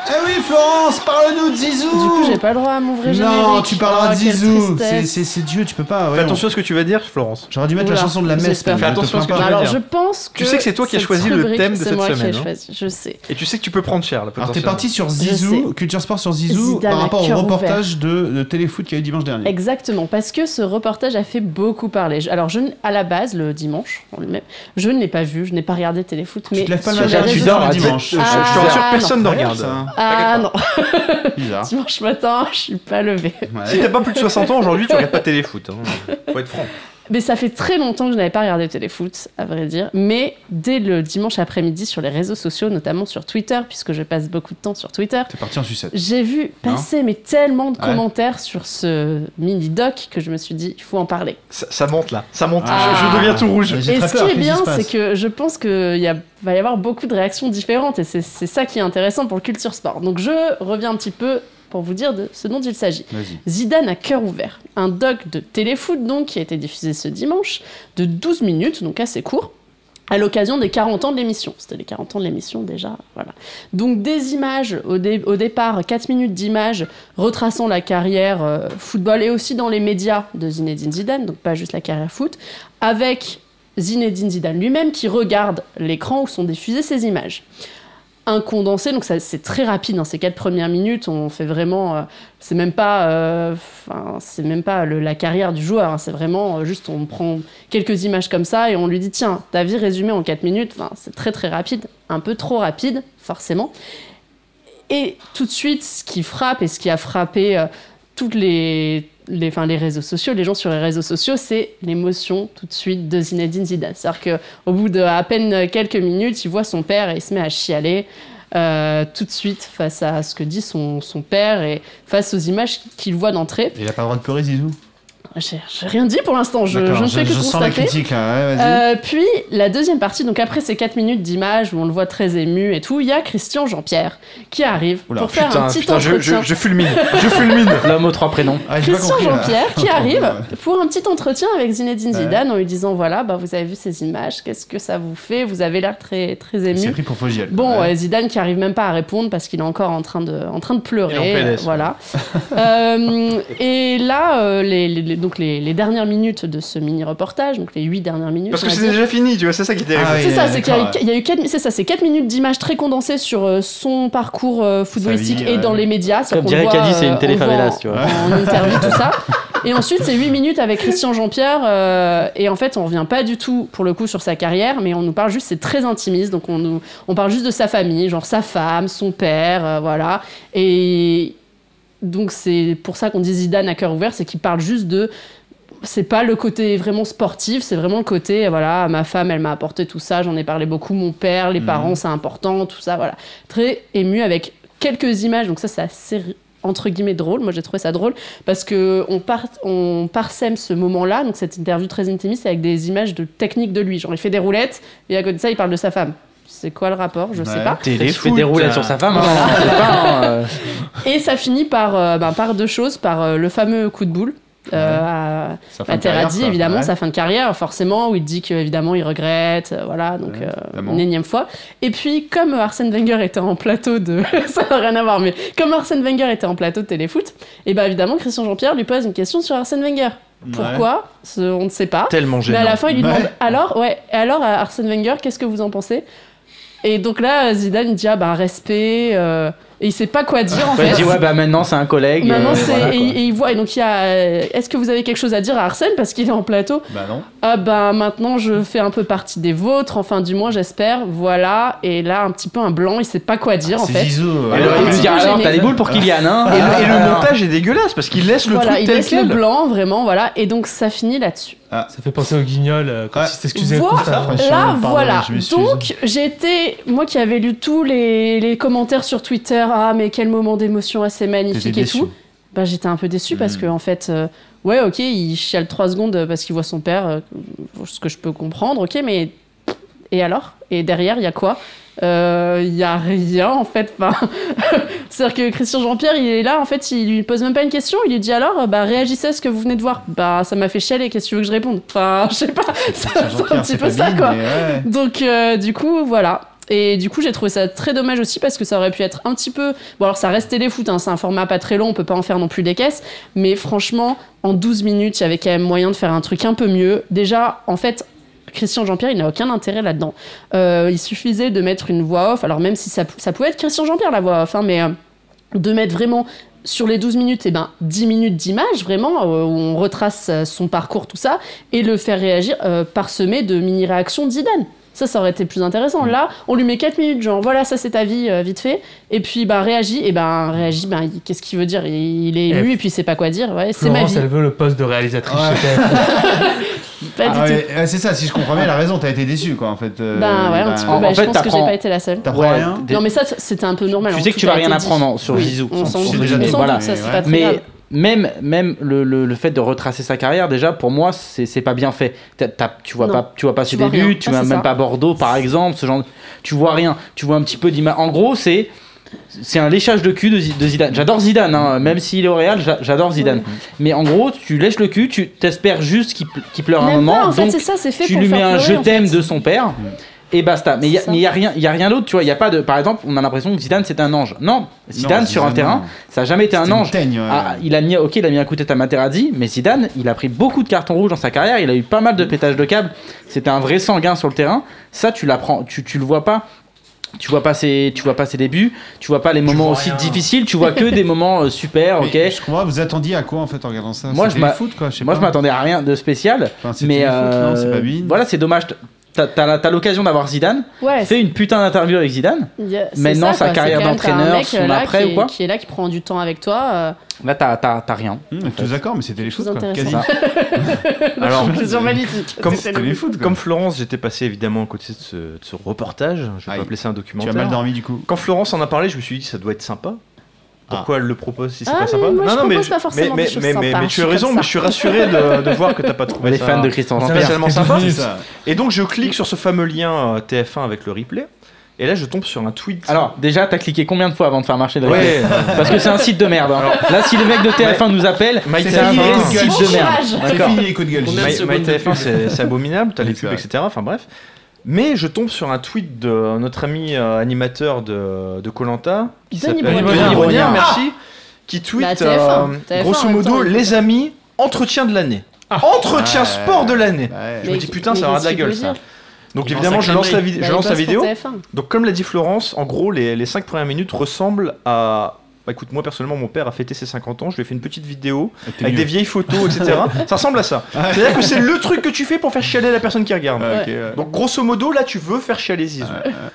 Eh oui, Florence, parle-nous de Zizou Du coup, j'ai pas le droit à mon vrai générique. Non, tu parleras Oh, de quelle Zizou. C'est- tristesse. C'est c'est Dieu, tu peux pas. ouais, Fais on- attention à ce que tu vas dire, Florence. J'aurais dû mettre la Oula, chanson de la messe. j'espère. mais Fais te attention à ce que pas. tu vas Alors, dire. je pense que. Tu sais que c'est toi qui as cette choisi le rubrique, thème de c'est cette moi qui ai semaine, hein. choisi, Je sais. Et tu sais que tu peux prendre cher, là, Alors t'es potentiellement. parti sur Zizou, Culture Sport sur Zizou, Zidane par à rapport au cœur reportage de, de Téléfoot qu'il y a eu dimanche dernier. Exactement, parce que ce reportage a fait beaucoup parler. Je- Alors, je, à la base, le dimanche, en lui-même, je ne l'ai pas vu, je n'ai pas regardé Téléfoot, mais Tu te lèves pas le sur matin, les tu réseaux dors sociaux- le dimanche. Je, je te Ah, rassure, non. personne ne regarde. ça. Ah non, *laughs* Bizarre. dimanche matin, je suis pas levée. Ouais. Si t'as pas plus de 60 ans aujourd'hui, tu regardes pas téléfoot. Hein. Faut être franc. Mais ça fait très longtemps que je n'avais pas regardé Téléfoot, à vrai dire. Mais dès le dimanche après-midi sur les réseaux sociaux, notamment sur Twitter, puisque je passe beaucoup de temps sur Twitter, T'es parti en sucette. j'ai vu passer mais tellement de Ouais. commentaires sur ce mini-doc que je me suis dit, il faut en parler. Ça, ça monte là, ça monte. Ah. Je, je deviens tout rouge. Et ce qui est bien, c'est que je pense qu'il y a, va y avoir beaucoup de réactions différentes et c'est ça qui est intéressant pour le culture sport. Donc je reviens un petit peu pour vous dire de ce dont il s'agit. Zidane à cœur ouvert, un doc de téléfoot donc qui a été diffusé ce dimanche de 12 minutes, donc assez court. À l'occasion des 40 ans de l'émission. C'était les 40 ans de l'émission déjà. Voilà. Donc des images, au, dé- au départ, 4 minutes d'images retraçant la carrière euh, football et aussi dans les médias de Zinedine Zidane, donc pas juste la carrière foot, avec Zinedine Zidane lui-même qui regarde l'écran où sont diffusées ces images. Un condensé, donc c'est très rapide dans ces quatre premières minutes. On fait vraiment, euh, c'est même pas, euh, c'est même pas le- la carrière du joueur. hein, c'est vraiment euh, juste, on prend quelques images comme ça et on lui dit tiens, ta vie résumée en quatre minutes. C'est très très rapide, un peu trop rapide forcément. Et tout de suite, ce qui frappe et ce qui a frappé toutes les, les, les réseaux sociaux, les gens sur les réseaux sociaux, c'est l'émotion tout de suite de Zinedine Zidane. C'est-à-dire qu'au bout de à peine quelques minutes, il voit son père et il se met à chialer. euh, tout de suite face à ce que dit son, son père et face aux images qu'il voit d'entrée. Il a pas le droit de pleurer, Zizou? J'ai rien dit pour l'instant, je, ne fais que je sens la constater. critique là. Ouais, vas-y. Euh, puis la deuxième partie, donc après ces 4 minutes d'image où on le voit très ému et tout, il y a Christian Jean-Pierre qui arrive Oula, pour faire un petit putain, je, entretien. je, je fulmine. Je *laughs* fulmine. L'homme aux trois prénoms. Ah, Christian. Jean-Pierre qui *laughs* arrive pour un petit entretien avec Zinedine Ouais. Zidane en lui disant voilà, bah, vous avez vu ces images, qu'est-ce que ça vous fait? Vous avez l'air très, très ému. pris pour Fogiel. Bon, Ouais. euh, Zidane qui arrive même pas à répondre parce qu'il est encore en train de, en train de pleurer. En PLS, voilà. Euh, et là, euh, les, les- les- donc les, les dernières minutes de ce mini reportage, donc les huit dernières minutes. Parce que c'est déjà fini, tu vois, c'est ça qui était. Ah oui, C'est ça, c'est qu'il y a eu- d'accord, il y a eu 4, c'est ça, c'est 4 minutes d'image très condensées sur euh, son parcours euh, footballistique vie, et ouais. dans les médias. Comme qu'on dirait Caddy, c'est une euh, télé on le voit favelas, en- tu vois. En interview, tout ça. *laughs* Et ensuite, c'est 8 minutes avec Christian Jean-Pierre. euh, et en fait, on revient pas du tout, pour le coup, sur sa carrière, mais on nous parle juste, c'est très intimiste. Donc, on, nous, on parle juste de sa famille, genre sa femme, son père, euh, voilà. Et donc, c'est pour ça qu'on dit Zidane à cœur ouvert, c'est qu'il parle juste de c'est pas le côté vraiment sportif, c'est vraiment le côté, voilà, ma femme, elle m'a apporté tout ça, j'en ai parlé beaucoup, mon père, les parents, c'est important, tout ça, voilà. Très ému avec quelques images, donc ça, c'est assez entre guillemets drôle. Moi, j'ai trouvé ça drôle parce que on parsème ce moment-là, donc cette interview très intimiste, avec des images de technique de lui. Genre, il fait des roulettes et à côté de ça, il parle de sa femme. C'est quoi le rapport? Je sais pas. Il fait des roulettes sur sa femme. hein, on sait pas, hein, euh. *laughs* Et ça finit par, euh, ben, par deux choses, par euh, le fameux coup de boule. euh, à Sa fin de évidemment, Ouais. sa fin de carrière, forcément, où il dit qu'évidemment il regrette, euh, voilà, donc Ouais, euh, évidemment. une énième fois. Et puis, comme Arsène Wenger était en plateau de. *laughs* ça n'a rien à voir, mais comme Arsène Wenger était en plateau de téléfoot, et bien évidemment, Christian Jean-Pierre lui pose une question sur Arsène Wenger. Pourquoi? Ce- On ne sait pas. Tellement Mais gênant. à la fin, il lui Ouais. demande alors, ouais, et alors Arsène Wenger, qu'est-ce que vous en pensez? Et donc là, Zidane dit ah bah respect, euh, et il sait pas quoi dire en fait. il dit ouais bah maintenant c'est un collègue. Maintenant, euh, c'est voilà, et, il voit et donc il y a. euh, Est-ce que vous avez quelque chose à dire à Arsène parce qu'il est en plateau? Bah non. Ah bah maintenant je fais un peu partie des vôtres, enfin du moins j'espère. Voilà et là un petit peu un blanc, il sait pas quoi dire en C'est fait. Zizou. Ouais. il petit dit alors gêné. t'as les boules pour Kylian hein Et le, et le Ah. montage est dégueulasse parce qu'il laisse le Voilà, truc il tel laisse quel. le blanc vraiment voilà et donc ça finit là-dessus. Ça fait penser au guignol euh, quand Ouais. il s'excusait Là, pardon, voilà. Donc, été, moi qui avais lu tous les, les commentaires sur Twitter, ah, mais quel moment d'émotion assez magnifique et déçu. tout. Bah, j'étais un peu déçu parce que, en fait, euh, ouais, ok, il chiale 3 secondes parce qu'il voit son père, euh, ce que je peux comprendre, ok, mais. Et alors? Et derrière, il y a quoi? Euh, Il y a rien, en fait. Enfin, *laughs* C'est-à-dire que Christian Jean-Pierre, il est là, en fait, il lui pose même pas une question, il lui dit alors, euh, bah, réagissez à ce que vous venez de voir. Bah, ça m'a fait chialer, qu'est-ce que tu veux que je réponde? Enfin, *laughs* je sais pas, c'est un petit peu ça, quoi. ouais. Donc euh, du coup voilà. Et du coup j'ai trouvé ça très dommage aussi parce que ça aurait pu être un petit peu... Bon alors ça reste téléfoot, hein, c'est un format pas très long, on peut pas en faire non plus des caisses. Mais franchement, en 12 minutes, il y avait quand même moyen de faire un truc un peu mieux. Déjà, en fait... Christian Jean-Pierre, il n'a aucun intérêt là-dedans. Euh, il suffisait de mettre une voix off, alors même si ça, pouvait être Christian Jean-Pierre la voix off, hein, mais euh, de mettre vraiment sur les 12 minutes, eh ben, 10 minutes d'image, vraiment, euh, où on retrace son parcours, tout ça, et le faire réagir parsemé de mini-réactions d'Idan. Ça, ça aurait été plus intéressant. Là, on lui met 4 minutes, genre, voilà, ça c'est ta vie, euh, vite fait. Et puis, bah, réagit, et ben, réagit, ben, il- qu'est-ce qu'il veut dire? Il il est ému, et puis il sait pas quoi dire. Ouais, c'est ma Florence, vie. elle veut le poste de réalisatrice Ouais. chez TF1. *laughs* Pas du Ah tout. ouais, ouais, c'est ça, si je comprends bien, la raison, t'as été déçu quoi en fait. euh, Ben ouais, un bah, petit peu. en Bah, fait, je pense que j'ai t'apprends- pas été la seule. T'apprends Ouais, rien des- Non, mais ça, c'était un peu normal. Tu sais que tout tu a vas rien dit. apprendre sur Oui, Zizou. On s'en déjà voilà. doute, ça, c'est pas très Mais. Même, même le, le, le fait de retracer sa carrière, déjà, pour moi, c'est pas bien fait. T'as- tu, vois Non. pas, tu vois pas ses débuts, tu Ah, vois même ça. pas Bordeaux, par exemple, ce genre de- Tu vois rien. Tu vois un petit peu d'image. En gros, c'est. C'est un léchage de cul de, Zi- de Zidane. J'adore Zidane, hein, même s'il est au Real, j'a- j'adore Zidane. Mais en gros, tu lèches le cul, tu t'espères juste qu'il ple- qu'il pleure un moment. pas, en donc c'est ça, c'est fait tu lui mets un je en t'aime fait. de son père. Et basta. Mais il y a, rien, y a rien d'autre, tu vois. Il y a pas de. Par exemple, on a l'impression que Zidane c'est un ange. Non, Zidane sur un terrain, ça a jamais été un ange. teigne, ouais. Ah, il a mis, ok, il a mis un coup de tête à Materazzi, mais Zidane, il a pris beaucoup de cartons rouges dans sa carrière. Il a eu pas mal de pétages de câbles. C'était un vrai sanguin sur le terrain. Ça, tu l'apprends, tu, tu le vois pas. Tu vois pas ses, tu vois pas ses débuts. Tu vois pas les moments aussi rien. difficiles. Tu vois que des moments euh, super, Mais ok. Je vous attendiez à quoi en fait en regardant ça? Moi, je m'a- le foot quoi, je sais Moi, pas. je m'attendais à rien de spécial. Enfin, Mais foot, non, euh, pas voilà, c'est dommage. T'as l'occasion d'avoir Zidane. Ouais, Fais une putain d'interview avec Zidane. Yeah, Maintenant, ça, sa carrière d'entraîneur, son euh, là, après qui ou est- quoi Qui est là, qui prend du temps avec toi. euh, Là, t'as t'as- t'as rien. Hum, tous d'accord, mais c'était les Plus quoi. Quasi. *laughs* Alors, magnifique. Comme- les foot comme Florence, j'étais passé évidemment à côté de ce, de ce reportage. Je vais Aïe. pas appeler ça un Tu documentaire. as mal dormi du coup. Quand Florence en a parlé, je me suis dit ça doit être sympa. Pourquoi elle le propose si c'est Ah, pas sympa. moi, je non, non, mais, propose pas forcément mais, des mais, mais, tu as raison, mais je suis rassuré de, de voir que t'as pas trouvé Les ça fans de Christian spécialement sympa. Et donc je clique sur ce fameux lien euh, TF1 avec le replay, et là je tombe sur un tweet. Alors, déjà, t'as cliqué combien de fois avant de faire marcher le Ouais. replay Parce que c'est un site de merde. hein. Là, si les mecs de TF1 nous appellent, My c'est un TF1. vrai Bon site de merde. C'est fini les coups de gueule. Combien de My, secondes My de TF1 pub c'est c'est abominable, t'as les C'est pubs, etc. Enfin bref. Mais je tombe sur un tweet de notre ami euh, animateur de de Colanta qui Denis s'appelle. Denis Ah merci, qui tweet Bah, TF1, euh, TF1 grosso en même modo il- les amis entretien de l'année. Entretien Ouais. sport de l'année. Ouais. Je me Mais- dis putain mais ça aura de la qu'est-ce qu'il gueule veut ça. dire Donc Il évidemment lance je la lance la, connerie. vid- Bah, je il lance la bosse vidéo. pour TF1. Donc comme l'a dit Florence, en gros les, les 5 premières minutes ressemblent à... Bah écoute, moi personnellement mon père a fêté ses 50 ans, je lui ai fait une petite vidéo T'es avec mieux. des vieilles photos, *laughs* etc. ça ressemble à ça. C'est-à-dire que c'est le truc que tu fais pour faire chialer la personne qui regarde. Ouais, ouais. Donc grosso modo là tu veux faire chialer Zizou.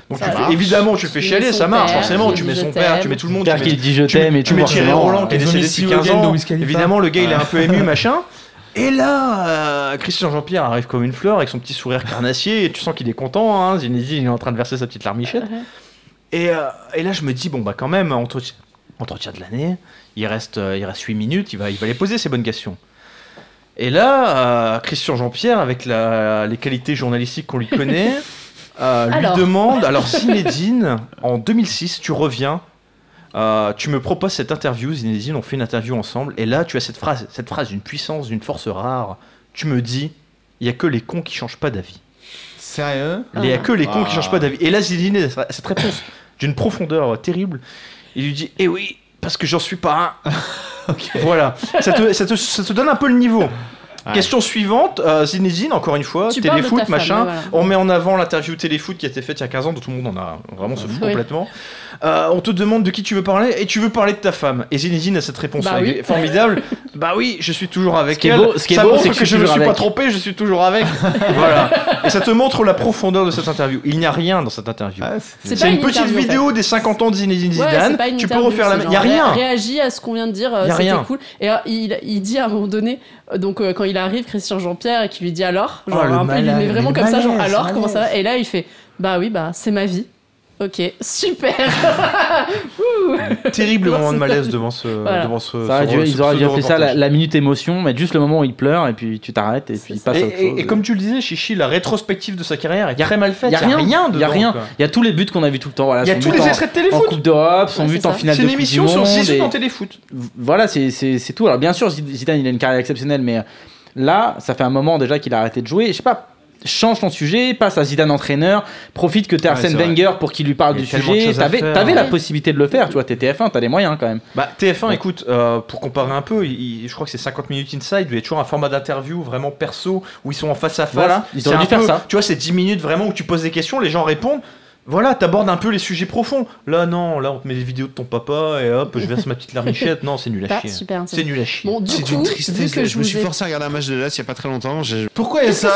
Donc tu fais- évidemment tu fais chialer, ça marche père, forcément, tu mets son père, tu mets tout le monde, tu Père mets, qui dit je tu mets- t'aime et tu mets Thierry. Roland qui est décédé depuis Slow 15 Again de ans. Wiz Khalifa. Évidemment le gars il est un peu *laughs* ému machin. Et là, euh, Christian Jean-Pierre arrive comme une fleur avec son petit sourire carnassier et tu sens qu'il est content. Hein. Zinedine il est en train de verser sa petite larmichette. Et, euh, et là je me dis bon bah quand même entretien, entretien de l'année. Il reste il reste 8 minutes. Il va il va les poser ces bonnes questions. Et là, euh, Christian Jean-Pierre, avec la- les qualités journalistiques qu'on lui connaît, *laughs* euh, lui Alors. demande Alors, *laughs* Zinedine, en 2006, tu reviens, euh, tu me proposes cette interview, Zinedine, on fait une interview ensemble, et là, tu as cette phrase, cette phrase d'une puissance, d'une force rare. Tu me dis Il n'y a que les cons qui changent pas d'avis. Sérieux? Il n'y a que les cons qui Ah. changent pas d'avis. Et là, Zinedine, cette réponse *laughs* d'une profondeur euh, terrible, il lui dit Eh oui, parce que j'en suis pas un. *laughs* Voilà, ça te, ça, te, ça te donne un peu le niveau. Question suivante, euh, Zinedine, encore une fois, Tu téléfoot, femme, machin. voilà. On met en avant l'interview téléfoot qui a été faite il y a 15 ans, dont tout le monde en a vraiment se fout Oui. complètement. Euh, on te demande de qui tu veux parler et tu veux parler de ta femme. Et Zinedine a cette réponse Bah oui. formidable. *laughs* bah oui, je suis toujours avec Ce qui est elle. beau- ce qui est ça beau, c'est que que, je suis me suis pas trompé, je suis toujours avec. *laughs* voilà. Et ça te montre la profondeur de cette interview. Il n'y a rien dans cette interview. Ah, C'est une une petite interview, en fait. vidéo des 50 ans de Zinedine Ouais, Zidane. c'est pas une tu peux refaire la même. Il y a rien. ré- Réagis à ce qu'on vient de dire, euh, c'était rien. cool. Et euh, il, dit à un moment donné, donc quand il arrive, Christian Jean-Pierre, et qui lui dit alors, genre Oh, un peu, il lui met vraiment comme ça, genre malaise, alors, comment ça va Et là, il fait, bah oui, bah c'est ma vie. Ok, super. *laughs* Terrible moment de malaise devant ce. Voilà. Devant ce, Ça aurait ce- dû- ce ils auraient dû appeler ça la, minute émotion, mettre juste le moment où il pleure et puis tu t'arrêtes et puis il C'est passe Et, à autre et- chose. et comme tu le disais, Chichi, la rétrospective de sa carrière est très mal faite. Il y a rien, Il y a rien il y a y a tous les buts qu'on a vu tout le temps. Voilà, Il y a tous les en- extraits de en téléfoot. Coupe d'Europe, son Ouais, but c'est en finale C'est de une Coupe émission du sur Monde 6 et- en téléfoot. Voilà, c'est c'est- c'est tout. Alors bien sûr, Zidane, il a une carrière exceptionnelle, mais là, ça fait un moment déjà qu'il a arrêté de jouer. Je sais pas, change ton sujet, passe à Zidane entraîneur, profite que t'es Arsène. Wenger pour qu'il lui parle du sujet. T'avais t'avais la possibilité de le faire, tu vois, t'es TF1, t'as les moyens quand même. Bah, TF1, écoute, euh, pour comparer un peu, il- je crois que c'est 50 minutes inside, il y a toujours un format d'interview vraiment perso où ils sont en face à face. Voilà, ils auraient dû faire ça. Tu vois, c'est 10 minutes vraiment où tu poses des questions, les gens répondent. Voilà, t'abordes un peu les sujets profonds. Là, non, là, on te met des vidéos de ton papa et hop, je verse ma petite larmichette. Non, c'est nul à chier. super C'est nul à chier. Bon, du C'est coup, d'une tristesse. que je Je me suis ai forcé à regarder un match de l'As il y a pas très longtemps. Pourquoi il y a ça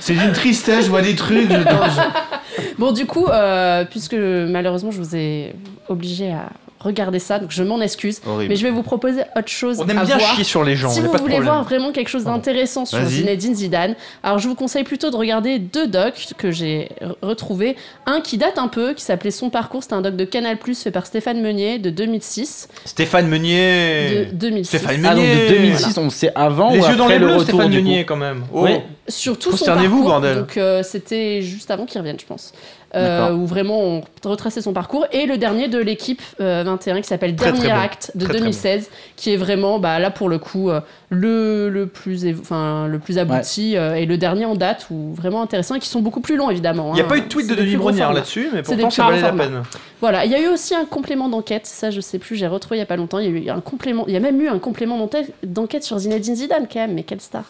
C'est d'une tristesse, je vois des trucs. je- Bon, du coup, euh, puisque malheureusement je vous ai obligé à regarder ça, donc je m'en excuse. Horrible. Mais je vais vous proposer autre chose On aime à bien voir. chier sur les gens, Si vous voulez voir vraiment quelque chose d'intéressant sur. Zinedine Zidane, alors je vous conseille plutôt de regarder deux docs que j'ai re- retrouvés. Un qui date un peu, qui s'appelait Son parcours, c'était un doc de Canal+, fait par Stéphane Meunier de 2006. Stéphane Meunier. De 2006. Stéphane Ah, donc Meunier. de 2006, on sait avant Les ou yeux dans les le bleus, retour Stéphane du coup Meunier quand même. Oh. Oui. Surtout son parcours. bordel. Donc euh, c'était juste avant qu'il revienne, je pense. Euh, où vraiment on retraçait son parcours. Et le dernier de l'équipe euh, 21 qui s'appelle Très, très Dernier bon. Acte de Très, très 2016, qui est vraiment bah, là pour le coup euh, le, le, plus, enfin, le plus abouti euh, et le dernier en date, ou vraiment intéressant, et qui sont beaucoup plus longs évidemment. Il n'y a hein. pas eu de tweet de Denis Brognard là-dessus, mais pourtant ça valait la peine. Voilà, il y a eu aussi un complément d'enquête, ça je sais plus, j'ai retrouvé il y a pas longtemps, il y a eu un complément, il y a même eu un complément d'enquête- d'enquête sur Zinedine Zidane quand même, mais quelle star.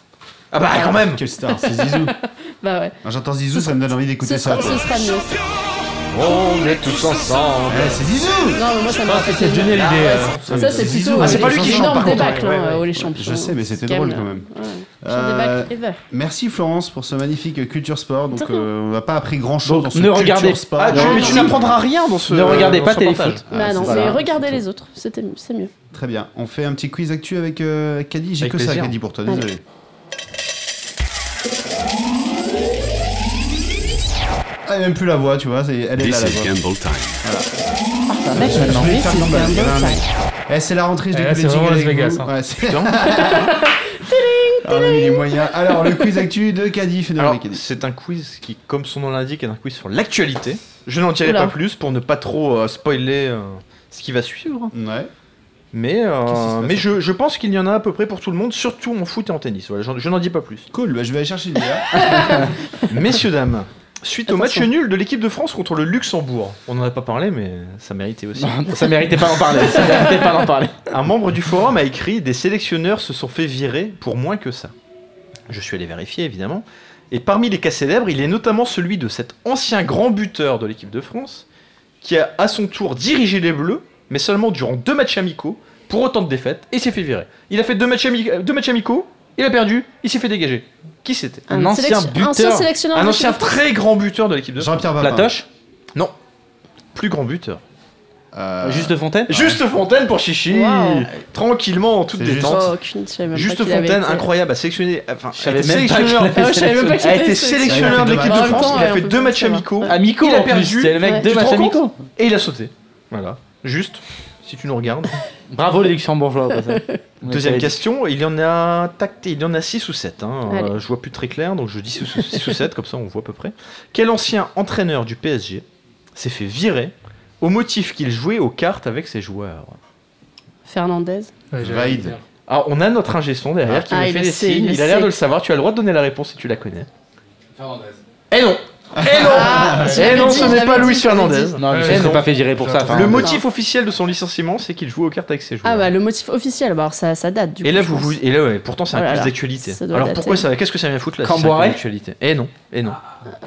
Ah bah quand même Quelle star, c'est Zizou. *laughs* Bah ouais. Quand j'entends Zizou, ça me donne envie d'écouter Ce ça. sera, ce sera mieux. On est tous ensemble. Eh, c'est Zizou Non, mais moi ça m'a fait c'est Ah, Hallyday, ouais, euh, ça, ça, c'est Zizou. plutôt Ah, c'est euh, pas lui qui chante, par contre, débâcles ouais, hein, ouais, ouais. les champions. Je sais, mais c'était drôle quand même. Euh, ever. Merci Florence pour ce magnifique culture sport. Donc rien. euh, on n'a pas appris grand chose Donc, dans ce ne culture regardez- sport. Ah, tu, Non, mais tu non. n'apprendras rien dans ce. Ne regardez dans pas ce Téléfoot. reportage. Bah Ah, non, c'est mais regardez les autres, c'était c'est mieux. Très bien. On fait un petit quiz actu avec euh, Caddy. J'ai Avec que ça, plaisir. Caddy, pour toi. Allez. Désolé. Ah, même plus la voix, tu vois. c'est- Elle est là, la voix. Gamble Time. Je un mec. Eh, c'est la rentrée, je Eh, c'est vraiment Las Vegas, hein. Ouais, c'est- *laughs* Ah, les moyens. Alors, le quiz actu de Alors, Caddy. c'est un quiz qui, comme son nom l'indique, est un quiz sur l'actualité. Je n'en dirai pas plus pour ne pas trop euh, spoiler euh, ce qui va suivre. Ouais. Mais, euh, mais je, je pense qu'il y en a à peu près pour tout le monde, surtout en foot et en tennis. Voilà, j'en- je n'en dis pas plus. Cool, bah, je vais aller chercher une bière. *laughs* Messieurs, dames, suite au match nul de l'équipe de France contre le Luxembourg, on n'en a pas parlé, mais ça méritait aussi. Non, ça méritait pas d'en parler. *laughs* Ça méritait pas d'en parler. Un membre du forum a écrit Des sélectionneurs se sont fait virer pour moins que ça. Je suis allé vérifier évidemment. Et parmi les cas célèbres, il est notamment celui de cet ancien grand buteur de l'équipe de France qui a à son tour dirigé les Bleus, mais seulement durant deux matchs amicaux, pour autant de défaites, et s'est fait virer. Il a fait deux matchs, ami- deux matchs amicaux, il a perdu, il s'est fait dégager. Qui c'était Un ancien buteur. Ancien sélectionneur. Un de ancien l'équipe de France. très grand buteur de l'équipe de France. Jean-Pierre Papin. Platoche Non. Plus grand buteur. Euh, Juste Fontaine Juste Fontaine pour Chichi Wow. Tranquillement, en toute C'est juste- détente. Oh, aucune, je savais même pas Juste qu'il avait Fontaine, été- incroyable, a sélectionné. Enfin, Je savais a été même pas sélectionneur. qu'il avait Ah ouais, *laughs* je savais même pas qu'il a était été sélectionneur. sélectionneur de l'équipe En de même France. temps, Il a fait peut deux pas matchs savoir. amicaux. Amicaux Il a en plus, perdu. c'est le mec Ouais. deux Tu te matchs rends compte amicaux. Et il a sauté. Voilà. Juste, si tu nous regardes. *laughs* Bravo les Luxembourgeois. *laughs* Deuxième question, il y en a tacté, il y en a 6 ou 7. Allez. je vois plus très clair, donc je dis 6 ou 7, comme ça on voit à peu près. Quel ancien entraîneur du PSG s'est fait virer au motif qu'il jouait aux cartes avec ses joueurs? Fernandez. Ouais, dire. Alors on a notre ingé son derrière qui Ah, me fait des signes, il il a l'air de le savoir, tu as le droit de donner la réponse si tu la connais. Et non Et non Ah, Et l'avais non, dit, ce n'est pas Luis Fernandez. Non, Eh mais je ne pas fait virer pour ça. enfin, Le non. motif officiel de son licenciement, c'est qu'il joue aux cartes avec ses joueurs. Ah bah le motif officiel, bah alors ça, ça date du Et coup. là, vous, vous- et là, ouais, pourtant, c'est un Oh quiz là, d'actualité. Alors dater. pourquoi ça Qu'est-ce que ça vient foutre là quiz d'actualité Eh non, et non.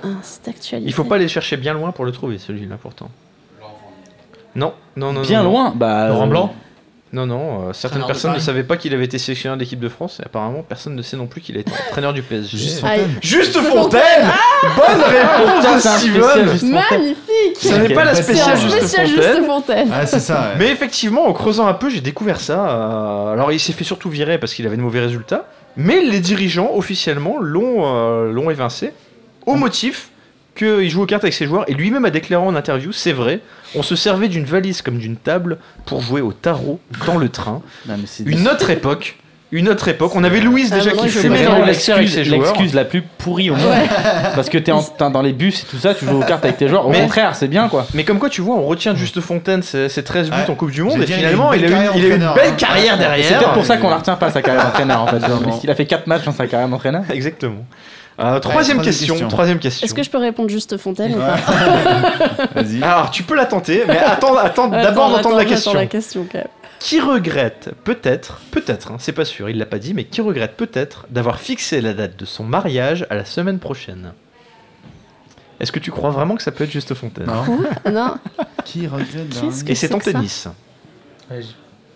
Ah, c'est actualité. Il faut pas aller chercher bien loin pour le trouver, celui-là, pourtant. Non, non, non. Bien non, non. loin. Bah, Laurent euh, Blanc Non, non. euh, certaines Entraîneur de personnes ne Paris. savaient pas qu'il avait été sélectionneur de l'équipe de France. Et apparemment, personne ne sait non plus qu'il a été entraîneur du PSG. Juste Aïe. Fontaine. Juste Fontaine Bonne réponse de Steven. Magnifique Ce n'est pas la C'est spéciale un Juste spécial Fontaine. Juste Fontaine. Ah, c'est ça. ouais. Mais effectivement, en creusant un peu, j'ai découvert ça. euh, alors, il s'est fait surtout virer parce qu'il avait de mauvais résultats. Mais les dirigeants, officiellement, l'ont euh, l'ont évincé au motif qu'il joue aux cartes avec ses joueurs. Et lui-même a déclaré en interview c'est vrai, on se servait d'une valise comme d'une table pour jouer au tarot dans le train. non, mais c'est Une autre époque. Une autre époque. On avait Louise Ah, déjà maintenant, qui C'est fumait vraiment dans l'excuse avec l'excuse ses joueurs. l'excuse la plus pourrie au monde. Parce que t'es en- t'es dans les bus et tout ça, tu joues aux cartes avec tes joueurs. Au Mais- contraire, c'est bien quoi. Mais comme quoi, tu vois, on retient Juste Fontaine ses, ses 13 buts Ouais. en Coupe du Monde et finalement, il il a une eu, belle il a eu une carrière belle d'entraîneur, carrière hein. derrière. C'est peut-être pour ça qu'on la retient pas sa carrière d'entraîneur en fait. *laughs* parce qu'il a fait 4 matchs dans sa carrière d'entraîneur. Exactement. Euh, troisième troisième question. question. Troisième question. Est-ce que je peux répondre Juste Fontaine ou pas *laughs* Vas-y. Alors, tu peux la tenter, mais attends, attends d'abord d'entendre la question. j'attends la question quand même. Qui regrette peut-être, peut-être, hein, c'est pas sûr, il l'a pas dit, mais qui regrette peut-être d'avoir fixé la date de son mariage à la semaine prochaine? Est-ce que tu crois vraiment que ça peut être Juste Fontaine? Non. Non, *laughs* Qui regrette d'un- Et c'est en tennis. Ouais,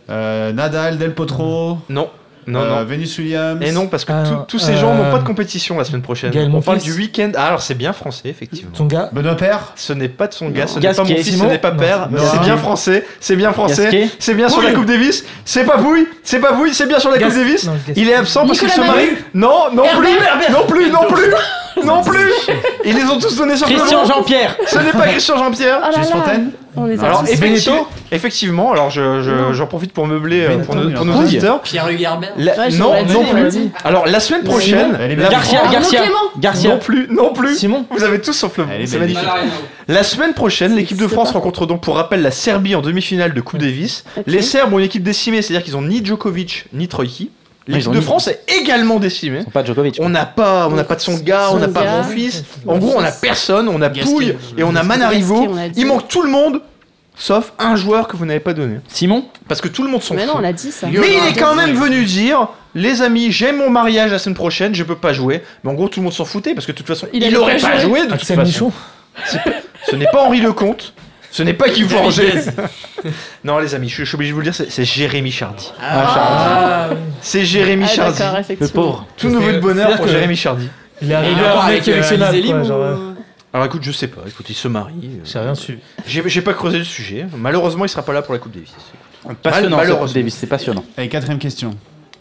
Euh, Nadal, Del Potro, Non, non, euh, non. Venus Williams. Et non, parce que Ah, tous- ces gens euh, n'ont pas de compétition la semaine prochaine. Gaël On parle du week-end. Ah, alors c'est bien français, effectivement. Tsonga Benoît Père. Ce n'est pas de son gars, ce n'est pas mon fils, ce n'est pas père, c'est bien français, c'est bien français, c'est bien sur la. Coupe Davis, c'est pas Pouille, c'est pas Pouille, c'est bien sur la Coupe Davis. Il est absent parce qu'il se marie. Non, non plus, non plus, non plus, *laughs* non plus. Ils les ont tous donnés sur Christian. Jean-Pierre Ce n'est pas Christian Jean-Pierre. Oh là, Fontaine. on les a Alors tous. effectivement, effectivement, alors je, j'en profite pour meubler euh, Benetton, pour, nos- pour auditeurs. Pierre Hugerbert. La- Ouais, je non, l'aurais dit, non on l'aurait plus. dit. Alors la semaine prochaine, Elle est la bien. Garcia, Arnaud Garcia, Clément. Garcia. non plus, non plus. Simon Vous avez tous sauf le Elle est C'est belle. magnifique. La semaine prochaine, l'équipe de France rencontre donc pour rappel la Serbie en demi-finale de Coupe Davis. Ok. Les Serbes ont une équipe décimée, c'est-à-dire qu'ils ont ni Djokovic ni Troïki. L'équipe de France est également décimée. Pas Djokovic. On n'a pas, on n'a pas de son gars, on n'a pas mon fils. En gros, on a personne, on a. Pouille et on a Manarivo. Il manque tout le monde, sauf un joueur que vous n'avez pas donné. Simon Parce que tout le monde s'en Mais non, fout. on l'a dit ça. Mais il est quand même venu dire Les amis, j'ai mon mariage la semaine prochaine, je peux pas jouer. Mais en gros, tout le monde s'en foutait parce que de toute façon, Il il, aurait pas jouer. joué de toute façon. Michon Ce n'est pas Henri Lecomte. Ce n'est pas Guy Forger. *laughs* non, les amis, je, je suis obligé de vous le dire, c'est- c'est Jérémy Chardy. Ah, oui. C'est Jérémy Ah, Chardy. d'accord, Le effectivement. pauvre. Tout nouveau de bonheur pour Jérémy Chardy. Il est arrivé mec avec euh, Alizé quoi, Lim genre, ou- euh, Alors écoute, je sais pas. Écoute, il se marie. J'ai rien suivi. J'ai j'ai pas creusé le sujet. Malheureusement, il sera pas là pour la Coupe Davis. Passionnant, Mal- malheureusement. Coupe Davis, c'est passionnant. Allez, quatrième question.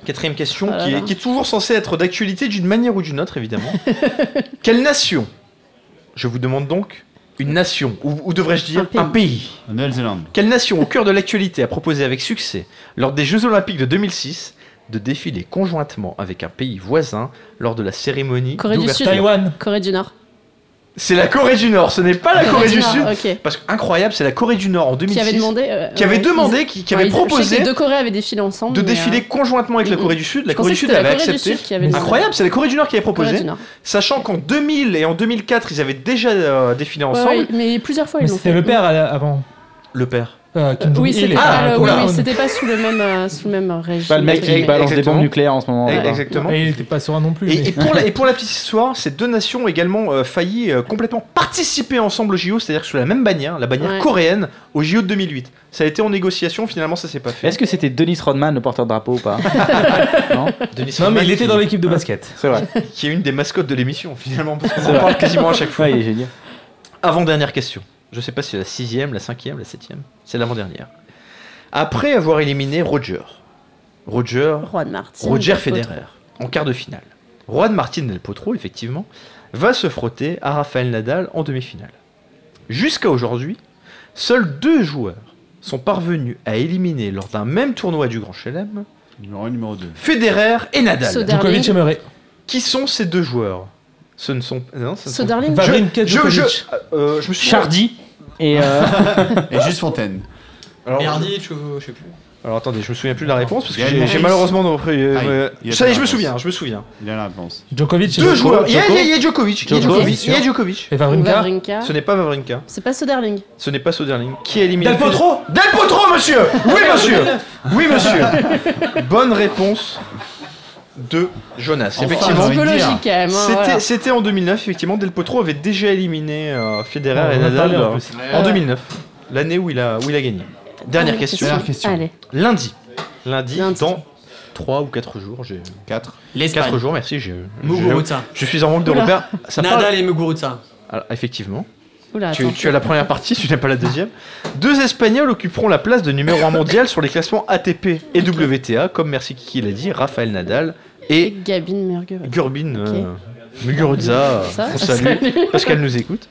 Quatrième question, Ah là qui, là. est, qui est toujours censée être d'actualité d'une manière ou d'une autre, évidemment. *laughs* Quelle nation Je vous demande donc, Une nation, ou, ou devrais-je dire un pays. Nouvelle-Zélande. Quelle nation au cœur de l'actualité a proposé avec succès, lors des Jeux Olympiques de 2006, de défiler conjointement avec un pays voisin lors de la cérémonie Corée du Sud. Taïwan. Corée du Nord. C'est la Corée du Nord, ce n'est pas la Corée du Sud. Parce que incroyable, c'est la Corée du Nord en 2006 Qui avait demandé. euh, qui avait ouais, demandé, ils- qui, qui ouais, avait ils- je sais que proposé Les deux Corées avaient défilé ensemble. de défiler euh, conjointement avec la Corée du Sud. La Corée du Sud c'était avait la Corée du accepté. Sud qui avait demandé. Incroyable, c'est la Corée du Nord qui avait proposé. Sachant qu'en 2000 et en 2004, ils avaient déjà euh, défilé ensemble. ouais, mais plusieurs fois ils l'ont c'était fait. le père avant. Le père. Euh, Oui, c'était pas, Ah, le- oui, oui, c'était pas sous le même, euh, sous le même régime. Pas le mec qui balance des bombes nucléaires en ce moment. Là. Exactement. Et il était pas serein non plus. Et, mais- et pour la, et pour la petite histoire, ces deux nations ont également euh, failli euh, complètement participer ensemble au JO, c'est-à-dire sous la même bannière, la bannière Ouais. coréenne, au JO de 2008. Ça a été en négociation, finalement ça s'est pas fait. Est-ce que c'était Denis Rodman le porteur de drapeau ou pas *laughs* Non Denis Non, mais Rodman il était dans l'équipe de basket. C'est vrai. qui est une des mascottes de l'émission finalement, parce *laughs* qu'on en parle quasiment à chaque fois. Ouais, il est génial. Avant-dernière question. Je sais pas si c'est la sixième, la cinquième, la septième. C'est l'avant-dernière. Après avoir éliminé Roger, Roger, Juan Martin. Roger Del Potro. Federer, en quart de finale, Juan Martin Del Potro, effectivement, va se frotter à Rafael Nadal en demi-finale. Jusqu'à aujourd'hui, seuls deux joueurs sont parvenus à éliminer lors d'un même tournoi du Grand Chelem Numéro 1, numéro 2. Federer et Nadal. Soderling. Djokovic et Murray. Qui sont ces deux joueurs? Ce ne sont non, ce Soderling. Je, je, Djokovic. euh, je me suis Chardy et euh, *laughs* Et juste Fontaine. Alors, Merdic ou je sais plus. alors, attendez, je me souviens plus de la réponse parce que j'ai malheureusement non, euh, Ah, ça y est, je me souviens, je me souviens. Il a la réponse. Djokovic Deux joueurs. Il y a, Djokovic. Il y a Djoko. Djokovic. Il y a Djokovic. Et. Wawrinka. Ce n'est pas Wawrinka. C'est pas Soderling. Ce n'est pas Soderling. Qui a éliminé Del Potro Del Potro, monsieur Oui, monsieur Oui, monsieur Bonne réponse de Jonas. Enfin, effectivement, hein, c'était voilà. en 2009. Effectivement, Del Potro avait déjà éliminé euh, Federer et Nadal en euh, plus. en 2009. L'année où, il a- où il a gagné. Dernière question. Dernière question. Allez. Lundi. Lundi, Lundi. dans 3 ou 4 jours. j'ai 4. 4 L'Espagne. jours, merci. Je, je, Muguruza. je suis en manque de Oula. repères. Ça parle- Nadal et Muguruza. Alors, effectivement. Oula, Tu, as la première partie, tu n'as pas la deuxième. Deux Espagnols occuperont la place de numéro 1 mondial sur les classements ATP et WTA, comme merci Kiki l'a dit, Raphaël Nadal Et et Gabine Murguet. Gurbin Ok. euh, Muguruza, *laughs* Ça, on salue, salut. parce qu'elle nous écoute.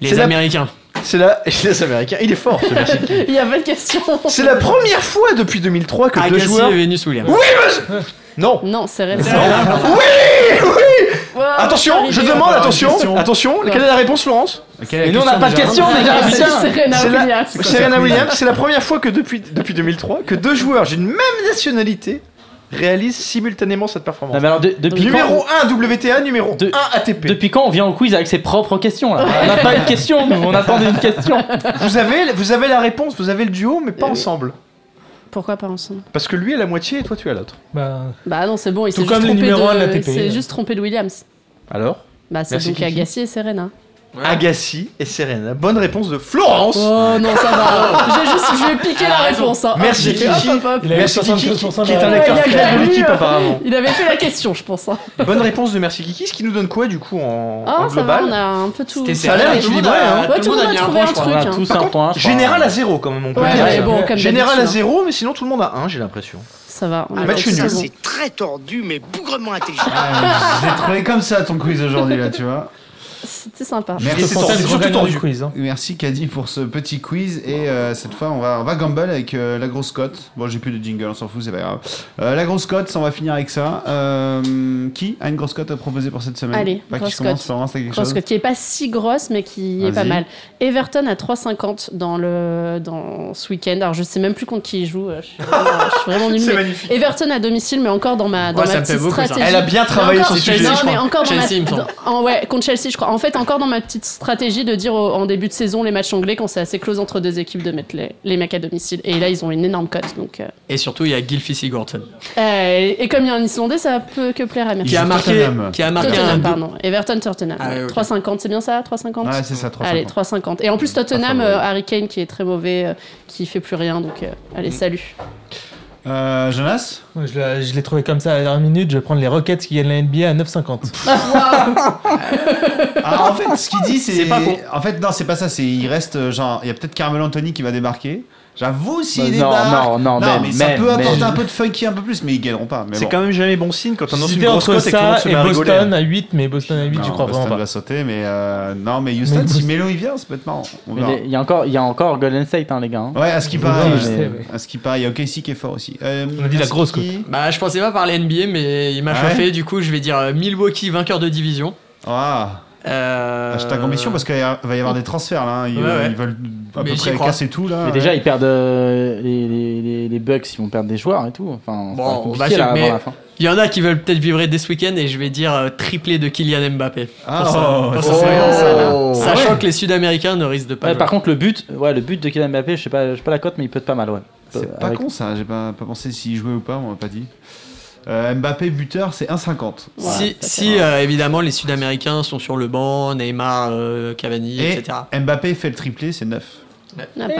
Les C'est la- Américains. C'est la... *laughs* Les Américains, il est fort ce merci. *laughs* Il y a pas de question. C'est la première fois depuis 2003 que deux Agassi joueurs... et Venus Williams. Oui, monsieur Non Non, c'est Rennes. Oui, oui Wow, Attention, je demande, attention, question. attention, quelle est la réponse Florence Et nous on n'a pas de questions déjà, Ah. Serena Williams, c'est la première fois que depuis, depuis 2003 que deux joueurs d'une même nationalité réalisent simultanément cette performance. Non, mais alors, de- depuis, Numéro quand, 1 WTA, numéro De- 1 ATP. depuis quand on vient au quiz avec ses propres questions là On n'a pas une question, nous, on attendait une question. Vous avez, vous avez la réponse, vous avez le duo, mais pas Euh, ensemble. Pourquoi pas ensemble Parce que lui est la moitié et toi tu es l'autre. Bah, Bah non, c'est bon, il s'est comme juste les trompé de. C'est juste trompé de Williams. Alors? Bah c'est donc Kiki. Agassi et Serena. Agassi et Serena. Bonne réponse de Florence. Oh non, ça va. *laughs* J'ai juste, je vais piquer la réponse. hein. Merci, Kiki. hop, hop, hop. il avait Merci Kiki, 75% qui est un acteur il de l'équipe euh, apparemment. Il avait fait la question, je pense. hein. Bonne réponse de Merci Kiki, ce qui nous donne quoi du coup en, Oh, en ça va, global on a un peu tout. C'était Ça a l'air serré, tout le monde équilibré, a- hein. Ouais, tout le monde a mis un trouvé point, un je crois. truc. On a hein. tous Par un contre, point. je crois. Général à zéro quand même, on peut Ouais, dire. mais bon, comme Général à d'habitude, zéro, mais sinon tout le monde a un, j'ai l'impression. Ça va. on a match fait nul. ça, bon. C'est très tordu, mais bougrement intelligent. J'ai trouvé comme ça ton quiz aujourd'hui là, tu vois. C'était sympa. Merci. Surtout tordu. du quiz. hein. Merci Caddy pour ce petit quiz et euh, cette fois on va, on va gamble avec euh, la grosse cote. Bon j'ai plus de jingle, on s'en fout, c'est pas grave. Euh, la grosse cote, on va finir avec ça. Euh, qui a une grosse cote à proposer pour cette semaine? Allez, Pas grosse cote. Grosse chose? cote qui est pas si grosse mais qui est pas mal. Everton à 3,50 dans le dans ce week-end. Alors je sais même plus contre qui il joue. Je suis vraiment, je suis vraiment *laughs* nulle. C'est mais magnifique. Everton à domicile, mais encore dans ma dans Ouais, ma petite beaucoup, ça. stratégie. Elle a bien travaillé son sujet, Non, mais encore dans Chelsea, il me ma semble. dans- en- ouais contre Chelsea, je crois. En fait, encore dans ma petite stratégie de dire au- en début de saison les matchs anglais quand c'est assez close entre deux équipes de mettre les, les mecs à domicile. Et là, ils ont une énorme cote. Donc euh, Et surtout, il y a Gylfi Sigurdsson. euh, et, et comme il y a un Islandais, ça peut que plaire à Merci. Qui a marqué, Tottenham. qui a marqué un Tottenham, double. pardon. Everton Tottenham. Ah, ouais. ok. 3,50, c'est bien ça 3,50 Ouais, c'est ça, 3,50. Allez, 3,50. Et en plus, Tottenham, euh, Harry Kane qui est très mauvais, euh, qui fait plus rien. Donc, euh, allez, salut. Euh, Jonas Ouais, Je l'ai- trouvé comme ça à la dernière minute. Je vais prendre les Rockets qui gagnent la NBA à 9,50. *laughs* Ah, en fait, ce qu'il dit, c'est. Pas. En fait, non, c'est pas ça. C'est il reste euh, genre, il y a peut-être Carmelo Anthony qui va débarquer. J'avoue, s'il Bah, est non, débarque. non, non, même, mais ça même, peut apporter même. un peu de funky un peu plus, mais ils gagneront pas. C'est bon. quand même jamais bon signe quand on annonce une grosse cote et que tout se et met à rigoler. Boston à 8, mais Boston à 8, j'y Non, crois Boston vraiment va pas. sauter, mais euh, non, mais Houston, Mais si Boston- Melo il vient, ça peut être marrant. On Mais verra. les- Il y a encore, il y a encore Golden State, hein, les gars. hein. Ouais, à ce qui Oui, paraît, je à ce qui paraît, il y a OKC qui est fort aussi. Euh, On a dit la grosse qui Bah, je pensais pas parler NBA, mais il m'a Ah chauffé. Du coup, je vais dire euh, Milwaukee vainqueur de division. Ah, Euh... hashtag ambition parce qu'il va y avoir des transferts là. hein. Ils, Ouais, ouais. ils veulent à Mais peu près crois. casser tout là. Mais ouais. déjà, ils perdent euh, les, les, les, les Bucks, ils vont perdre des joueurs et tout. Enfin, Bon, va là, mais- la fin. Il y en a qui veulent peut-être vibrer dès ce week-end et je vais dire euh, triplé de Kylian Mbappé. Ah, Pour ça- oh, ça. Sachant Ah ouais. que les Sud-Américains ne risquent de pas. Ouais, jouer. par contre, le but, ouais, le but de Kylian Mbappé, je sais pas, je sais pas la cote, mais il peut être pas mal, ouais. C'est pas Avec- con ça, j'ai pas, pas pensé s'il jouait ou pas, on m'a pas dit. Euh, Mbappé buteur, c'est 1,50. si, si euh, évidemment les Sud-Américains sont sur le banc, Neymar, euh, Cavani, Et etc. Mbappé fait le triplé, c'est 9. Ah, mal.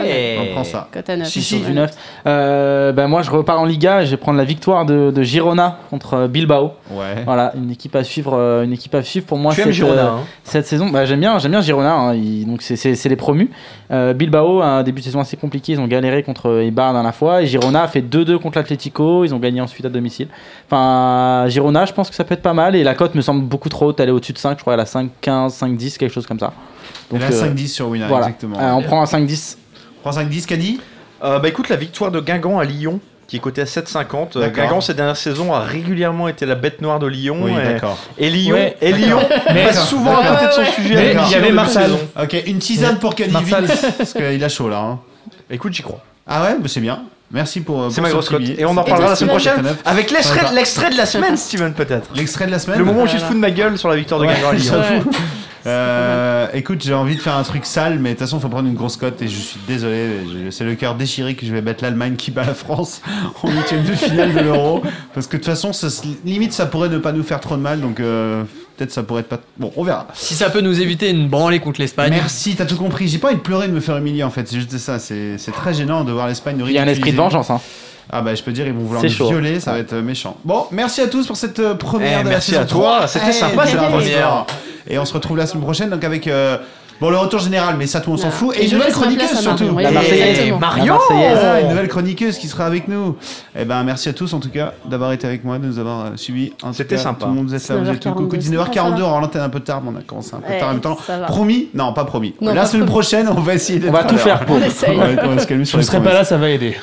On prend ça. Cote à neuf. Si, si, du 9. Euh, ben moi, je repars en Liga et je vais prendre la victoire de, de Girona contre euh, Bilbao. Ouais. Voilà, une équipe à suivre, euh, une équipe à suivre pour moi. Tu aimes cette, Girona, euh, hein. cette saison. Bah, j'aime bien, j'aime bien Girona. hein, donc c'est- c'est c'est les promus. Euh, Bilbao, un début de saison assez compliqué. Ils ont galéré contre Eibar la dernière fois. Et Girona a fait 2-2 contre l'Atlético. Ils ont gagné ensuite à domicile. Enfin, Girona, je pense que ça peut être pas mal. Et la cote me semble beaucoup trop haute. Elle est au-dessus de 5, je crois. Elle a 5, 15, 5, 10, quelque chose comme ça. Donc, euh, là, 5-10 sur Winner, voilà. exactement. Euh, on prend un 5-10. On prend 5-10, Caddy Euh, bah écoute, la victoire de Guingamp à Lyon, qui est cotée à 7,50. Euh. Guingamp, ces dernières saisons, a régulièrement été la bête noire de Lyon. Oui, et, et Lyon, Ouais, et Lyon *laughs* Mais- passe souvent à côté de son sujet. Mais il y avait saison. Ok, une tisane pour vite, parce qu'il a chaud là. hein. Écoute, j'y crois. Ah ouais, mais c'est bien. Merci pour. C'est pour ma grosse cote. Et on en C'est- parlera la c'est semaine prochaine avec l'extrait de la semaine, *laughs* Steven, peut-être. L'extrait de la semaine Le moment où Voilà. fous de ma gueule sur la victoire de j'avoue. Euh, écoute, j'ai envie de faire un truc sale, mais de toute façon, il faut prendre une grosse cote et je suis désolé. je- C'est le cœur déchiré que je vais mettre l'Allemagne qui bat la France *laughs* en huitième de finale de l'Euro. Parce que de toute façon, ça limite, ça pourrait ne pas nous faire trop de mal. Donc euh, peut-être ça pourrait être pas. Bon, on verra. Si ça peut nous éviter une branlée contre l'Espagne. Merci, t'as tout compris. J'ai pas envie de pleurer de me faire humilier en fait. C'est juste ça. C'est très gênant de voir l'Espagne nous Il y a un esprit de vengeance. Hein. Ah bah je peux dire ils vont vouloir chaud. violer, ça va être euh, méchant. Bon, merci à tous pour cette euh, première Eh, de merci la à toi, 3. c'était Eh, sympa, c'est cette première. Et on se retrouve la semaine prochaine donc avec euh, bon le retour général, mais ça tout on s'en fout Et une nouvelle chroniqueuse surtout. La Marseillaise. La Marseillaise. Ah, une nouvelle chroniqueuse qui sera avec nous. Eh ben merci à tous en tout cas d'avoir été avec moi, de nous avoir euh, suivis. C'était sympa. Tout le monde vous êtes là, vous êtes tout 19h42, coucou. ça 19h42, va. on l'antenne un peu tard, mais on a commencé un peu tard en même temps. Promis Non, pas promis. La semaine prochaine, on va essayer d'être On va tout faire pour. On essaye. Ouais, on va se calmer sur Je ne serai pas là, ça va aider.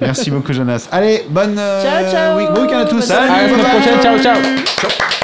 Merci beaucoup Jonas. Allez, bonne euh, Ciao, ciao. bon week-end à tous. À la semaine prochaine. Ciao, ciao.